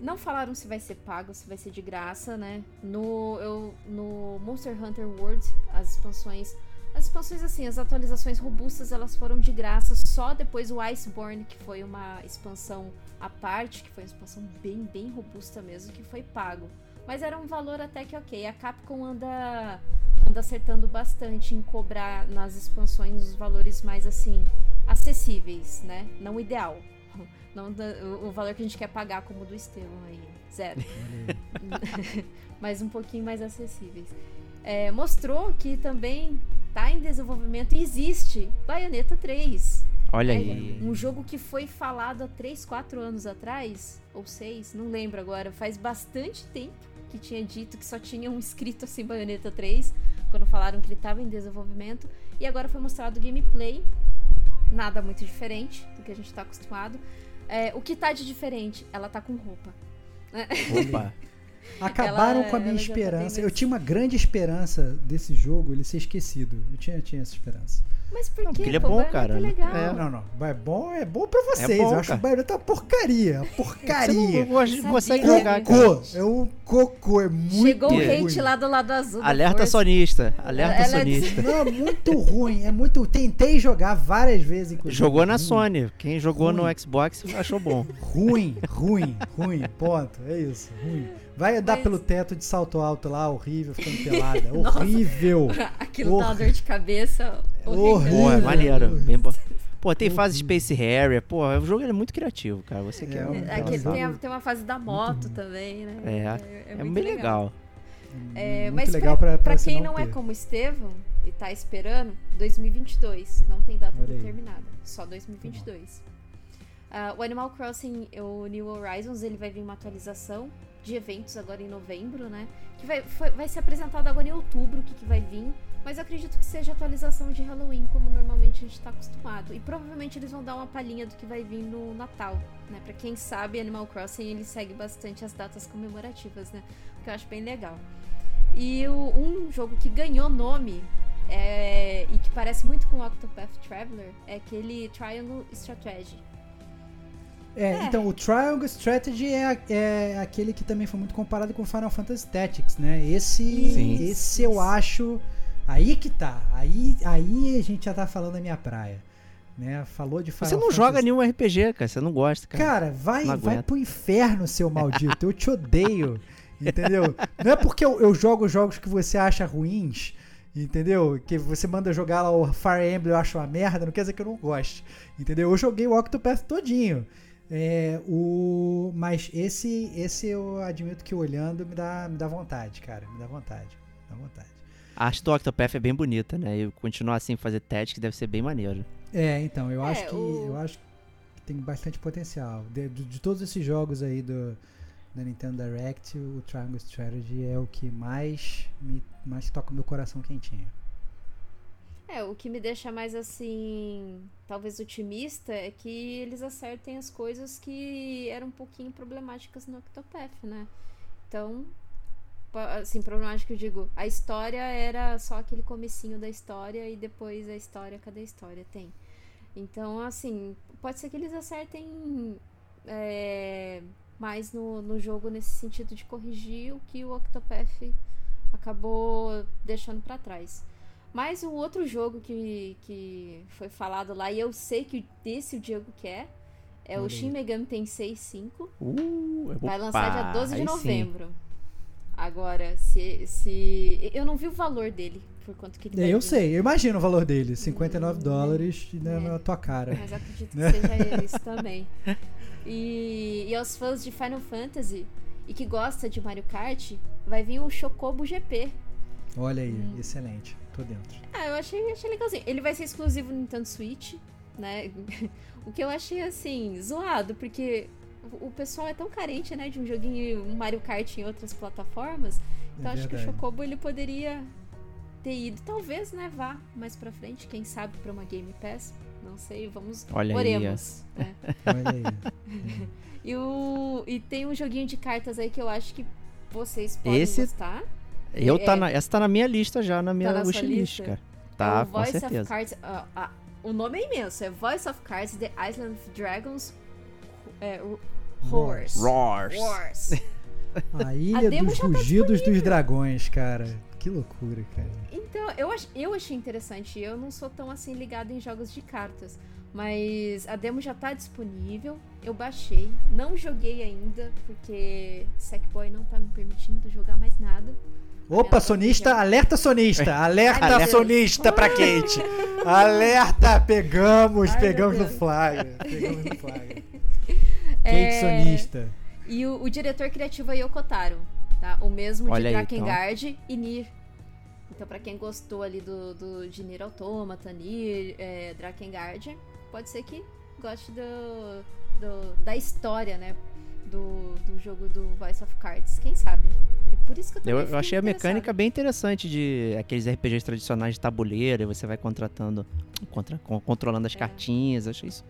S4: Não falaram se vai ser pago, se vai ser de graça, né? No, eu, no Monster Hunter World, as expansões. As expansões, assim, as atualizações robustas, elas foram de graça só depois o Iceborne, que foi uma expansão à parte, que foi uma expansão bem, bem robusta mesmo, que foi pago. Mas era um valor até que ok. A Capcom anda, anda acertando bastante em cobrar nas expansões os valores mais assim acessíveis, né? Não ideal. Não o, valor que a gente quer pagar como do Estevão aí. Zero. Mas um pouquinho mais acessíveis. É, mostrou que também tá em desenvolvimento e existe Bayonetta 3.
S2: Olha
S4: É,
S2: aí.
S4: Um jogo que foi falado há 3, 4 anos atrás, ou 6, não lembro agora, faz bastante tempo que tinha dito que só tinha um escrito assim Bayonetta 3, quando falaram que ele estava em desenvolvimento, e agora foi mostrado o gameplay, nada muito diferente do que a gente está acostumado. É, o que tá de diferente? Ela tá com roupa.
S2: Opa.
S3: Acabaram
S4: Ela-
S3: com a minha
S4: ela tá bem
S3: esperança. Eu tinha uma grande esperança desse jogo ele ser esquecido. Eu tinha, tinha essa esperança.
S4: Mas por
S2: Não,
S4: quê?
S2: porque ele é bom,
S4: Bayonetta
S2: cara,
S4: É
S2: né?
S4: legal.
S2: É.
S3: Não, não. É bom, é bom pra vocês.
S2: bom,
S3: eu acho
S2: cara.
S3: o Bayonetta uma porcaria. Uma
S2: Você não
S3: porcaria.
S2: consegue
S4: né?
S2: jogar.
S3: Cocô. É um cocô. É muito
S4: Chegou o
S3: ruim.
S4: hate lá do lado azul.
S2: Alerta sonista. Alerta
S4: Ela é
S2: sonista.
S3: Não, é muito ruim. É muito. Tentei jogar várias vezes. inclusive.
S2: Jogou na
S3: Ruim,
S2: Sony. Quem jogou no
S3: Ruim.
S2: Xbox achou bom.
S3: Ruim, ruim, ruim. Ponto. É isso. Ruim. Vai andar
S4: Mas-
S3: pelo teto de salto alto lá, horrível, ficando pelada. Horrível.
S4: Aquilo dá uma dor de cabeça. Horrível.
S3: Horrível.
S2: Pô, é maneiro. Bem bom. Pô, tem fase Space Harrier. Pô, o jogo ele é muito criativo, cara. Você quer.
S3: É,
S2: um-
S3: é,
S4: É, aquele- tem, a- tem uma fase da moto também, né?
S2: É, é,
S4: muito
S2: bem legal.
S4: É,
S3: Muito
S4: mas
S3: legal
S4: pra,
S3: pra, pra
S4: quem não, é como Estevão e tá esperando, 2022. Não tem data
S3: Olha aí.
S4: determinada. Só 2022. Ah, o Animal Crossing, o New Horizons, ele vai vir uma atualização de eventos agora em novembro, né? Que vai, foi- vai ser apresentado agora em outubro, o que, que vai vir. Mas eu acredito que seja atualização de Halloween, como normalmente a gente tá acostumado. E provavelmente eles vão dar uma palhinha do que vai vir no Natal, né? Pra quem sabe, Animal Crossing ele segue bastante as datas comemorativas, né? O que eu acho bem legal. E o- um jogo que ganhou nome é, e que parece muito com Octopath Traveler é aquele Triangle Strategy.
S3: É,
S4: É.
S3: então o Triangle Strategy é, é aquele que também foi muito comparado com Final Fantasy Tactics, né? Esse,
S2: Sim.
S3: esse eu acho. Aí que tá. Aí, aí a gente já tá falando da minha praia. Né? Falou de Final
S2: Você não
S3: Fantasy
S2: joga nenhum RPG, cara. Você não gosta, cara.
S3: Cara, vai, vai pro inferno, seu maldito. Eu te odeio. Entendeu? Não é porque eu, eu jogo jogos que você acha ruins, entendeu? Que você manda jogar lá o Fire Emblem eu acho uma merda, não quer dizer que eu não goste. Entendeu? Eu joguei o Octopath todinho. É, o, mas esse, esse eu admito que olhando me dá, me dá vontade, cara. Me dá vontade. Me dá vontade.
S2: A arte do Octopath é bem bonita, né? E continuar assim, fazer Tactics deve ser bem maneiro.
S3: É, então, eu
S4: É,
S3: acho que
S4: o-
S3: eu acho que tem bastante potencial. De, de- de todos esses jogos aí do da Nintendo Direct, o Triangle Strategy é o que mais me mais toca o meu coração quentinho.
S4: É, o que me deixa mais assim, talvez otimista, é que eles acertem as coisas que eram um pouquinho problemáticas no Octopath, né? Então, assim, problemática eu digo, a história era só aquele comecinho da história e depois a história, cada história tem. Então, assim, pode ser que eles acertem é, mais no, no jogo nesse sentido de corrigir o que o Octopath acabou deixando pra trás. Mas o outro jogo que, que foi falado lá, e eu sei que desse o Diego quer, é
S3: Olha
S4: o. Shin Megami Tensei 5.
S2: Uh,
S4: Vai
S2: opa,
S4: lançar dia 12 de
S2: sim.
S4: novembro. Agora, se, se. Eu não vi o valor dele, por quanto que ele vai
S3: É, eu
S4: vir.
S3: sei, eu imagino o valor dele, 59
S4: Hum,
S3: dólares na,
S4: é.
S3: na tua cara.
S4: Mas acredito que
S3: Né?
S4: seja isso também. E, e aos fãs de Final Fantasy e que gosta de Mario Kart, vai vir o Chocobo GP.
S3: Olha aí,
S4: Hum.
S3: excelente. Tô dentro.
S4: Ah, eu achei, achei legalzinho. Ele vai ser exclusivo no Nintendo Switch, né? o que eu achei, assim, zoado, porque o pessoal é tão carente, né, de um joguinho, um Mario Kart em outras plataformas. Então
S3: É
S4: acho que o. Chocobo, ele poderia ter ido. Talvez, né, vá mais pra frente, quem sabe, pra uma Game Pass. Não sei, vamos...
S2: Olha aí,
S4: oremos. né?
S3: Olha aí.
S4: E, o, e tem um joguinho de cartas aí que eu acho que vocês podem
S2: Esse-
S4: gostar.
S2: Eu tá
S4: É.
S2: na, essa tá na minha lista já, na minha
S4: na sua
S2: wishlist,
S4: lista?
S2: cara.
S4: É
S2: Tá,
S4: o
S2: com
S4: Voice of
S2: certeza.
S4: Cards. ah, ah, o nome é imenso. É Voice of Cards The Island of Dragons é, Ro- Roars.
S2: Roars.
S3: A ilha
S4: demo
S3: dos
S4: já tá
S3: rugidos dos dragões, cara. Que loucura, cara.
S4: Então, eu, ach, eu achei interessante. Eu não sou tão assim ligada em jogos de cartas. Mas a demo já tá disponível. Eu baixei. Não joguei ainda, porque Sackboy não tá me permitindo jogar mais nada.
S3: Opa, sonista, alerta sonista, alerta sonista pra Kate. Alerta, pegamos,
S4: Ai,
S3: pegamos no flagra, pegamos no flagra. Kate
S4: É,
S3: sonista.
S4: E o, o diretor criativo é Yoko Taro, tá? O mesmo
S2: Olha
S4: de Drakengard e Nier. Então, pra quem gostou ali do, do de Nier Automata, Nier, é, Drakengard, pode ser que goste do, do- da história, né? Do, do jogo do Voice of Cards. Quem sabe? É por isso que eu
S2: Eu, eu achei a mecânica bem interessante de aqueles RPGs tradicionais de tabuleiro, e você vai contratando, contra- con- controlando as
S4: É.
S2: cartinhas. Achei isso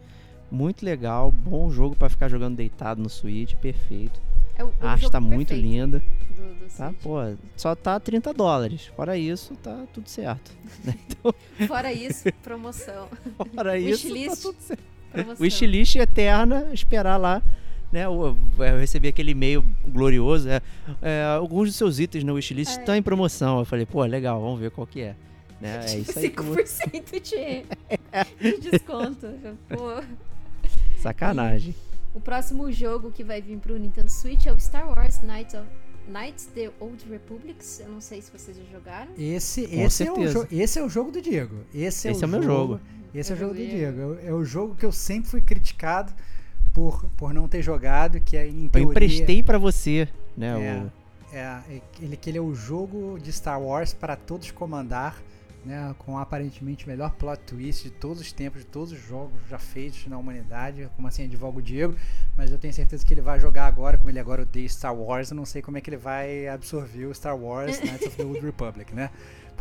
S2: muito legal, bom jogo pra ficar jogando deitado no Switch, perfeito.
S4: É o, o
S2: A arte tá muito linda,
S4: Do, do
S2: tá?
S4: Switch.
S2: Pô, só tá 30 dólares. Fora isso, tá tudo certo.
S4: Fora isso, promoção.
S2: Fora isso, tá tudo certo.
S4: promoção.
S2: Wishlist eterna, esperar lá. Né, eu, eu recebi aquele e-mail glorioso. É, é, alguns dos seus itens na wishlist
S4: É.
S2: estão em promoção. Eu falei, pô, legal, vamos ver qual que é. Né, é isso aí. que eu vou-
S4: 5% de, de desconto. Pô.
S2: Sacanagem.
S4: O próximo jogo que vai vir pro Nintendo Switch é o Star Wars Knights, of, Knights The Old Republics. Eu não sei se vocês já jogaram.
S3: Esse,
S2: Com
S3: esse, é o esse é o jogo do Diego. Esse é,
S2: Esse
S3: o,
S2: é o meu jogo.
S3: Esse é o jogo do. Diego. É É o jogo que eu sempre fui criticado por, por não ter jogado, que é em
S2: Eu
S3: teoria...
S2: emprestei pra você, né?
S3: É.
S2: o-
S3: É, é- ele, que ele é o jogo de Star Wars para todos comandar né, com aparentemente o melhor plot twist de todos os tempos, de todos os jogos já feitos na humanidade, como assim advoga o Diego, mas eu tenho certeza que ele vai jogar agora, como ele agora odeia Star Wars, eu não sei como é que ele vai absorver o Star Wars Knights of the Old Republic, né?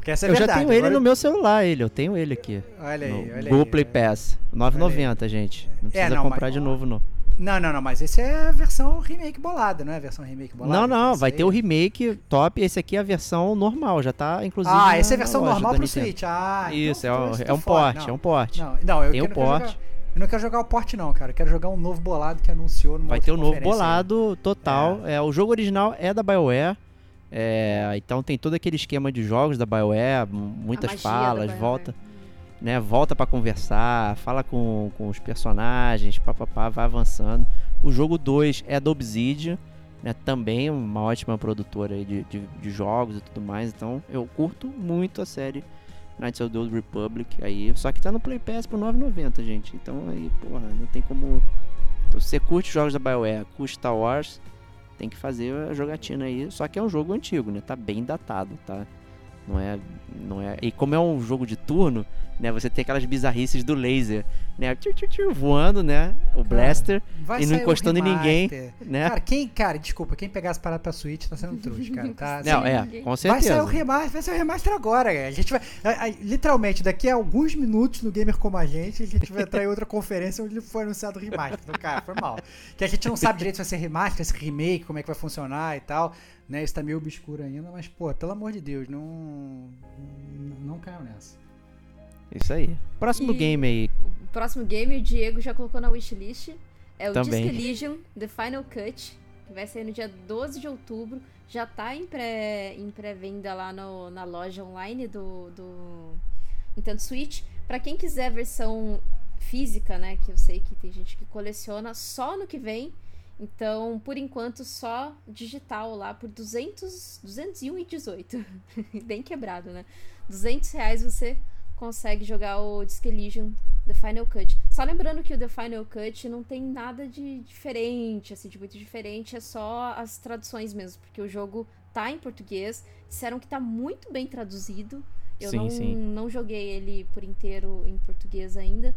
S3: Porque essa é
S2: eu
S3: verdade.
S2: já tenho ele
S3: agora-
S2: no meu celular, ele, eu tenho ele aqui.
S3: Olha aí,
S2: no
S3: olha
S2: Google
S3: aí.
S2: Play Pass. 9,90, gente. Não
S3: É,
S2: precisa
S3: não,
S2: comprar
S3: mas-
S2: de novo, não.
S3: Não, não, não, mas esse é a versão remake bolada, não é a versão remake bolada?
S2: Não, não, vai
S3: aí-
S2: ter o remake top. Esse aqui é a versão normal, já tá inclusive.
S3: Ah, essa é a versão
S2: loja
S3: normal pro. Switch. Ah, então
S2: Isso, é,
S3: tô-
S2: um-
S3: tô
S2: é um
S3: fora,
S2: porte,
S3: não.
S2: é um porte.
S3: Não, não, eu
S2: Tem o porte.
S3: jogar- eu não quero jogar o porte não, cara. Eu quero jogar um novo bolado que anunciou numa
S2: Vai ter o novo
S3: aí.
S2: bolado total. É. o jogo original é da BioWare. É, então tem todo aquele esquema de jogos da BioWare, muitas falas, volta, né, volta para conversar, fala com, com os personagens, papapá, vai avançando. O jogo 2 é da Obsidian, né, também uma ótima produtora de, de, de jogos e tudo mais. Então eu curto muito a série Knights of the Old Republic aí, só que tá no Play Pass por 9,90, gente. Então aí, porra, não tem como então, você curte jogos da BioWare, curte Star Wars, tem que fazer a jogatina aí. Só que é um jogo antigo, né? Tá bem datado, tá? Não é, não é. E como é um jogo de turno, né? Você tem aquelas bizarrices do laser, né? Voando, né? O blaster,
S3: Vai
S2: e não encostando em ninguém, né?
S3: Cara, quem, cara, desculpa, quem pegar essa parada pra Switch tá sendo trouxa, cara. Tá,
S2: não,
S4: sim,
S2: é,
S4: ninguém.
S2: com
S3: Vai sair
S2: certeza.
S3: o remaster, vai sair o remaster agora, cara. A gente vai. a- a- literalmente, daqui a alguns minutos no Gamer Como a Gente, a gente vai entrar em outra conferência onde foi anunciado o remaster. Então, cara, foi mal. Que a gente não sabe direito se vai ser remaster, se remake, como é que vai funcionar e tal. Né? Isso tá meio obscuro ainda, mas, pô, pelo amor de Deus, não. Não caiu nessa.
S2: Isso aí. Próximo
S4: E-
S2: game aí.
S4: O próximo game o Diego já colocou na wishlist. É o
S2: Também.
S4: Disc Elysium The Final Cut, que vai sair no dia 12 de outubro. Já tá em pré- em pré-venda lá no- na loja online do, do Nintendo Switch. Pra quem quiser a versão física, né, que eu sei que tem gente que coleciona, só no que vem. Então, por enquanto, só digital lá por 200, 201,18. Bem quebrado, né? 200 reais você consegue jogar o Disc Elysium The Final Cut. Só lembrando que o The Final Cut não tem nada de diferente, assim, de muito diferente, é só as traduções mesmo, porque o jogo tá em português, disseram que tá muito bem traduzido. Eu
S2: Sim,
S4: não,
S2: sim.
S4: não joguei ele por inteiro em português ainda,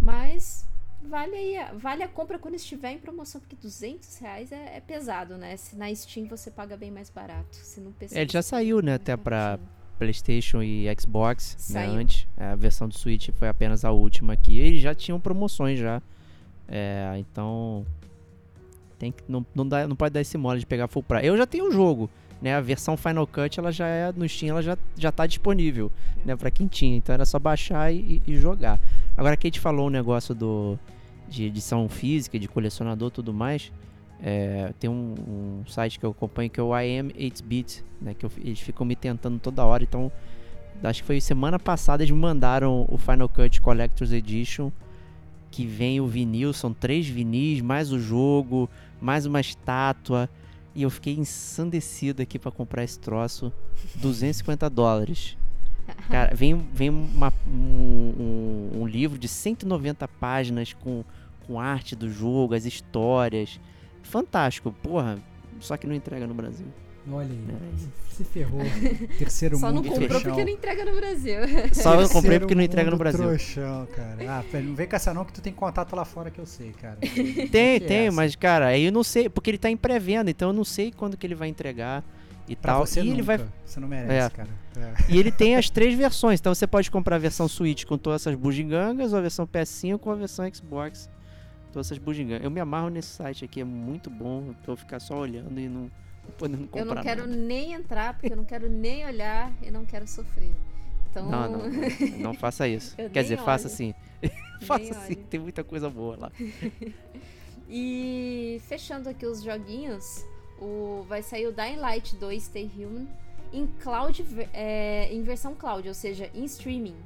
S4: mas vale aí, a- vale a compra quando estiver em promoção, porque 200 reais é, é pesado, né? Se na Steam você paga bem mais barato, se no PC...
S2: É, Ele já saiu, né, até pra-. PlayStation e Xbox, né,
S4: Saiu.
S2: antes. É, A versão do Switch foi apenas a última aqui. E eles já tinham promoções já. É, então tem que não, não, dá, não pode dar esse mole de pegar full price. Eu já tenho o jogo, né? A versão Final Cut ela já é no Steam, ela já já tá disponível, né, para quem tinha. Então era só baixar e, e jogar. Agora que a gente falou o negócio do de edição física, de colecionador, tudo mais. É, tem um, um site que eu acompanho que é o IM 8-Bit, né? Que eu- eles ficam me tentando toda hora. Então, acho que foi semana passada eles me mandaram o Final Cut Collector's Edition. Que vem o vinil, são três vinis, mais o jogo, mais uma estátua. E eu fiquei ensandecido aqui pra comprar esse troço. 250 dólares. Cara, vem, vem uma- um, um- um livro de 190 páginas com, com arte do jogo, as histórias. Fantástico, porra. Só que não entrega no Brasil.
S3: Olha aí,
S2: É.
S3: se ferrou. Terceiro
S4: Só não
S3: mundo
S4: comprou
S3: trouxão.
S4: porque não entrega no Brasil.
S2: Só eu comprei porque não entrega no Brasil.
S3: Trouxão, cara. Ah, pera, não vem com essa não que tu tem contato lá fora que eu sei, cara.
S2: Tem,
S3: Que é
S2: tem,
S3: essa?
S2: mas cara, aí eu não sei, porque ele tá em pré-venda, então eu não sei quando que ele vai entregar e
S3: Pra
S2: tal.
S3: você
S2: e
S3: nunca.
S2: ele vai
S3: Você não merece,
S2: É.
S3: cara. É.
S2: e ele tem as três versões, então você pode comprar a versão Switch com todas essas bugigangas, ou a versão PS5 ou a versão Xbox, todas essas bugigangas. Eu me amarro nesse site aqui, é muito bom, pra eu ficar só olhando e não, não podendo comprar
S4: Eu não quero
S2: nada.
S4: nem entrar, porque eu não quero nem olhar e não quero sofrer. Então,
S2: Não, não, não, faça isso.
S4: Eu
S2: Quer dizer, faça
S4: olho.
S2: assim.
S4: Nem
S2: faça
S4: olho.
S2: tem muita coisa boa lá.
S4: E fechando aqui os joguinhos, o, vai sair o Dying Light 2 Stay Human em cloud, é, em versão cloud, ou seja, em streaming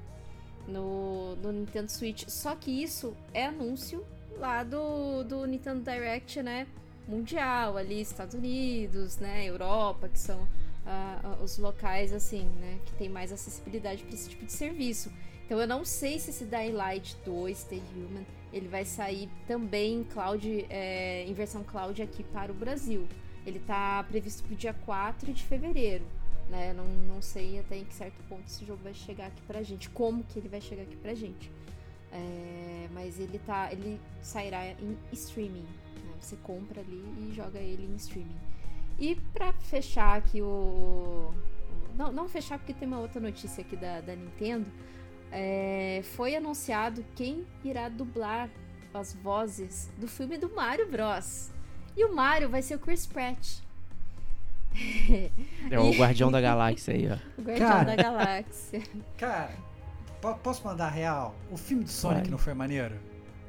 S4: no, no Nintendo Switch. Só que isso é anúncio lá do, do Nintendo Direct, né? Mundial, ali, Estados Unidos, né? Europa, que são ah, ah, os locais, assim, né? Que tem mais acessibilidade para esse tipo de serviço. Então eu não sei se esse Dying Light 2 Stay Human ele vai sair também em cloud, é, em versão cloud aqui para o Brasil. Ele está previsto para o dia 4 de fevereiro. Né? Não, não sei até em que certo ponto esse jogo vai chegar aqui pra gente, como que ele vai chegar aqui pra gente. É, mas ele tá. ele sairá em streaming. Você compra ali e joga ele em streaming. E pra fechar aqui o. Não, não fechar porque tem uma outra notícia aqui da, da Nintendo. É, foi anunciado quem irá dublar as vozes do filme do Mario Bros. E o Mario vai ser o Chris Pratt.
S2: É o Guardião da Galáxia aí, ó.
S4: O Guardião
S3: Cara.
S4: da Galáxia.
S3: Cara, po- posso mandar real? O filme do Sonic
S2: Pode.
S3: não foi maneiro?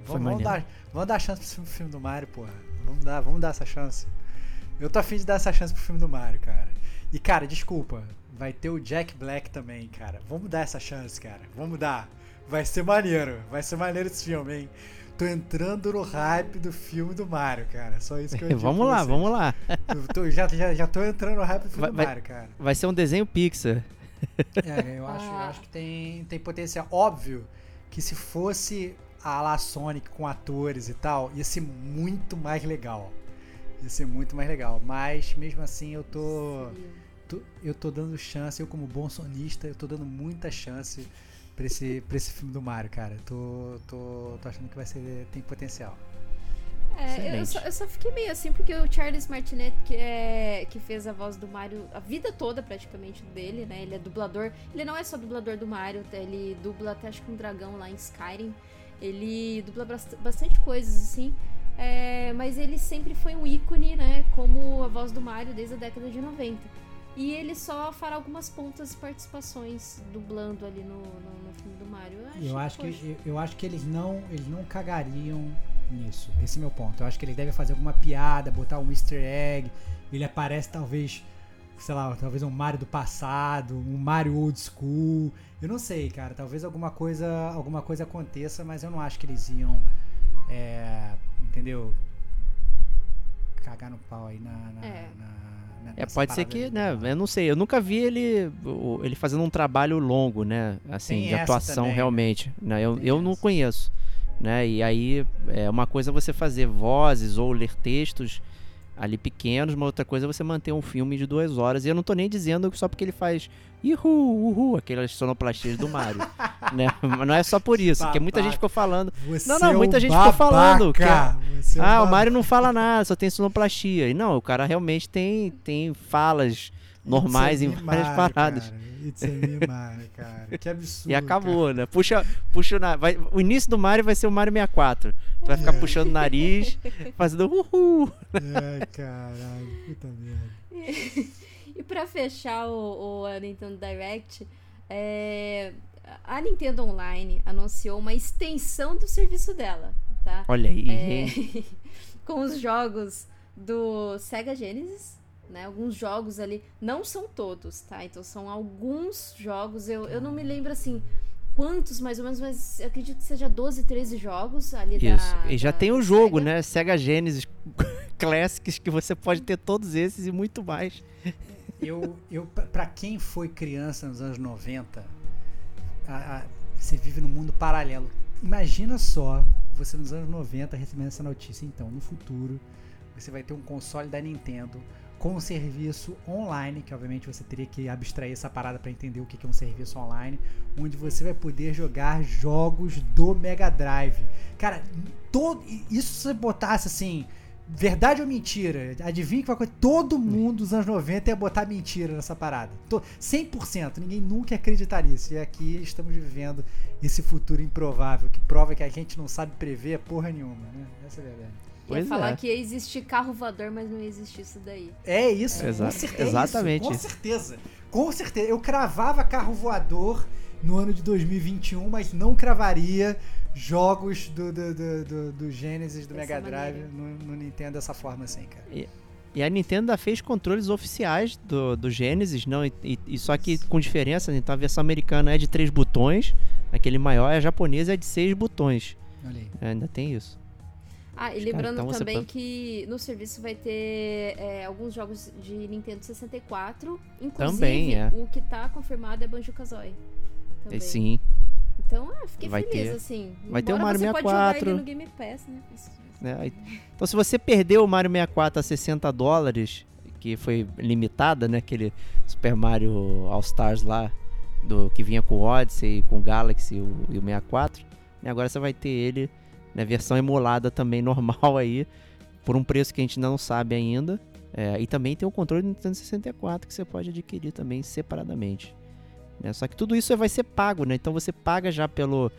S2: Foi
S3: Vamos, vamos dar, vamos dar chance pro filme, do Mario, porra. Vamos dar, vamos dar essa chance. Eu tô afim de dar essa chance pro filme do Mario, cara. E, cara, desculpa, vai ter o Jack Black também, cara. Vamos dar essa chance, cara. Vamos dar. Vai ser maneiro. Vai ser maneiro esse filme, hein? Tô entrando no hype do filme do Mario, cara. Só isso que eu digo
S2: vamos lá, vamos lá.
S3: Tô- já, já, já tô entrando no hype do filme
S2: Vai-
S3: do
S2: vai-
S3: Mario, cara.
S2: Vai ser um desenho Pixar.
S3: É, eu acho, eu acho que tem, tem potencial. Óbvio que se fosse a la Sonic com atores e tal, ia ser muito mais legal. Ia ser muito mais legal. Mas mesmo assim eu tô. tô- eu tô dando chance, eu como bom sonista, eu tô dando muita chance pra esse, pra esse filme do Mario, cara. Tô, tô, tô achando que vai ser. tem potencial.
S4: É, eu só, eu só fiquei meio assim porque o Charles Martinet, que, é, que fez a voz do Mario a vida toda praticamente dele, né? Ele é dublador. Ele não é só dublador do Mario, ele dubla até acho que um dragão lá em Skyrim. Ele dubla bast- bastante coisas assim. É, mas ele sempre foi um ícone, né? Como a voz do Mario desde a década de 90. E ele só fará algumas pontas e participações dublando ali no, no, no filme do Mario.
S3: Eu acho
S4: poxa,
S3: que, eu, eu acho que eles não, eles não cagariam nisso. Esse é meu ponto. Eu acho que eles devem fazer alguma piada, botar um easter egg. Ele aparece talvez, sei lá, talvez um Mario do passado, um Mario old school. Eu não sei, cara. Talvez alguma coisa, alguma coisa aconteça, mas eu não acho que eles iam, é, entendeu? Cagar no pau aí na, na,
S4: É.
S3: na- na-
S2: É, pode ser que, né? Eu não sei. Eu nunca vi ele, ele fazendo um trabalho longo, né? Assim,
S3: Tem
S2: de atuação
S3: também, né?
S2: realmente. Né? Eu,
S3: Tem
S2: eu não conheço. Né? E aí, é uma coisa você fazer vozes ou ler textos ali pequenos, uma outra coisa é você manter um filme de duas horas. E eu não tô nem dizendo só porque ele faz ihu, uhu, aquelas sonoplastias do Mario. né? Mas não é só por isso, porque muita gente
S3: Babaca.
S2: ficou falando.
S3: Você
S2: Não, não,
S3: é
S2: muita
S3: um
S2: gente ficou falando que
S3: babaca. Você é
S2: Ah, o
S3: babaca.
S2: Mario não fala nada, só tem sonoplastia. E não, o cara realmente tem, tem falas normais em
S3: a me
S2: várias paradas.
S3: Cara. It's a me Mario, cara. Que absurdo.
S2: E acabou, né? Puxa, puxa o vai, O início do Mario vai ser o Mario 64. Tu vai ficar
S3: É.
S2: puxando o nariz, fazendo uhul.
S3: Cara. Ai, caralho. Puta merda.
S4: E pra fechar o, o a Nintendo Direct, é, a Nintendo Online anunciou uma extensão do serviço dela, tá?
S2: Olha aí,
S4: É, com os jogos do Sega Genesis, né? Alguns jogos ali, não são todos, tá? Então são alguns jogos, eu, eu não me lembro assim quantos mais ou menos, mas eu acredito que seja 12, 13 jogos ali da
S2: Isso. E já
S4: da-
S2: tem o
S4: da
S2: jogo,
S4: Sega.
S2: né? Sega Genesis Classics, que você pode ter todos esses e muito mais.
S3: Eu, eu, pra- pra quem foi criança nos anos 90, a- a- você vive num mundo paralelo. Imagina só você nos anos 90 recebendo essa notícia. Então, no futuro, você vai ter um console da Nintendo com serviço online, que obviamente você teria que abstrair essa parada para entender o que é um serviço online, onde você vai poder jogar jogos do Mega Drive. Cara, todo, isso se você botasse assim, verdade ou mentira, adivinha que vai acontecer? Todo mundo dos anos 90 ia botar mentira nessa parada. To- 100%, ninguém nunca ia acreditar nisso. E aqui estamos vivendo esse futuro improvável, que prova que a gente não sabe prever porra nenhuma, né? Essa é a verdade.
S4: Ia
S2: Pois
S4: falar
S2: é.
S4: que ia existir carro voador, mas não ia existir isso daí.
S3: É isso,
S2: Exa-
S3: com certeza.
S2: exatamente
S3: com
S2: isso.
S3: certeza. Com certeza. Eu cravava carro voador no ano de 2021, mas não cravaria jogos do, do, do, do, do Genesis, do
S4: Dessa
S3: Mega Drive no, no Nintendo dessa forma assim, cara.
S2: E a Nintendo ainda fez controles oficiais do, do Genesis, não? E, e- e só que com diferença? Então a versão americana é de três botões, aquele maior, e a japonesa é de seis botões.
S3: Olha aí.
S2: É, ainda tem isso.
S4: Ah, e lembrando
S2: então
S4: também que no serviço vai ter é, alguns jogos de Nintendo 64. Inclusive,
S2: Também, é.
S4: o que tá confirmado é Banjo-Kazooie.
S2: É, sim.
S4: Então, ah, fiquei
S2: Vai
S4: feliz,
S2: ter.
S4: assim.
S2: Vai ter o Mario
S4: você pode jogar
S2: 64.
S4: ele no Game Pass, né? Isso-
S2: né? Aí- Então se você perdeu o Mario 64 a 60 dólares, porque foi limitada, né? Aquele Super Mario All Stars lá, do que vinha com o Odyssey, com o Galaxy e o, e o 64. E agora você vai ter ele na versão emulada também normal aí, por um preço que a gente não sabe ainda. É, e também tem o controle do Nintendo 64 que você pode adquirir também separadamente. Né? Só que tudo isso vai ser pago, né? Então você paga já pelo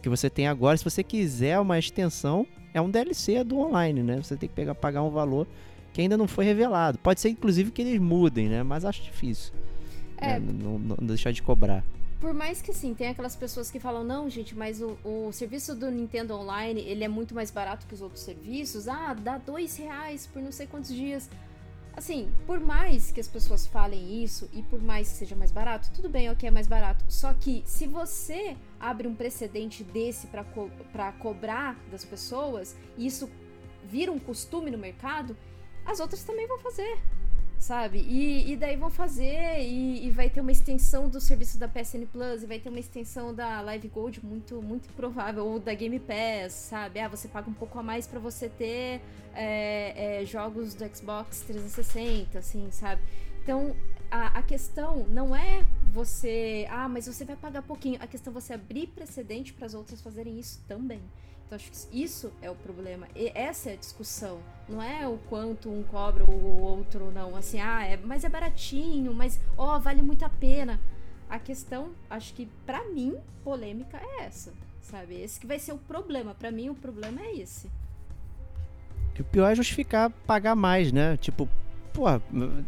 S2: que você tem agora. Se você quiser uma extensão, é um DLC do online, né? Você tem que pegar, pagar um valor que ainda não foi revelado. Pode ser inclusive que eles mudem, né? Mas acho difícil.
S4: É.
S2: né? Não, não- não deixar de cobrar.
S4: Por mais que assim, tem aquelas pessoas que falam, não, gente, mas o, o serviço do Nintendo Online, ele é muito mais barato que os outros serviços. Ah, dá dois reais por não sei quantos dias. Assim, por mais que as pessoas falem isso e por mais que seja mais barato, tudo bem, ok, é mais barato. Só que se você abre um precedente desse pra co pra cobrar das pessoas e isso vira um costume no mercado, as outras também vão fazer sabe? E, e daí vão fazer e, e vai ter uma extensão do serviço da PSN Plus e vai ter uma extensão da Live Gold muito muito provável ou da Game Pass, sabe? Ah, você paga um pouco a mais pra você ter é, é, jogos do Xbox 360, assim, sabe? Então a, a questão não é você, ah, mas você vai pagar pouquinho. A questão é você abrir precedente para as outras fazerem isso também. Então acho que isso é o problema. E essa é a discussão. Não é o quanto um cobra ou o outro não. Assim, ah, é, mas é baratinho, mas ó, vale muito a pena. A questão, acho que pra mim, polêmica é essa, sabe? Esse que vai ser o problema. Pra mim, o problema é esse.
S2: O pior é justificar pagar mais, né? Tipo, pô,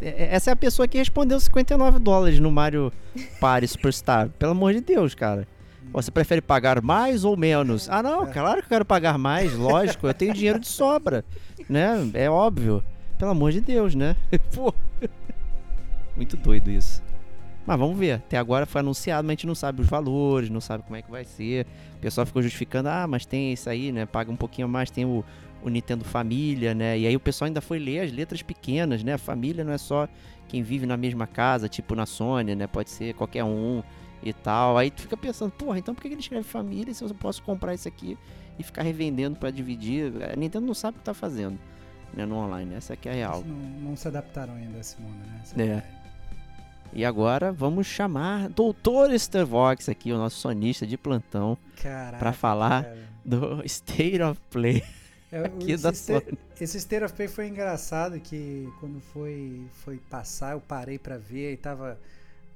S2: essa é a pessoa que respondeu 59 dólares no Mario Party Superstar. Pelo amor de Deus, cara. Você prefere pagar mais ou menos? Ah, não, claro que eu quero pagar mais, lógico. Eu tenho dinheiro de sobra, né? É óbvio. Pelo amor de Deus, né? Pô. Muito doido isso. Mas vamos ver. Até agora foi anunciado, mas a gente não sabe os valores, não sabe como é que vai ser. O pessoal ficou justificando, ah, mas tem isso aí, né? Paga um pouquinho mais, tem o, o Nintendo Família, né? E aí o pessoal ainda foi ler as letras pequenas, né? Família não é só quem vive na mesma casa, tipo na Sony, né? Pode ser qualquer um e tal. Aí tu fica pensando, porra, então por que ele escreve família se eu posso comprar isso aqui e ficar revendendo pra dividir? A Nintendo não sabe o que tá fazendo, né? No online, essa aqui é a real.
S3: Eles Não, não se adaptaram ainda a esse mundo, né? Essa
S2: É.
S3: verdade.
S2: E agora vamos chamar Doutor Starvox aqui, o nosso sonista de plantão, pra falar
S3: cara.
S2: do State of Play
S3: É,
S2: aqui
S3: esse
S2: da
S3: State-
S2: Sony.
S3: Esse State of Play foi engraçado que quando foi, foi passar, eu parei pra ver e tava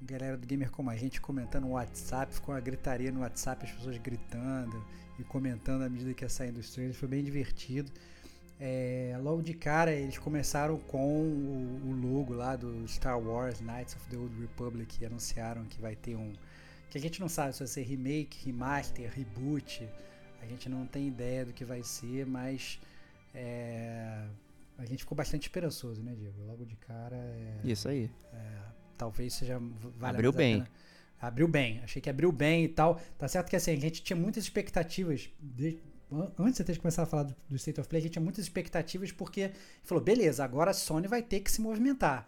S3: galera do Gamer Como a Gente comentando no WhatsApp, ficou uma gritaria no WhatsApp, as pessoas gritando e comentando à medida que ia saindo os trailers, foi bem divertido. É, logo de cara eles começaram com o, o logo lá do Star Wars Knights of the Old Republic e anunciaram que vai ter um que a gente não sabe se vai ser remake, remaster, reboot, a gente não tem ideia do que vai ser, mas é, a gente ficou bastante esperançoso, né, Diego? Logo de cara, é,
S2: Isso aí.
S3: Talvez seja vale
S2: Abriu bem.
S3: pena. Abriu bem, achei que abriu bem e tal. Tá certo que assim, a gente tinha muitas expectativas. de- an- antes de ter começado a falar do, do State of Play, a gente tinha muitas expectativas porque falou, beleza, agora a Sony vai ter que se movimentar.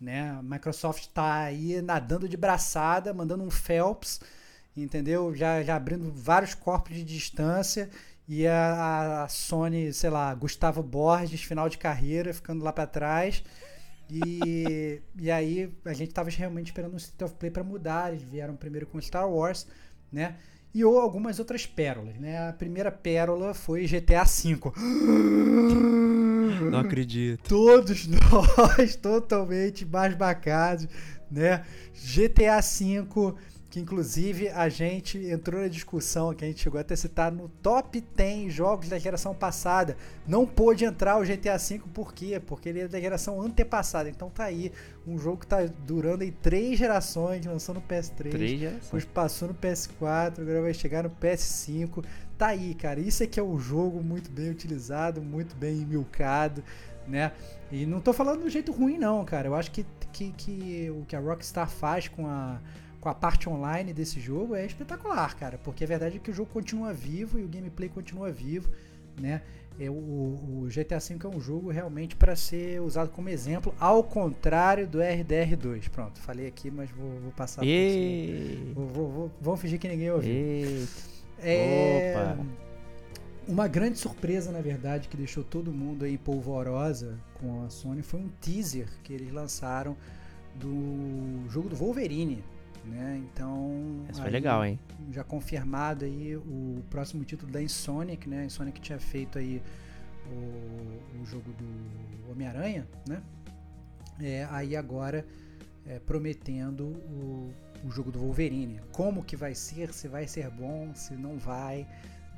S3: Né? A Microsoft tá aí nadando de braçada, mandando um Phelps, entendeu? Já, já abrindo vários corpos de distância. E a, a Sony, sei lá, Gustavo Borges, final de carreira, ficando lá pra trás. E, e aí a gente tava realmente esperando o State of Play para mudar. Eles vieram primeiro com Star Wars, né? E ou algumas outras pérolas, né? A primeira pérola foi GTA V.
S2: Não acredito.
S3: Todos nós totalmente basbacados, né? GTA V, que inclusive a gente entrou na discussão que a gente chegou até a citar no top 10 jogos da geração passada. Não pôde entrar o GTA V por quê? Porque ele é da geração antepassada. Então tá aí, um jogo que tá durando aí três gerações, lançou no PS3,
S2: Três
S3: depois passou no PS4, agora vai chegar no PS5. Tá aí, cara. Isso aqui é um jogo muito bem utilizado, muito bem milcado, né? E não tô falando do jeito ruim, não, cara. Eu acho que, que, que o que a Rockstar faz com a, com a parte online desse jogo é espetacular, cara. Porque a verdade é que o jogo continua vivo e o gameplay continua vivo, né? É, o, o GTA V é um jogo realmente para ser usado como exemplo, ao contrário do RDR2. Pronto, falei aqui, mas vou, vou passar.
S2: Ei,
S3: Vou, vou, vou, vamos fingir que ninguém ouviu.
S2: ei.
S3: É,
S2: Opa.
S3: uma grande surpresa, na verdade, que deixou todo mundo aí polvorosa com a Sony foi um teaser que eles lançaram do jogo do Wolverine, né? Então,
S2: foi legal, hein?
S3: já confirmado aí o próximo título da Insomniac, né? A Insomniac tinha feito aí o, o jogo do Homem-Aranha, né? É, aí agora é, prometendo o, o jogo do Wolverine. Como que vai ser, se vai ser bom, se não vai,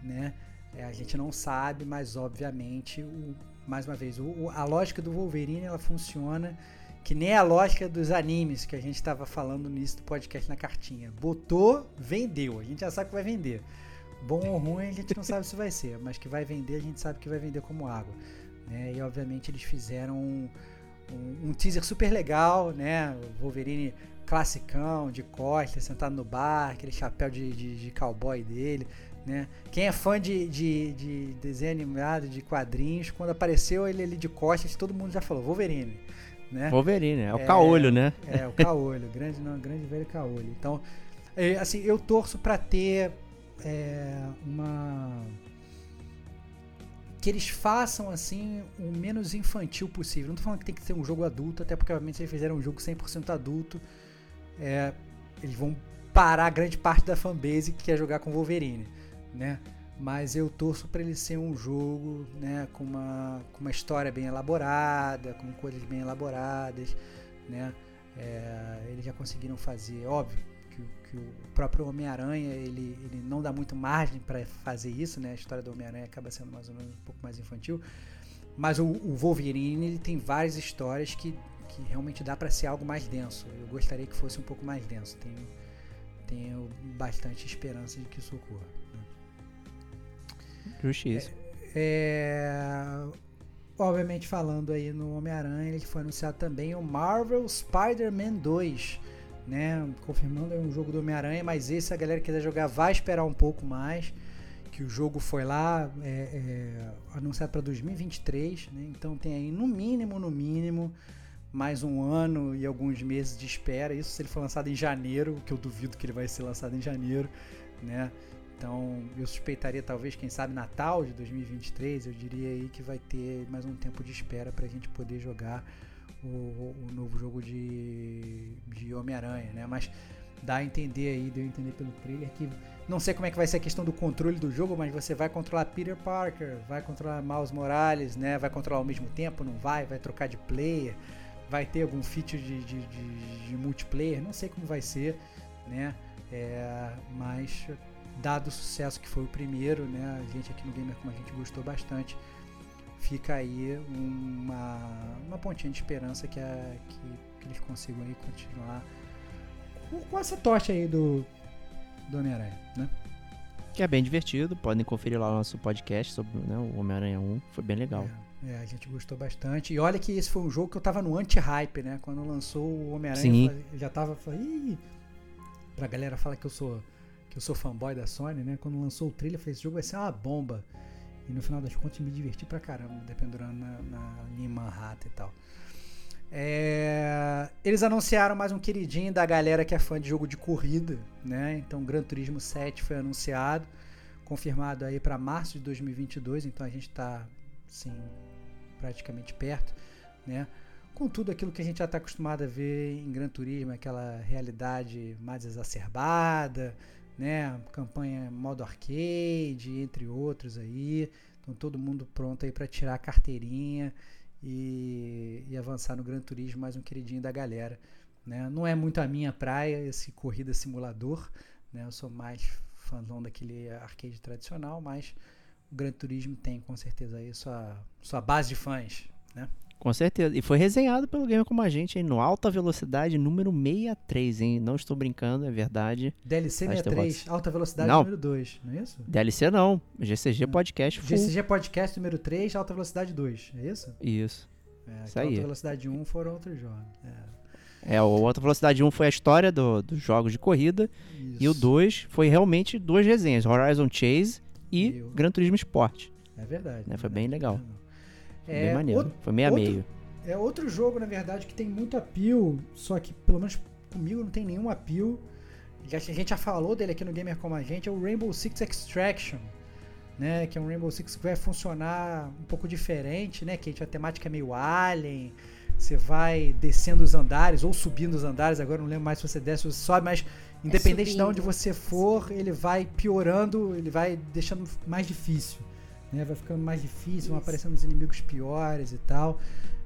S3: né? É, a gente não sabe, mas obviamente, o, mais uma vez, o- a lógica do Wolverine ela funciona que nem a lógica dos animes que a gente estava falando início do podcast na cartinha. Botou, vendeu. A gente já sabe que vai vender. Bom ou ruim a gente não sabe se vai ser, mas que vai vender a gente sabe que vai vender como água. Né? E obviamente eles fizeram um, um- um teaser super legal, né? O Wolverine classicão, de costas, sentado no bar, aquele chapéu de, de, de cowboy dele. Né? Quem é fã de, de, de desenho animado, de quadrinhos, quando apareceu ele ali de costas, todo mundo já falou, Wolverine. Né?
S2: Wolverine, é o
S3: É.
S2: caolho, né?
S3: É, o caolho, grande, não, grande velho caolho. Então, é, assim, eu torço pra ter é, uma. Que eles façam, assim, o menos infantil possível. Não tô falando que tem que ser um jogo adulto, até porque, obviamente, se eles fizerem um jogo 100% adulto, é, eles vão parar grande parte da fanbase que quer jogar com Wolverine, né? Mas eu torço para ele ser um jogo, né, com uma, com uma história bem elaborada, com coisas bem elaboradas, né? É, eles já conseguiram fazer, óbvio, que, que o próprio Homem-Aranha ele, ele não dá muito margem para fazer isso, né? A história do Homem-Aranha acaba sendo mais ou menos um pouco mais infantil. Mas o, o Wolverine ele tem várias histórias que, que realmente dá para ser algo mais denso. Eu gostaria que fosse um pouco mais denso. Tenho, tenho bastante esperança de que isso ocorra.
S2: Justiça.
S3: É, obviamente falando aí no Homem-Aranha, ele foi anunciado também o Marvel Spider-Man 2, né? Confirmando aí um jogo do Homem-Aranha, mas esse a galera que quiser jogar vai esperar um pouco mais, que o jogo foi lá é, é, anunciado para 2023, né? Então tem aí no mínimo, no mínimo mais um ano e alguns meses de espera. Isso se ele for lançado em janeiro, que eu duvido que ele vai ser lançado em janeiro, né? Então, eu suspeitaria talvez, quem sabe, Natal de 2023, eu diria aí que vai ter mais um tempo de espera para a gente poder jogar o, o novo jogo de, de Homem-Aranha, né? Mas dá a entender aí, deu a entender pelo trailer que não sei como é que vai ser a questão do controle do jogo, mas você vai controlar Peter Parker, vai controlar Miles Morales, né? Vai controlar ao mesmo tempo, não vai? Vai trocar de player, vai ter algum feature de, de, de- de multiplayer, não sei como vai ser, né? É, mas dado o sucesso que foi o primeiro, né? A gente aqui no Gamer como a gente gostou bastante, fica aí uma, uma pontinha de esperança que, a, que, que eles consigam aí continuar com, com essa tocha aí do, do Homem-Aranha, né?
S2: Que é bem divertido. Podem conferir lá o nosso podcast sobre né, o Homem-Aranha 1. Foi bem legal.
S3: É, é, a gente gostou bastante. E olha que esse foi um jogo que eu tava no anti-hype, né? Quando lançou o Homem-Aranha, falei- já tava falando, Ih! pra galera falar que eu sou que eu sou fanboy da Sony, né? Quando lançou o trailer, eu falei, esse jogo vai ser uma bomba. E no final das contas me diverti pra caramba, dependurando na, na, em Manhattan e tal. É, eles anunciaram mais um queridinho da galera que é fã de jogo de corrida, né? Então, Gran Turismo 7 foi anunciado, confirmado aí para março de 2022. Então, a gente tá, sim, praticamente perto, né? Com tudo aquilo que a gente já está acostumado a ver em Gran Turismo, aquela realidade mais exacerbada, né? Campanha modo arcade, entre outros aí. Então todo mundo pronto aí para tirar a carteirinha e, e avançar no Gran Turismo, mais um queridinho da galera. Né? Não é muito a minha praia esse corrida simulador, né? Eu sou mais fãzão daquele arcade tradicional, mas o Gran Turismo tem com certeza aí sua, sua base de fãs, né?
S2: Com certeza. E foi resenhado pelo Gamer Como a Gente hein, no Alta Velocidade número 63, hein? Não estou brincando, é verdade.
S3: DLC
S2: Acho que
S3: 63, alta velocidade
S2: Não.
S3: número 2, não é isso?
S2: DLC não. GCG Podcast full.
S3: GCG Podcast número 3, alta velocidade 2, é isso?
S2: Isso.
S3: É,
S2: Isso aí.
S3: alta velocidade 1 foram outros jogos. É,
S2: É, o Alta Velocidade 1 foi a história do- dos jogos de corrida. E o
S3: isso.
S2: 2 foi realmente duas resenhas: Horizon Chase e
S3: E o-
S2: Gran Turismo Sport.
S3: É verdade.
S2: Né,
S3: é
S2: foi
S3: verdade,
S2: bem legal.
S3: não.
S2: Foi
S3: É,
S2: bem maneiro.
S3: outro-
S2: foi meio a
S3: outro-
S2: meio.
S3: É outro jogo, na verdade, que tem muito appeal, só que pelo menos comigo não tem nenhum que a gente já falou dele aqui no Gamer Como a Gente, é o Rainbow Six Extraction. né? Que é um Rainbow Six que vai funcionar um pouco diferente, né? Que a temática é meio alien. Você vai descendo os andares ou subindo os andares. Agora não lembro mais se você desce ou sobe, mas independente de
S4: subindo.
S3: onde você for, ele vai piorando, ele vai deixando mais difícil. Né? Vai ficando mais difícil, vão
S4: Isso.
S3: aparecendo os inimigos piores e tal.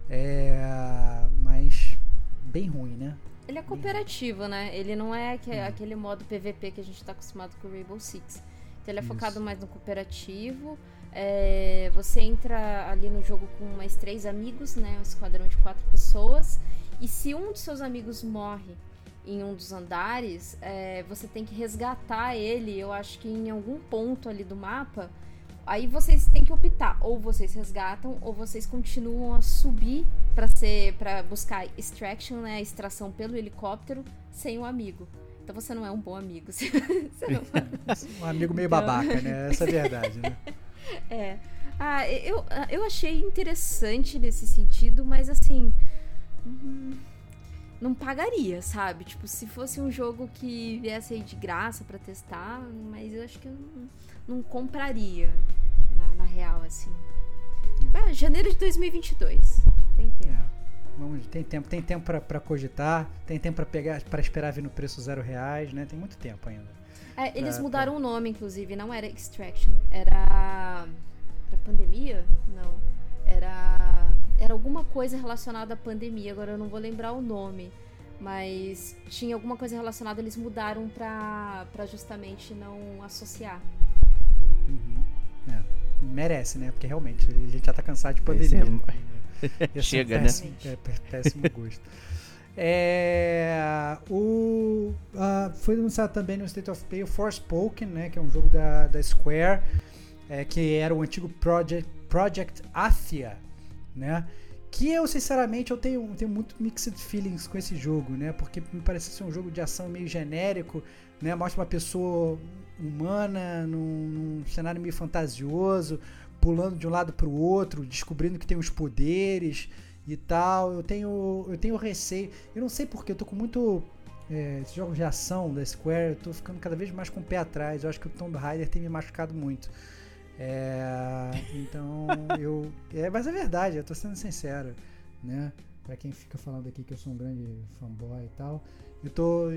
S3: É, mas bem ruim, né?
S4: Ele é cooperativo, né? Ele não é aque- aquele modo PVP que a gente tá acostumado com o Rainbow Six. Então ele é
S3: Isso.
S4: focado mais no cooperativo. É, você entra ali no jogo com mais três amigos, né? Um esquadrão de quatro pessoas. E se um dos seus amigos morre em um dos andares, é, você tem que resgatar ele, eu acho que em algum ponto ali do mapa. Aí vocês têm que optar, ou vocês resgatam, ou vocês continuam a subir para ser para buscar extraction, né, extração pelo helicóptero sem o amigo. Então você não é um bom amigo. Você não-
S3: Um amigo meio
S4: Então-
S3: babaca, né? Essa é a verdade, né?
S4: É. Ah, eu, eu achei interessante nesse sentido, mas assim. hum, Não pagaria, sabe? Tipo, se fosse um jogo que viesse aí de graça pra testar, mas eu acho que eu não, não compraria, na, na real, assim. Ah, janeiro de 2022. Tem tempo.
S3: É. Vamos, tem tempo, tem tempo pra, pra cogitar, tem tempo pra pegar, para esperar vir no preço zero reais, né? Tem muito tempo ainda.
S4: É, eles
S3: Pra-
S4: mudaram o nome, inclusive, não era Extraction, era. Era pandemia? Não. Era. Era alguma coisa relacionada à pandemia, agora eu não vou lembrar o nome. Mas tinha alguma coisa relacionada, eles mudaram pra, pra justamente não associar.
S3: Uhum. É. Merece, né? Porque realmente a gente já tá cansado de
S2: Esse
S3: pandemia.
S2: é-
S3: Esse
S2: Chega,
S3: um
S2: né?
S3: péssimo, é, pé- péssimo gosto. É, o, ah, foi anunciado também no State of Play o Forspoken, né, que é um jogo da, da Square, é, que era o antigo Project, Project Athia, né? Que eu, sinceramente, eu tenho, tenho muito mixed feelings com esse jogo, né? Porque me parece ser um jogo de ação meio genérico, né? Mostra uma pessoa humana num, num cenário meio fantasioso, pulando de um lado para o outro, descobrindo que tem os poderes e tal. Eu tenho, eu tenho receio. Eu não sei porque eu tô com muito é, esses jogos de ação da Square, eu tô ficando cada vez mais com o pé atrás. Eu acho que o Tomb Raider tem me machucado muito. É, então eu, é, mas é verdade. Eu tô sendo sincero, né? Pra quem fica falando aqui que eu sou um grande fanboy e tal, eu tô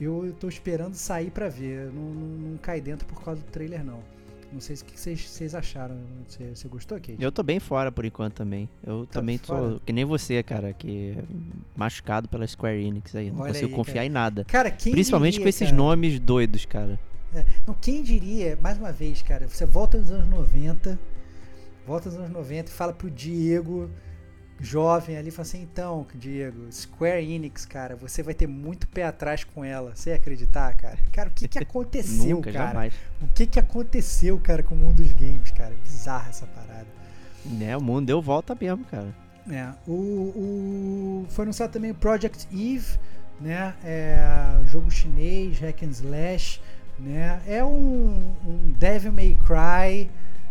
S3: eu, tô esperando sair pra ver. Não, não, não cai dentro por causa do trailer não. Não sei o que vocês, acharam. Você, você gostou, Kate?
S2: Eu tô bem fora por enquanto também. Eu
S3: Tá
S2: também
S3: fora?
S2: tô que nem você, cara, que é machucado pela Square Enix aí. Não
S3: Olha
S2: consigo
S3: aí,
S2: confiar
S3: cara.
S2: em nada.
S3: Cara, quem
S2: Principalmente
S3: diria,
S2: com esses
S3: cara?
S2: nomes doidos, cara.
S3: É, não, quem diria, mais uma vez, cara, você volta nos anos 90, volta nos anos 90 e fala pro Diego, jovem ali, fala assim, então, Diego, Square Enix, cara, você vai ter muito pé atrás com ela. Você ia acreditar, cara? Cara, o que que aconteceu,
S2: Nunca,
S3: cara?
S2: jamais.
S3: O que que aconteceu, cara, com o mundo dos games, cara? Bizarra essa parada.
S2: Né, o mundo deu volta mesmo, cara.
S3: É, o, o- foi anunciado também o Project Eve, né? É, jogo chinês, hack and slash, né? É um, um Devil May Cry,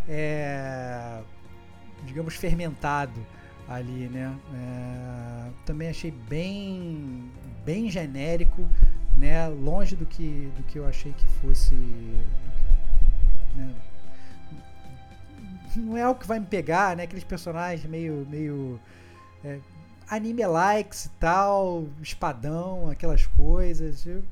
S3: é, digamos fermentado ali, né? É, também achei bem, bem genérico, né? Longe do que, do que eu achei que fosse, né? não é algo que vai me pegar, né? Aqueles personagens meio, meio é, anime likes e tal, espadão, aquelas coisas. Eu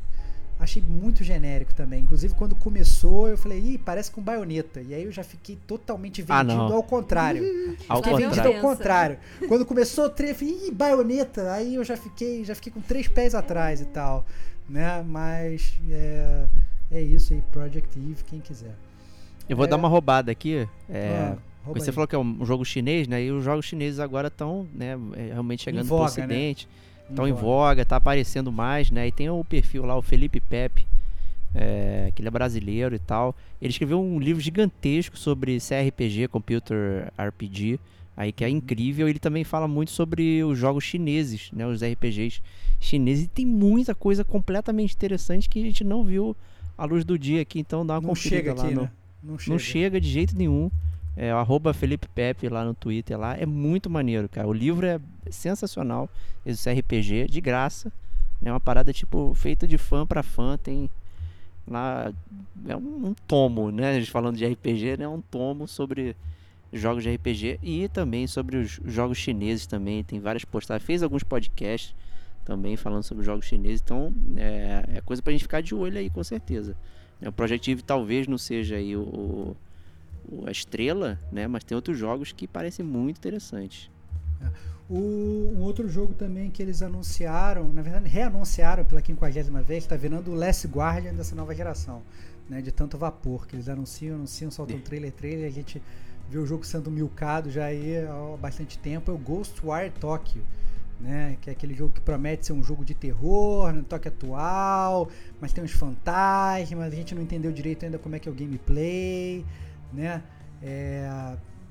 S3: achei muito genérico também. Inclusive quando começou, eu falei, ih, parece com baioneta. E aí eu já fiquei totalmente
S2: Ah,
S3: vendido
S2: não.
S3: ao contrário.
S2: Ao
S4: Fiquei
S3: Vendido
S2: contrário.
S3: ao contrário. Quando começou o trailer, eu falei, ih, baioneta. Aí eu já fiquei, já fiquei com três pés atrás e tal, né? Mas é, é isso aí, Project Eve, quem quiser.
S2: Eu vou
S3: É.
S2: dar uma roubada aqui. É,
S3: Ah, rouba
S2: você
S3: aí.
S2: falou que é um jogo chinês, né? E os jogos chineses agora estão, né, é, realmente chegando
S3: voga,
S2: pro ocidente.
S3: Em
S2: Estão em
S3: voga.
S2: tá aparecendo mais, né? E tem o perfil lá, o Felipe Pepe, é, que ele é brasileiro e tal. Ele escreveu um livro gigantesco sobre CRPG, Computer RPG, aí que é incrível. Ele também fala muito sobre os jogos chineses, né? Os RPGs chineses. E tem muita coisa completamente interessante que a gente não viu à luz do dia aqui. Então dá uma
S3: Não
S2: conferida
S3: chega
S2: lá
S3: aqui,
S2: no,
S3: né? Não chega.
S2: não chega de jeito nenhum. É o arroba Felipe Pepe lá no Twitter lá. É muito maneiro, cara. O livro é sensacional. Esse RPG, de graça. É uma parada, tipo, feita de fã pra fã. Tem lá é um, um tomo, né? A gente falando de RPG, né? Um tomo sobre jogos de RPG e também sobre os jogos chineses também. Tem várias postagens. Fez alguns podcasts também falando sobre jogos chineses. Então é, é coisa pra gente ficar de olho aí, com certeza. O Project Eve talvez não seja aí o, o, a estrela, né? Mas tem outros jogos que parecem muito interessantes.
S3: O, um outro jogo também que eles anunciaram, na verdade reanunciaram pela quinquagésima vez, está virando o Last Guardian dessa nova geração, né? De tanto vapor que eles anunciam, anunciam, soltam trailer, trailer, a gente vê o jogo sendo milcado já aí há bastante tempo. É o Ghostwire Tokyo, né? Que é aquele jogo que promete ser um jogo de terror, no toque atual, mas tem uns fantasmas, a gente não entendeu direito ainda como é que é o gameplay, né? É,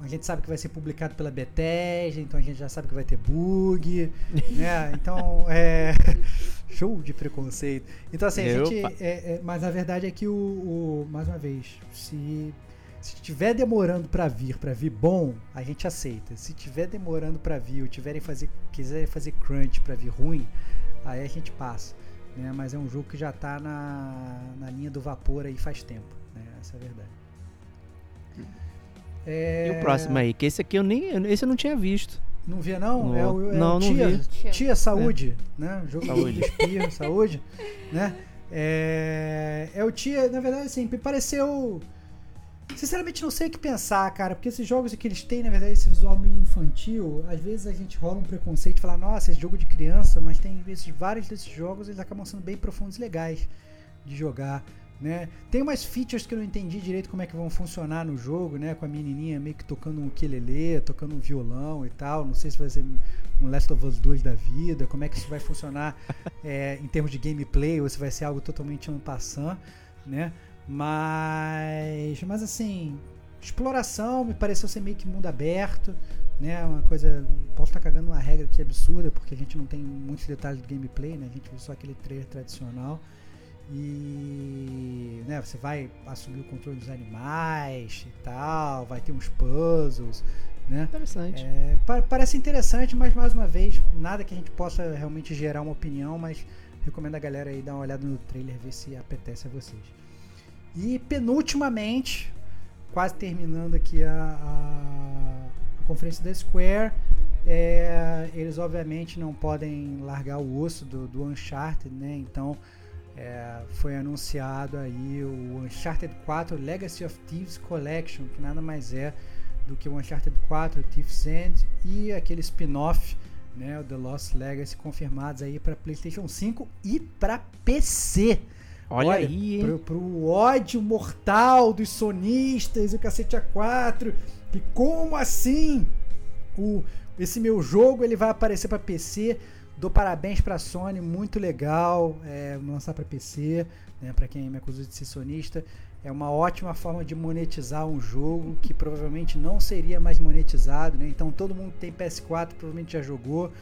S3: a gente sabe que vai ser publicado pela Bethesda, então a gente já sabe que vai ter bug, né? Então, é... show de preconceito. Então, assim, a gente... É, é, mas a verdade é que o, o mais uma vez, se se estiver demorando para vir, para vir bom, a gente aceita. Se estiver demorando para vir, ou tiverem fazer, quiserem fazer crunch para vir ruim, aí a gente passa. Né? Mas é um jogo que já está na, na linha do vapor aí faz tempo. Né? Essa é a verdade.
S2: É... E o próximo aí, que esse aqui eu nem. Esse eu não tinha visto.
S3: Não via não?
S2: No...
S3: É o, é
S2: não,
S3: o
S2: não
S3: tia,
S2: vi.
S3: Tia Saúde, é. né? O jogo
S2: saúde.
S3: espirro, saúde, né? É, é o tia, na verdade, assim, pareceu Sinceramente, não sei o que pensar, cara, porque esses jogos que eles têm, na verdade, esse visual meio infantil, às vezes a gente rola um preconceito e fala, nossa, esse jogo de criança, mas tem vezes vários desses jogos eles acabam sendo bem profundos e legais de jogar. Né? Tem umas features que eu não entendi direito como é que vão funcionar no jogo, né? Com a menininha meio que tocando um ukulele, tocando um violão e tal. Não sei se vai ser um Last of Us 2 da vida, como é que isso vai funcionar é, em termos de gameplay, ou se vai ser algo totalmente ano passando, né? Mas, mas assim, exploração me pareceu ser meio que mundo aberto, né? Uma coisa, posso estar cagando uma regra que é absurda, porque a gente não tem muitos detalhes do gameplay, né? A gente viu só aquele trailer tradicional. E né, você vai assumir o controle dos animais e tal, vai ter uns puzzles, né?
S2: Interessante.
S3: É, parece interessante, mas mais uma vez, nada que a gente possa realmente gerar uma opinião, mas recomendo a galera aí dar uma olhada no trailer, ver se apetece a vocês. E penultimamente, quase terminando aqui a, a, a conferência da Square, é, eles obviamente não podem largar o osso do, do Uncharted, né? Então é, foi anunciado aí o Uncharted 4 Legacy of Thieves Collection, que nada mais é do que o Uncharted 4 Thief's End e aquele spin-off, né, o The Lost Legacy, confirmados aí para PlayStation 5 e para PC.
S2: Olha, Olha aí,
S3: pro, pro, ódio mortal dos sonistas e o cacete A4. Que como assim? O, esse meu jogo ele vai aparecer para PC. Dou parabéns para a Sony, muito legal é, lançar para PC. Né, para quem me acusa de ser sonista, é uma ótima forma de monetizar um jogo que provavelmente não seria mais monetizado. Né? Então todo mundo que tem PS4 provavelmente já jogou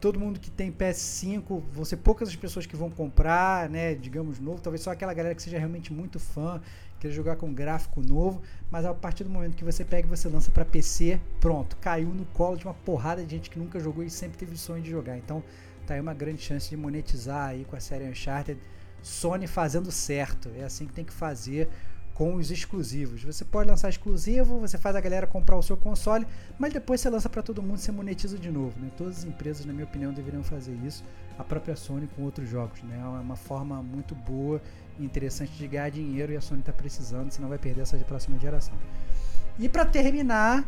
S3: todo mundo que tem PS5, vão ser poucas as pessoas que vão comprar, né, digamos, novo, talvez só aquela galera que seja realmente muito fã, queira jogar com gráfico novo, mas a partir do momento que você pega e você lança para PC, pronto, caiu no colo de uma porrada de gente que nunca jogou e sempre teve o sonho de jogar. Então, tá aí uma grande chance de monetizar aí com a série Uncharted. Sony fazendo certo, é assim que tem que fazer com os exclusivos. Você pode lançar exclusivo, você faz a galera comprar o seu console, mas depois você lança para todo mundo e você monetiza de novo. Né? Todas as empresas, na minha opinião, deveriam fazer isso. A própria Sony com outros jogos. Né? É uma forma muito boa interessante de ganhar dinheiro e a Sony está precisando, senão vai perder essa próxima geração. E para terminar,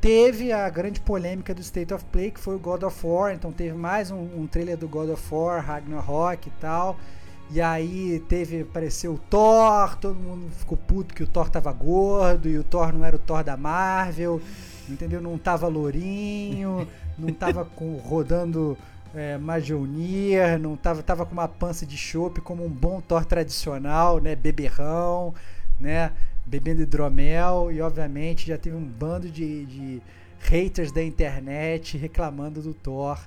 S3: teve a grande polêmica do State of Play, que foi o God of War. Então teve mais um, um trailer do God of War, Ragnarok e tal. E aí teve, apareceu o Thor, todo mundo ficou puto que o Thor tava gordo e o Thor não era o Thor da Marvel, entendeu? Não tava lourinho, não tava com, rodando é, Magionir, não tava, tava com uma pança de chope como um bom Thor tradicional, né? Beberrão, né? Bebendo hidromel e obviamente já teve um bando de, de haters da internet reclamando do Thor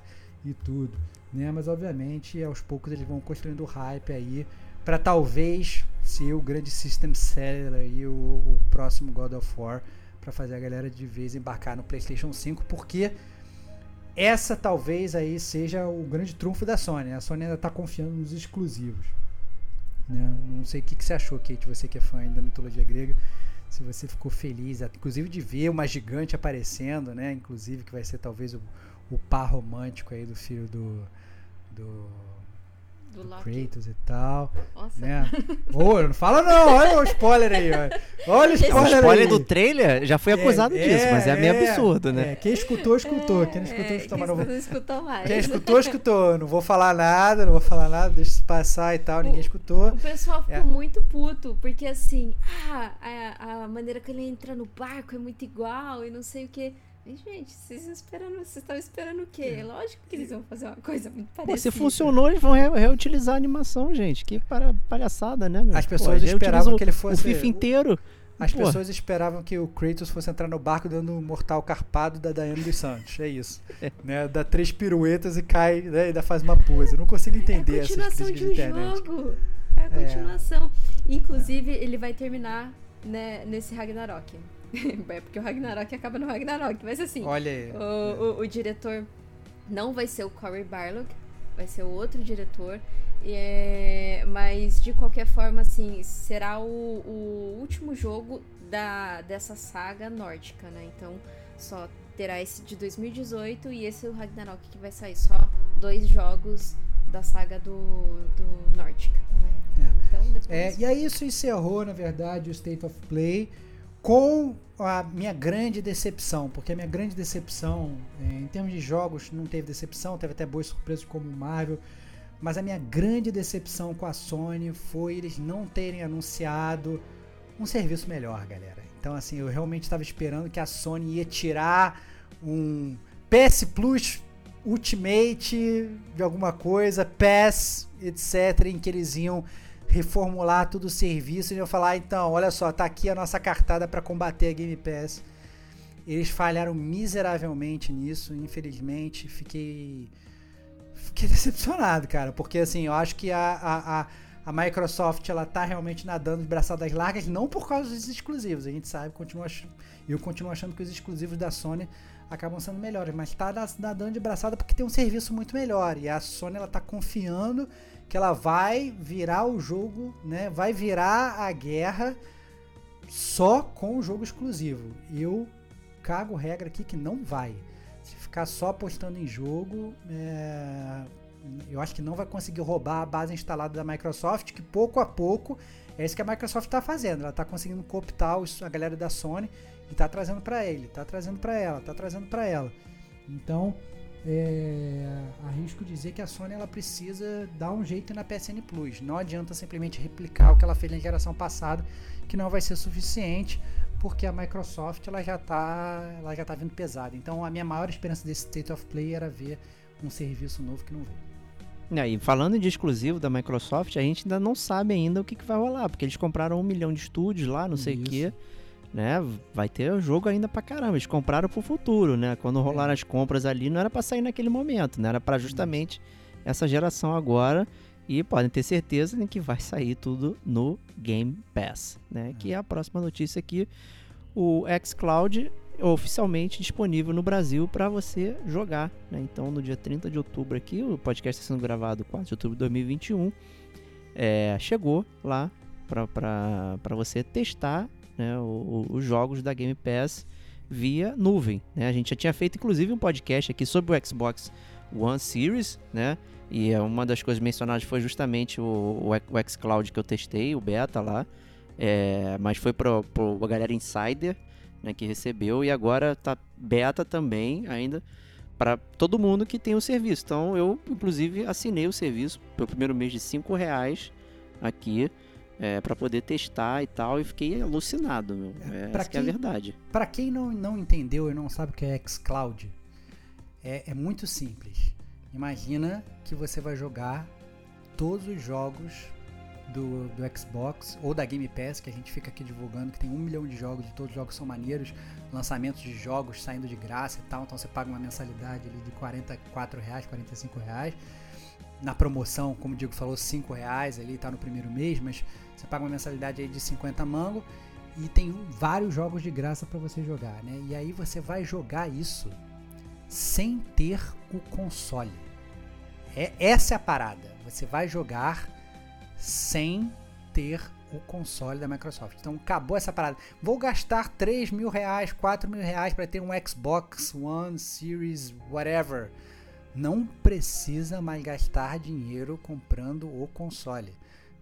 S3: e tudo né? Mas obviamente aos poucos eles vão construindo hype aí para talvez ser o grande system seller e o, o próximo God of War para fazer a galera de vez embarcar no PlayStation 5, porque essa talvez aí seja o grande trunfo da Sony. Né? A Sony ainda está confiando nos exclusivos. Né? Não sei o que, que você achou, Kate, você que é fã da mitologia grega. Se você ficou feliz, inclusive de ver uma gigante aparecendo, né? Inclusive que vai ser talvez o, o par romântico aí do filho do, do
S4: Do.
S3: Kratos e tal,
S4: Nossa.
S3: né? Ô, não fala não, olha o spoiler aí, olha. Olha o
S4: Esse
S2: O
S3: spoiler,
S2: spoiler
S3: aí.
S2: do trailer já foi acusado
S3: É,
S2: disso, mas é meio
S3: é,
S2: absurdo, né?
S3: é, quem escutou, escutou. Quem não escutou,
S4: É,
S3: escutou,
S4: quem
S3: não vou...
S4: não escutou mais.
S3: Quem escutou, escutou. Não vou falar nada, não vou falar nada, deixa isso passar e tal, ninguém escutou.
S4: O pessoal ficou
S3: É.
S4: muito puto, porque assim, ah, a, a maneira que ele entra no barco é muito igual e não sei o que. Mas, gente, vocês estão esperando, vocês estavam esperando o quê? Lógico que eles vão fazer uma coisa muito parecida.
S2: Pô, se funcionou, eles vão re- reutilizar a animação, gente. Que para- palhaçada, né, meu?
S3: As
S2: Pô,
S3: pessoas
S2: já
S3: esperavam que ele
S2: O
S3: fosse-
S2: FIFA inteiro.
S3: As
S2: Pô.
S3: pessoas esperavam que o Kratos fosse entrar no barco dando um mortal carpado da Daiane dos Santos. É isso. né? Dá três piruetas e cai, né? e ainda faz uma pose. Eu não consigo
S4: É
S3: entender
S4: a
S3: essas
S4: continuação
S3: críticas
S4: de
S3: de
S4: um
S3: internet.
S4: jogo. É a continuação. Inclusive, ele vai terminar né, nesse Ragnarok. é porque o Ragnarok acaba no Ragnarok. Mas assim,
S3: Olha aí.
S4: o, o- o diretor não vai ser o Cory Barlog, vai ser o outro diretor. É- mas de qualquer forma, assim, será o, o último jogo da, dessa saga nórdica, né? Então só terá esse de 2018 e esse é o Ragnarok que vai sair. Só dois jogos da saga do, do nórdica, né? Então depois.
S3: É, e aí isso encerrou, na verdade, o State of Play com a minha grande decepção, porque a minha grande decepção, é, em termos de jogos, não teve decepção, teve até boas surpresas como Marvel, mas a minha grande decepção com a Sony foi eles não terem anunciado um serviço melhor, galera. Então, assim, eu realmente estava esperando que a Sony ia tirar um PS Plus Ultimate de alguma coisa, PAS, etc., em que eles iam reformular todo o serviço e iam falar, "Ah, então, olha só, tá aqui a nossa cartada para combater a Game Pass. Eles falharam miseravelmente nisso, infelizmente, fiquei fiquei decepcionado, cara, porque assim, eu acho que a, a, a, a Microsoft ela tá realmente nadando de braçadas largas, não por causa dos exclusivos, a gente sabe, continua, eu continuo achando que os exclusivos da Sony acabam sendo melhores, mas tá na- nadando de braçada porque tem um serviço muito melhor, e a Sony ela tá confiando que ela vai virar o jogo, né, vai virar a guerra só com o jogo exclusivo. Eu cago regra aqui que não vai. Se ficar só apostando em jogo, é, eu acho que não vai conseguir roubar a base instalada da Microsoft, que pouco a pouco é isso que a Microsoft está fazendo. Ela está conseguindo cooptar a galera da Sony e está trazendo para ele, está trazendo para ela, está trazendo para ela. Então, é, arrisco dizer que a Sony ela precisa dar um jeito na PSN Plus. Não adianta simplesmente replicar o que ela fez na geração passada, que não vai ser suficiente, porque a Microsoft ela já está ela já tá vindo pesada. Então, a minha maior esperança desse State of Play era ver um serviço novo que não veio.
S2: É, E falando de exclusivo da Microsoft, a gente ainda não sabe ainda o que, que vai rolar, porque eles compraram um milhão de estúdios lá, não sei o quê. Né? Vai ter jogo ainda pra caramba. Eles compraram pro futuro, né? Quando rolaram as compras ali, não era pra sair naquele momento, né? Era pra justamente essa geração agora. E podem ter certeza né, que vai sair tudo no Game Pass, né? Que é a próxima notícia aqui. O xCloud é oficialmente disponível no Brasil para você jogar, né? Então, no dia 30 de outubro aqui, o podcast está sendo gravado 4 de outubro de 2021, é, chegou lá para você testar né, o- os jogos da Game Pass via nuvem. Né? A gente já tinha feito, inclusive, um podcast aqui sobre o Xbox One Series, né? E é uma das coisas mencionadas foi justamente o, o, o xCloud que eu testei, o beta lá. É, mas foi para a galera Insider né, que recebeu e agora tá beta também ainda para todo mundo que tem o serviço. Então eu, inclusive, assinei o serviço pelo primeiro mês de 5 reais aqui é, para poder testar e tal e fiquei alucinado. Meu. É,
S3: pra
S2: essa que é a
S3: quem-
S2: verdade.
S3: Para quem não, não entendeu e não sabe o que é xCloud, é, é muito simples. Imagina que você vai jogar todos os jogos do, do Xbox ou da Game Pass, que a gente fica aqui divulgando, que tem um milhão de jogos e todos os jogos são maneiros, lançamentos de jogos saindo de graça e tal, então você paga uma mensalidade ali de 44 reais, 45 reais. Na promoção, como o Diego falou, 5 reais ali, tá no primeiro mês, mas você paga uma mensalidade aí de 50 mango e tem vários jogos de graça para você jogar, né? E aí você vai jogar isso sem ter o console. É, essa é a parada. Você vai jogar sem ter o console da Microsoft. Então acabou essa parada. Vou gastar 3 mil reais, 4 mil reais para ter um Xbox One Series, whatever. Não precisa mais gastar dinheiro comprando o console.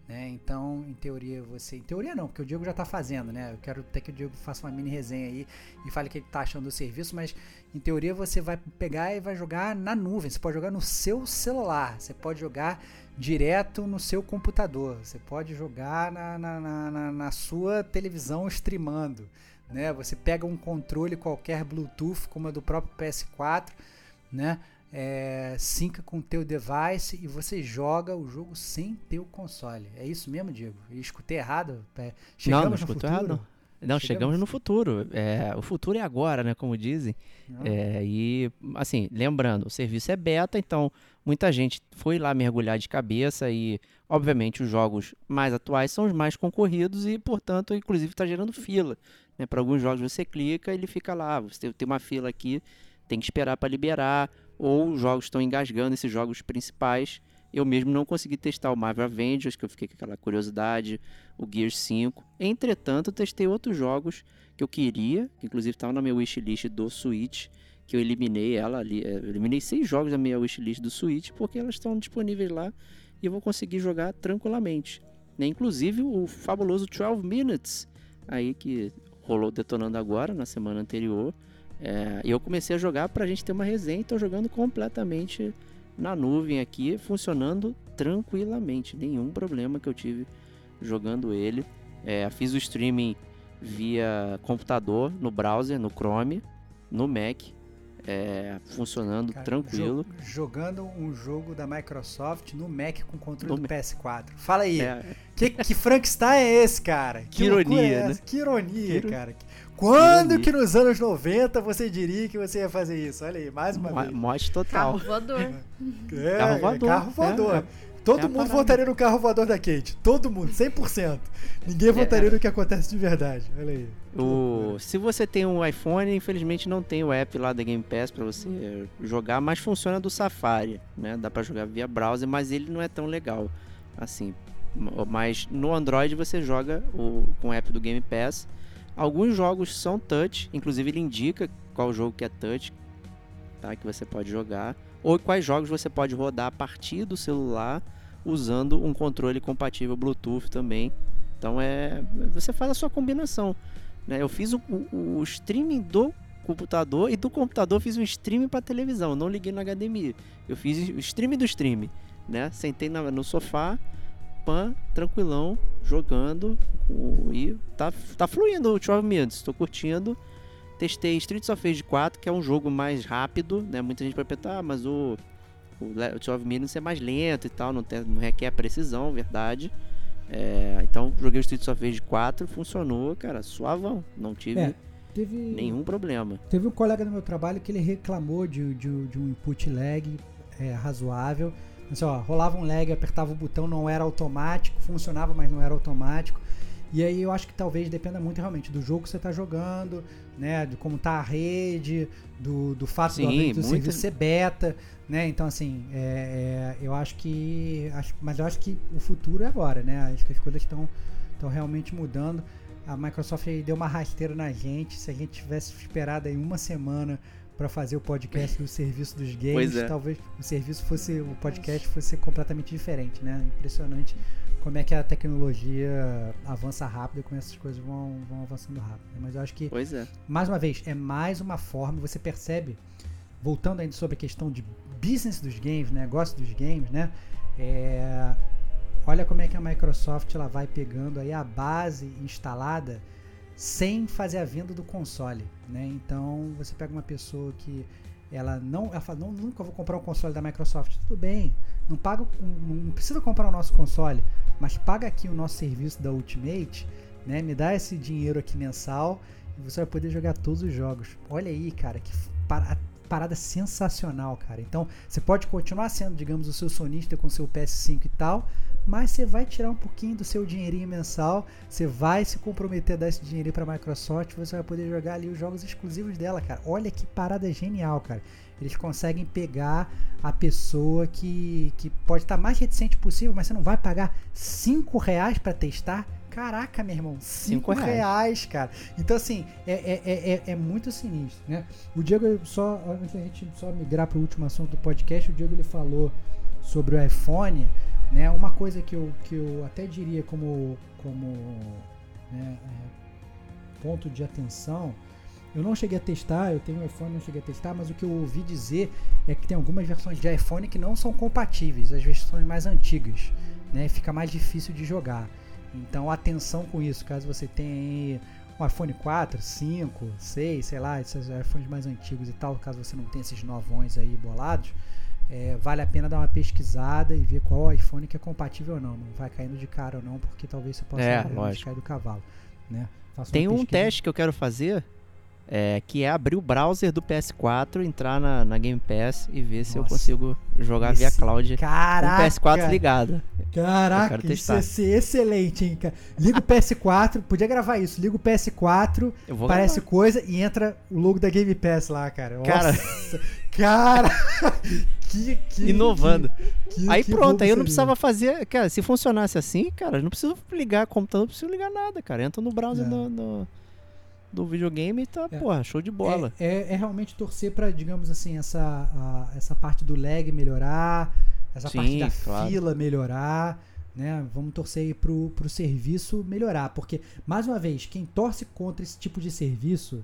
S3: Né? Então, em teoria, você. Em teoria não, porque o Diego já está fazendo, né? Eu quero até que o Diego faça uma mini resenha aí e fale o que ele está achando do serviço, mas em teoria você vai pegar e vai jogar na nuvem. Você pode jogar no seu celular, você pode jogar direto no seu computador, você pode jogar na, na, na, na sua televisão streamando. Né? Você pega um controle qualquer Bluetooth, como a do próprio PS4, né? É, com o teu device e você joga o jogo sem ter o console. É isso mesmo, Diego? Eu escutei errado? É,
S2: chegamos não, não escutou errado. Não, chegamos, chegamos no futuro. É, o futuro é agora, né? Como dizem. É, e, assim, lembrando, o serviço é beta, então muita gente foi lá mergulhar de cabeça e, obviamente, os jogos mais atuais são os mais concorridos e, portanto, inclusive está gerando fila. Né? Para alguns jogos você clica, ele fica lá, você tem uma fila aqui, tem que esperar para liberar ou os jogos estão engasgando esses jogos principais. Eu mesmo não consegui testar o Marvel Avengers, que eu fiquei com aquela curiosidade, o Gears 5. Entretanto, testei outros jogos que eu queria, que inclusive estavam na minha wishlist do Switch, que eu eliminei ela ali. Eu eliminei seis jogos da minha wishlist do Switch, porque elas estão disponíveis lá e eu vou conseguir jogar tranquilamente. Né? Inclusive o fabuloso 12 Minutes, aí que rolou detonando agora, na semana anterior. É, e eu comecei a jogar para a gente ter uma resenha. Estou jogando completamente na nuvem aqui, funcionando tranquilamente. Nenhum problema que eu tive jogando ele. É, fiz o streaming via computador, no browser, no Chrome, no Mac. É, funcionando Cara, tranquilo.
S3: Jo jogando um jogo da Microsoft no Mac com controle no do PS4. Fala aí. É. Que, que Frankenstein é esse, cara? Que,
S2: que ironia,
S3: é
S2: né?
S3: Que ironia, que cara. Quando que nos anos 90 você diria que você ia fazer isso? Olha aí, mais uma Mo vez.
S2: Morte total.
S4: Carro voador.
S3: É, carro voador. Carro voador. É, é. Todo é mundo votaria no carro voador da Kate. Todo mundo, 100%. Ninguém é. votaria no que acontece de verdade. Olha aí.
S2: O... Se você tem um iPhone, infelizmente não tem o app lá da Game Pass para você jogar, mas funciona do Safari, né? Dá para jogar via browser, mas ele não é tão legal assim. Mas no Android você joga o... com o app do Game Pass Alguns jogos são touch, inclusive ele indica qual jogo que é touch, tá? Que você pode jogar, ou quais jogos você pode rodar a partir do celular usando um controle compatível Bluetooth também. Então é, você faz a sua combinação. Né? Eu fiz o, o, o streaming do computador e do computador fiz um streaming para televisão. Não liguei no HDMI. Eu fiz o streaming do streaming, né? Sentei na, no sofá pan, tranquilão, jogando. E tá, tá fluindo o 12 Minutes, tô curtindo. Testei Streets of Rage 4, que é um jogo mais rápido, né? Muita gente vai perguntar, ah, mas o, o, o 12 Minutes é mais lento e tal, não, tem, não requer precisão, verdade. É, então joguei o Streets of Rage 4, funcionou, cara, suavão. Não tive é, teve, nenhum problema.
S3: Teve um colega do meu trabalho que ele reclamou de, de, de um input lag é, razoável. Assim, ó, rolava um lag, apertava o botão, não era automático, funcionava, mas não era automático. E aí eu acho que talvez dependa muito realmente do jogo que você está jogando, né? De como tá a rede, do, do fato Sim, do, do muito... serviço ser beta, né? Então assim, é, é, eu acho que. Acho, mas eu acho que o futuro é agora, né? Acho que as coisas estão realmente mudando. A Microsoft deu uma rasteira na gente. Se a gente tivesse esperado aí uma semana para fazer o podcast do serviço dos games, é. talvez o serviço fosse, o podcast fosse completamente diferente, né? Impressionante como é que a tecnologia avança rápido e como essas coisas vão, vão avançando rápido. Né? Mas eu acho que,
S2: é.
S3: mais uma vez, é mais uma forma, você percebe, voltando ainda sobre a questão de business dos games, negócio dos games, né? É, olha como é que a Microsoft ela vai pegando aí a base instalada sem fazer a venda do console, né? Então você pega uma pessoa que ela não, ela fala, não, nunca vou comprar um console da Microsoft, tudo bem, não paga, não precisa comprar o nosso console, mas paga aqui o nosso serviço da Ultimate, né? Me dá esse dinheiro aqui mensal e você vai poder jogar todos os jogos. Olha aí, cara, que parada sensacional, cara. Então, você pode continuar sendo, digamos, o seu sonista com seu PS5 e tal, mas você vai tirar um pouquinho do seu dinheirinho mensal, você vai se comprometer a dar esse dinheirinho pra Microsoft, você vai poder jogar ali os jogos exclusivos dela, cara. Olha que parada genial, cara. Eles conseguem pegar a pessoa que, que pode estar mais reticente possível, mas você não vai pagar 5 reais pra testar? Caraca, meu irmão, 5
S2: reais.
S3: reais, cara. Então, assim, é, é, é, é- é muito sinistro, né? O Diego, só antes da gente só migrar para o último assunto do podcast, o Diego ele falou sobre o iPhone, né? Uma coisa que eu, que eu até diria como, como né, é, ponto de atenção, eu não cheguei a testar, eu tenho um iPhone, não cheguei a testar, mas o que eu ouvi dizer é que tem algumas versões de iPhone que não são compatíveis, as versões mais antigas, né? Fica mais difícil de jogar. Então, atenção com isso, caso você tenha um iPhone 4, 5, 6, sei lá, esses iPhones mais antigos e tal, caso você não tenha esses novões aí bolados, é, vale a pena dar uma pesquisada e ver qual iPhone que é compatível ou não. Não vai caindo de cara ou não, porque talvez você possa
S2: É,
S3: cair do cavalo. Né?
S2: Tem um teste que eu quero fazer, é, que é abrir o browser do PS4, entrar na, na Game Pass e ver se eu
S3: Nossa.
S2: consigo jogar via
S3: Esse-
S2: cloud
S3: Caraca!
S2: com o PS4 ligado.
S3: Caraca, isso ia ser excelente, hein, cara. Liga o PS4, podia gravar isso. Liga o PS4,
S2: Eu vou
S3: parece
S2: gravar.
S3: coisa e entra o logo da Game Pass lá, cara.
S2: Cara.
S3: Nossa, cara, que, que
S2: Inovando.
S3: que-
S2: Aí pronto, aí eu não precisava fazer. Cara, se funcionasse assim, cara, eu não preciso ligar computador, não preciso ligar nada, cara. Entra no browser
S3: É.
S2: do, do, do videogame e tá,
S3: É.
S2: porra, show de bola.
S3: É, é- é realmente torcer pra, digamos assim, essa, a- essa parte do lag melhorar, essa
S2: Sim,
S3: parte da
S2: claro.
S3: fila melhorar, né? Vamos torcer aí pro, pro serviço melhorar, porque, mais uma vez, quem torce contra esse tipo de serviço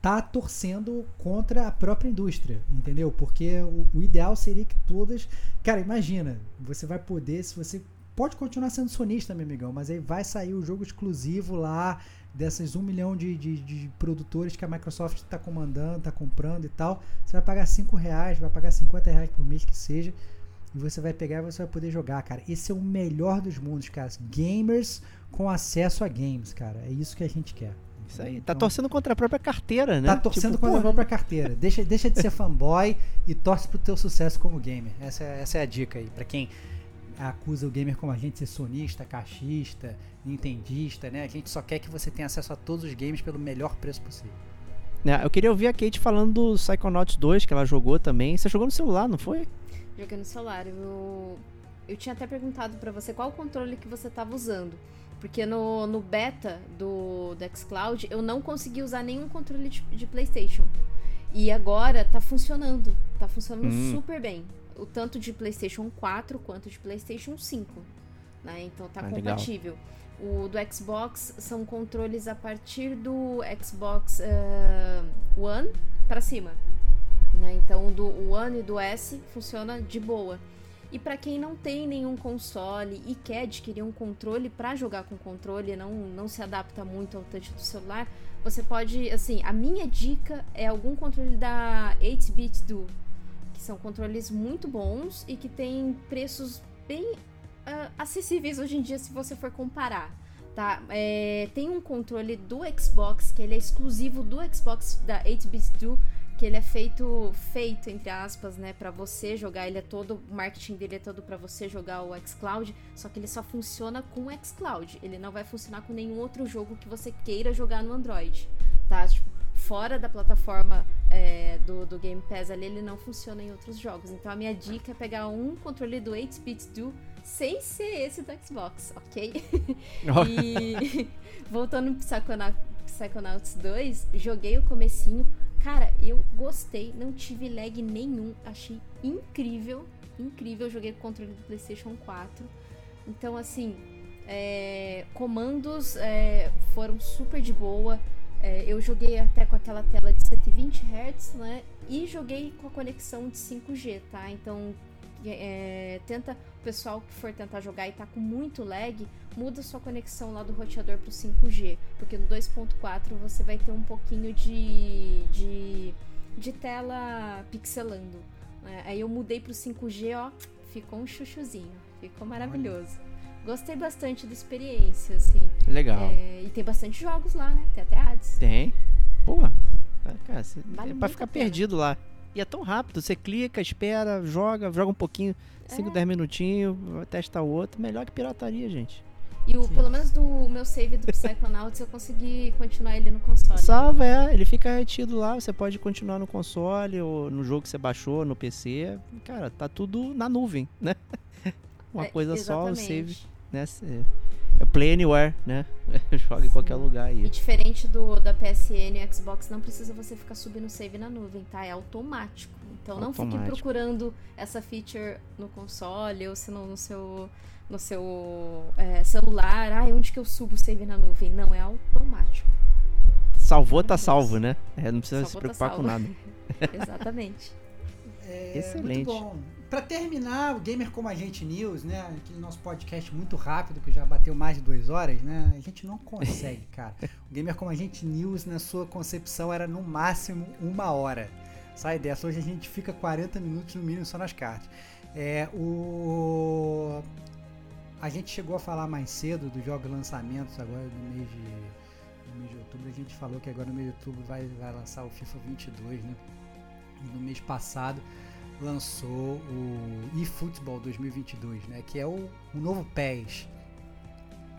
S3: tá torcendo contra a própria indústria, entendeu? Porque o, o ideal seria que todas. Cara, imagina, você vai poder, se você. Pode continuar sendo sonista, meu amigão, mas aí vai sair o jogo exclusivo lá dessas um milhão de, de, de produtores que a Microsoft está comandando, está comprando e tal. Você vai pagar 5 reais, vai pagar 50 reais por mês que seja. E você vai pegar e você vai poder jogar, cara. Esse é o melhor dos mundos, cara. Gamers com acesso a games, cara. É isso que a gente quer.
S2: Isso aí. Tá
S3: Então,
S2: torcendo contra a própria carteira, né?
S3: Tá torcendo
S2: Tipo,
S3: com a
S2: porra,
S3: própria carteira. Deixa, deixa de ser fanboy e torce pro teu sucesso como gamer. Essa, é- essa é a dica aí. Pra quem acusa o gamer como a gente de ser sonista, caixista, nintendista, né? A gente só quer que você tenha acesso a todos os games pelo melhor preço possível.
S2: né, Eu queria ouvir a Kate falando do Psychonauts 2, que ela jogou também. Você jogou no celular, não foi?
S4: Joguei no celular. Eu, eu tinha até perguntado pra você qual controle que você tava usando. Porque no, no beta do, do xCloud eu não consegui usar nenhum controle de, de PlayStation. E agora tá funcionando. Tá funcionando
S2: Hum.
S4: super bem. O tanto de PlayStation 4 quanto de PlayStation 5. Né? Então tá
S2: Ah, legal.
S4: compatível. O do Xbox são controles a partir do Xbox eh, One pra cima. Né? Então o do One e do S funciona de boa. E para quem não tem nenhum console e quer adquirir um controle para jogar com controle, não não se adapta muito ao touch do celular, você pode, assim, a minha dica é algum controle da 8-bit do, que são controles muito bons e que tem preços bem ah, acessíveis hoje em dia se você for comparar. Tá, É, tem um controle do Xbox que ele é exclusivo do Xbox da 8-bit do que ele é feito feito entre aspas, né, para você jogar, ele é todo o marketing dele é todo para você jogar o xCloud, só que ele só funciona com o xCloud. Ele não vai funcionar com nenhum outro jogo que você queira jogar no Android, tá? Tipo, fora da plataforma é, do, do Game Pass ali, ele não funciona em outros jogos. Então a minha dica é pegar um controle do 8-bit do sem ser esse do Xbox, ok? E voltando pro Psychona- Psychonauts 2, joguei o comecinho. Cara, eu gostei, não tive lag nenhum, achei incrível, incrível. Joguei com controle do PlayStation 4. Então, assim, é, comandos é, foram super de boa. É, eu joguei até com aquela tela de 120 Hz, né? E joguei com a conexão de 5G, tá? Então, é, tenta, o pessoal que for tentar jogar e tá com muito lag, muda sua conexão lá do roteador pro 5G, porque no 2.4 você vai ter um pouquinho de, de, de tela pixelando. né? Aí eu mudei pro 5G, ó, ficou um chuchuzinho, ficou maravilhoso. Gostei bastante da experiência, assim.
S2: Legal.
S4: É, e tem bastante jogos lá, né? Tem até ads.
S2: Tem. Pô. Cara,
S4: Vale
S2: é pra ficar perdido lá. E é tão rápido, você clica, espera, joga, joga um pouquinho, 5,
S4: É.
S2: 10 minutinhos, testa outro. Melhor que pirataria, gente.
S4: E o, pelo menos do meu save do Psychonauts eu consegui continuar ele no console.
S2: Salva, é, ele fica retido lá, você pode continuar no console ou no jogo que você baixou, no PC. Cara, tá tudo na nuvem, né? Uma
S4: É,
S2: coisa só, o
S4: exatamente.
S2: save, né? É Play Anywhere, né? Joga em qualquer lugar
S4: E
S2: aí.
S4: diferente do da PSN e Xbox, não precisa você ficar subindo save na nuvem, tá? É automático. Então não fique
S2: Automático.
S4: procurando essa feature no console ou se não no seu, no seu é, celular. Ai, onde que eu subo o save na nuvem? Não, é automático.
S2: Salvou, tá salvo, né? É, não precisa se
S4: Salvou, tá
S2: preocupar com
S4: salvo.
S2: nada.
S4: Exatamente.
S3: É,
S2: Excelente.
S3: Muito bom. Pra terminar, o Gamer Como a Gente News, né? Aquele nosso podcast muito rápido, que já bateu mais de duas horas, né? A gente não consegue, cara. O Gamer Como a Gente News, na sua concepção, era no máximo uma hora. Sai dessa. Hoje a gente fica 40 minutos no mínimo só nas cartas. É, o... A gente chegou a falar mais cedo dos jogos lançamentos agora no mês de, no mês de outubro. A gente falou que agora no mês de outubro vai, vai lançar o FIFA 22, né? E no mês passado lançou o eFootball 2022, né? Que é o, o novo PES.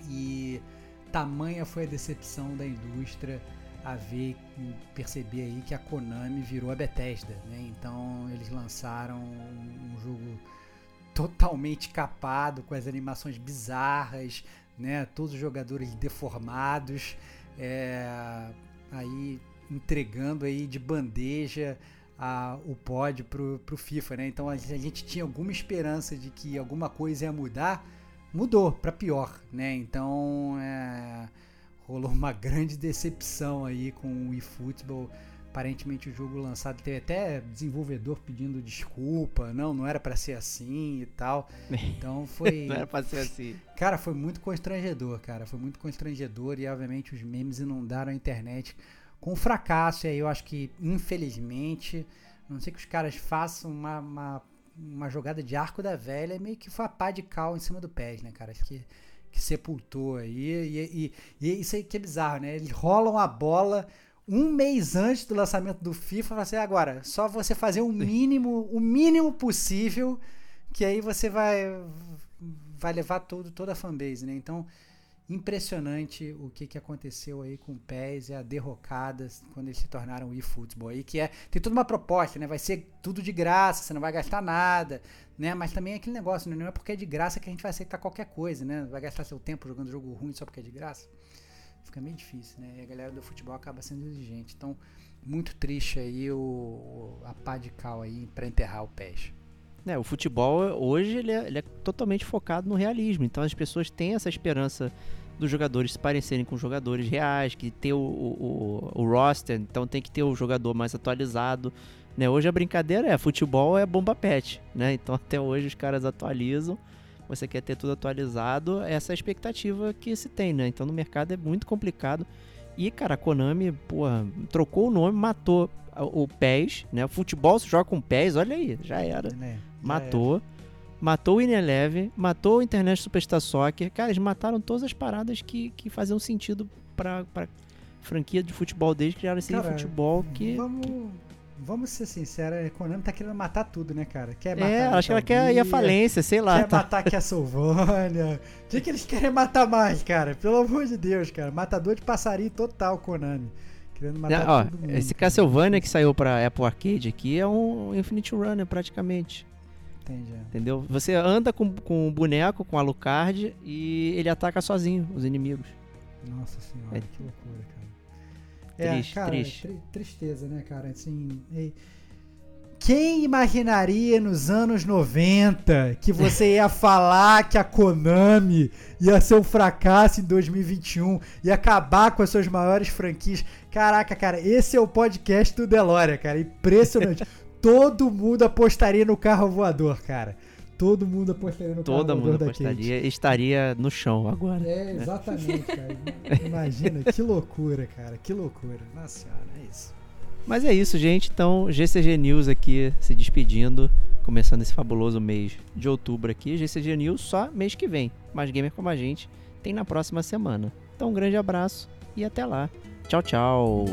S3: E tamanha foi a decepção da indústria a ver perceber aí que a Konami virou a Bethesda, né? Então eles lançaram um, um jogo totalmente capado, com as animações bizarras, né? Todos os jogadores deformados, é, aí entregando aí de bandeja a, o pod pro, pro FIFA, né? Então a, a gente tinha alguma esperança de que alguma coisa ia mudar, mudou para pior, né? Então é, rolou uma grande decepção aí com o eFootball. Aparentemente o jogo lançado teve até desenvolvedor pedindo desculpa, não, não era para ser assim e tal. Então foi
S2: Não era pra ser assim.
S3: Cara, foi muito constrangedor, cara. Foi muito constrangedor e, obviamente, os memes inundaram a internet com fracasso. E aí eu acho que, infelizmente, a não sei que os caras façam uma, uma, uma jogada de arco da velha, meio que foi a pá de cal em cima do pés, né, cara? Acho que, que sepultou aí. E, e, e isso aí que é bizarro, né? Eles rolam a bola um mês antes do lançamento do FIFA, falam assim, agora, só você fazer o mínimo, o mínimo possível, que aí você vai vai levar todo, toda a fanbase, né? Então, impressionante o que, que aconteceu aí com o PES e a derrocada quando eles se tornaram o eFootball aí, que é, tem toda uma proposta, né? Vai ser tudo de graça, você não vai gastar nada, né? Mas também é aquele negócio, né? não é porque é de graça que a gente vai aceitar qualquer coisa, né? Vai gastar seu tempo jogando jogo ruim só porque é de graça. Fica meio difícil, né? E a galera do futebol acaba sendo exigente. Então, muito triste aí o, a pá de cal aí pra enterrar o PES.
S2: É, o futebol hoje ele é, ele é totalmente focado no realismo. Então as pessoas têm essa esperança dos jogadores se parecerem com jogadores reais, que ter o, o, o, roster, então tem que ter o jogador mais atualizado. Né? Hoje a brincadeira é futebol é bomba pet, né? Então até hoje os caras atualizam. Você quer ter tudo atualizado, essa é a expectativa que se tem, né? Então no mercado é muito complicado. E, cara, a Konami, porra, trocou o nome, matou o PES, né? O futebol se joga com PES, olha aí, já era
S3: Né? Já
S2: matou. Matou o Ineleve, matou o Internet Superstar Soccer. Cara, eles mataram todas as paradas que, que faziam sentido pra, pra franquia de futebol desde que criaram esse
S3: Cara,
S2: futebol que.
S3: Vamos, vamos ser sinceros, a Konami tá querendo matar tudo, né, cara? Quer matar
S2: É, acho que ela quer ir à falência, sei lá.
S3: Quer
S2: Tá.
S3: matar a Castlevania. O que, que eles querem matar mais, cara? Pelo amor de Deus, cara. Matador de passarinho total, Konami. Querendo matar
S2: Ó, esse. Castlevania que saiu pra Apple Arcade aqui é um Infinite Runner praticamente.
S3: Entendi.
S2: Entendeu? Você anda com, com o boneco, com a Alucard, e ele ataca sozinho os inimigos.
S3: Nossa senhora,
S2: É.
S3: que loucura, cara.
S2: Triste,
S3: é, cara,
S2: triste.
S3: tri- tristeza, né, cara? Assim, e- quem imaginaria nos anos 90 que você ia falar que a Konami ia ser um fracasso em 2021 e acabar com as suas maiores franquias? Caraca, cara, esse é o podcast do Delória, cara. Impressionante. Todo mundo apostaria no carro voador, cara. Todo mundo apostaria no
S2: Todo
S3: carro
S2: mundo
S3: voador da Kate.
S2: apostaria estaria no chão agora.
S3: É, exatamente, cara. Imagina, que loucura, cara. Que loucura. Nossa senhora, é isso.
S2: Mas é isso, gente. Então, GCG News aqui se despedindo, começando esse fabuloso mês de outubro aqui. GCG News só mês que vem. Mais gamer como a gente tem na próxima semana. Então, um grande abraço e até lá. Tchau, tchau.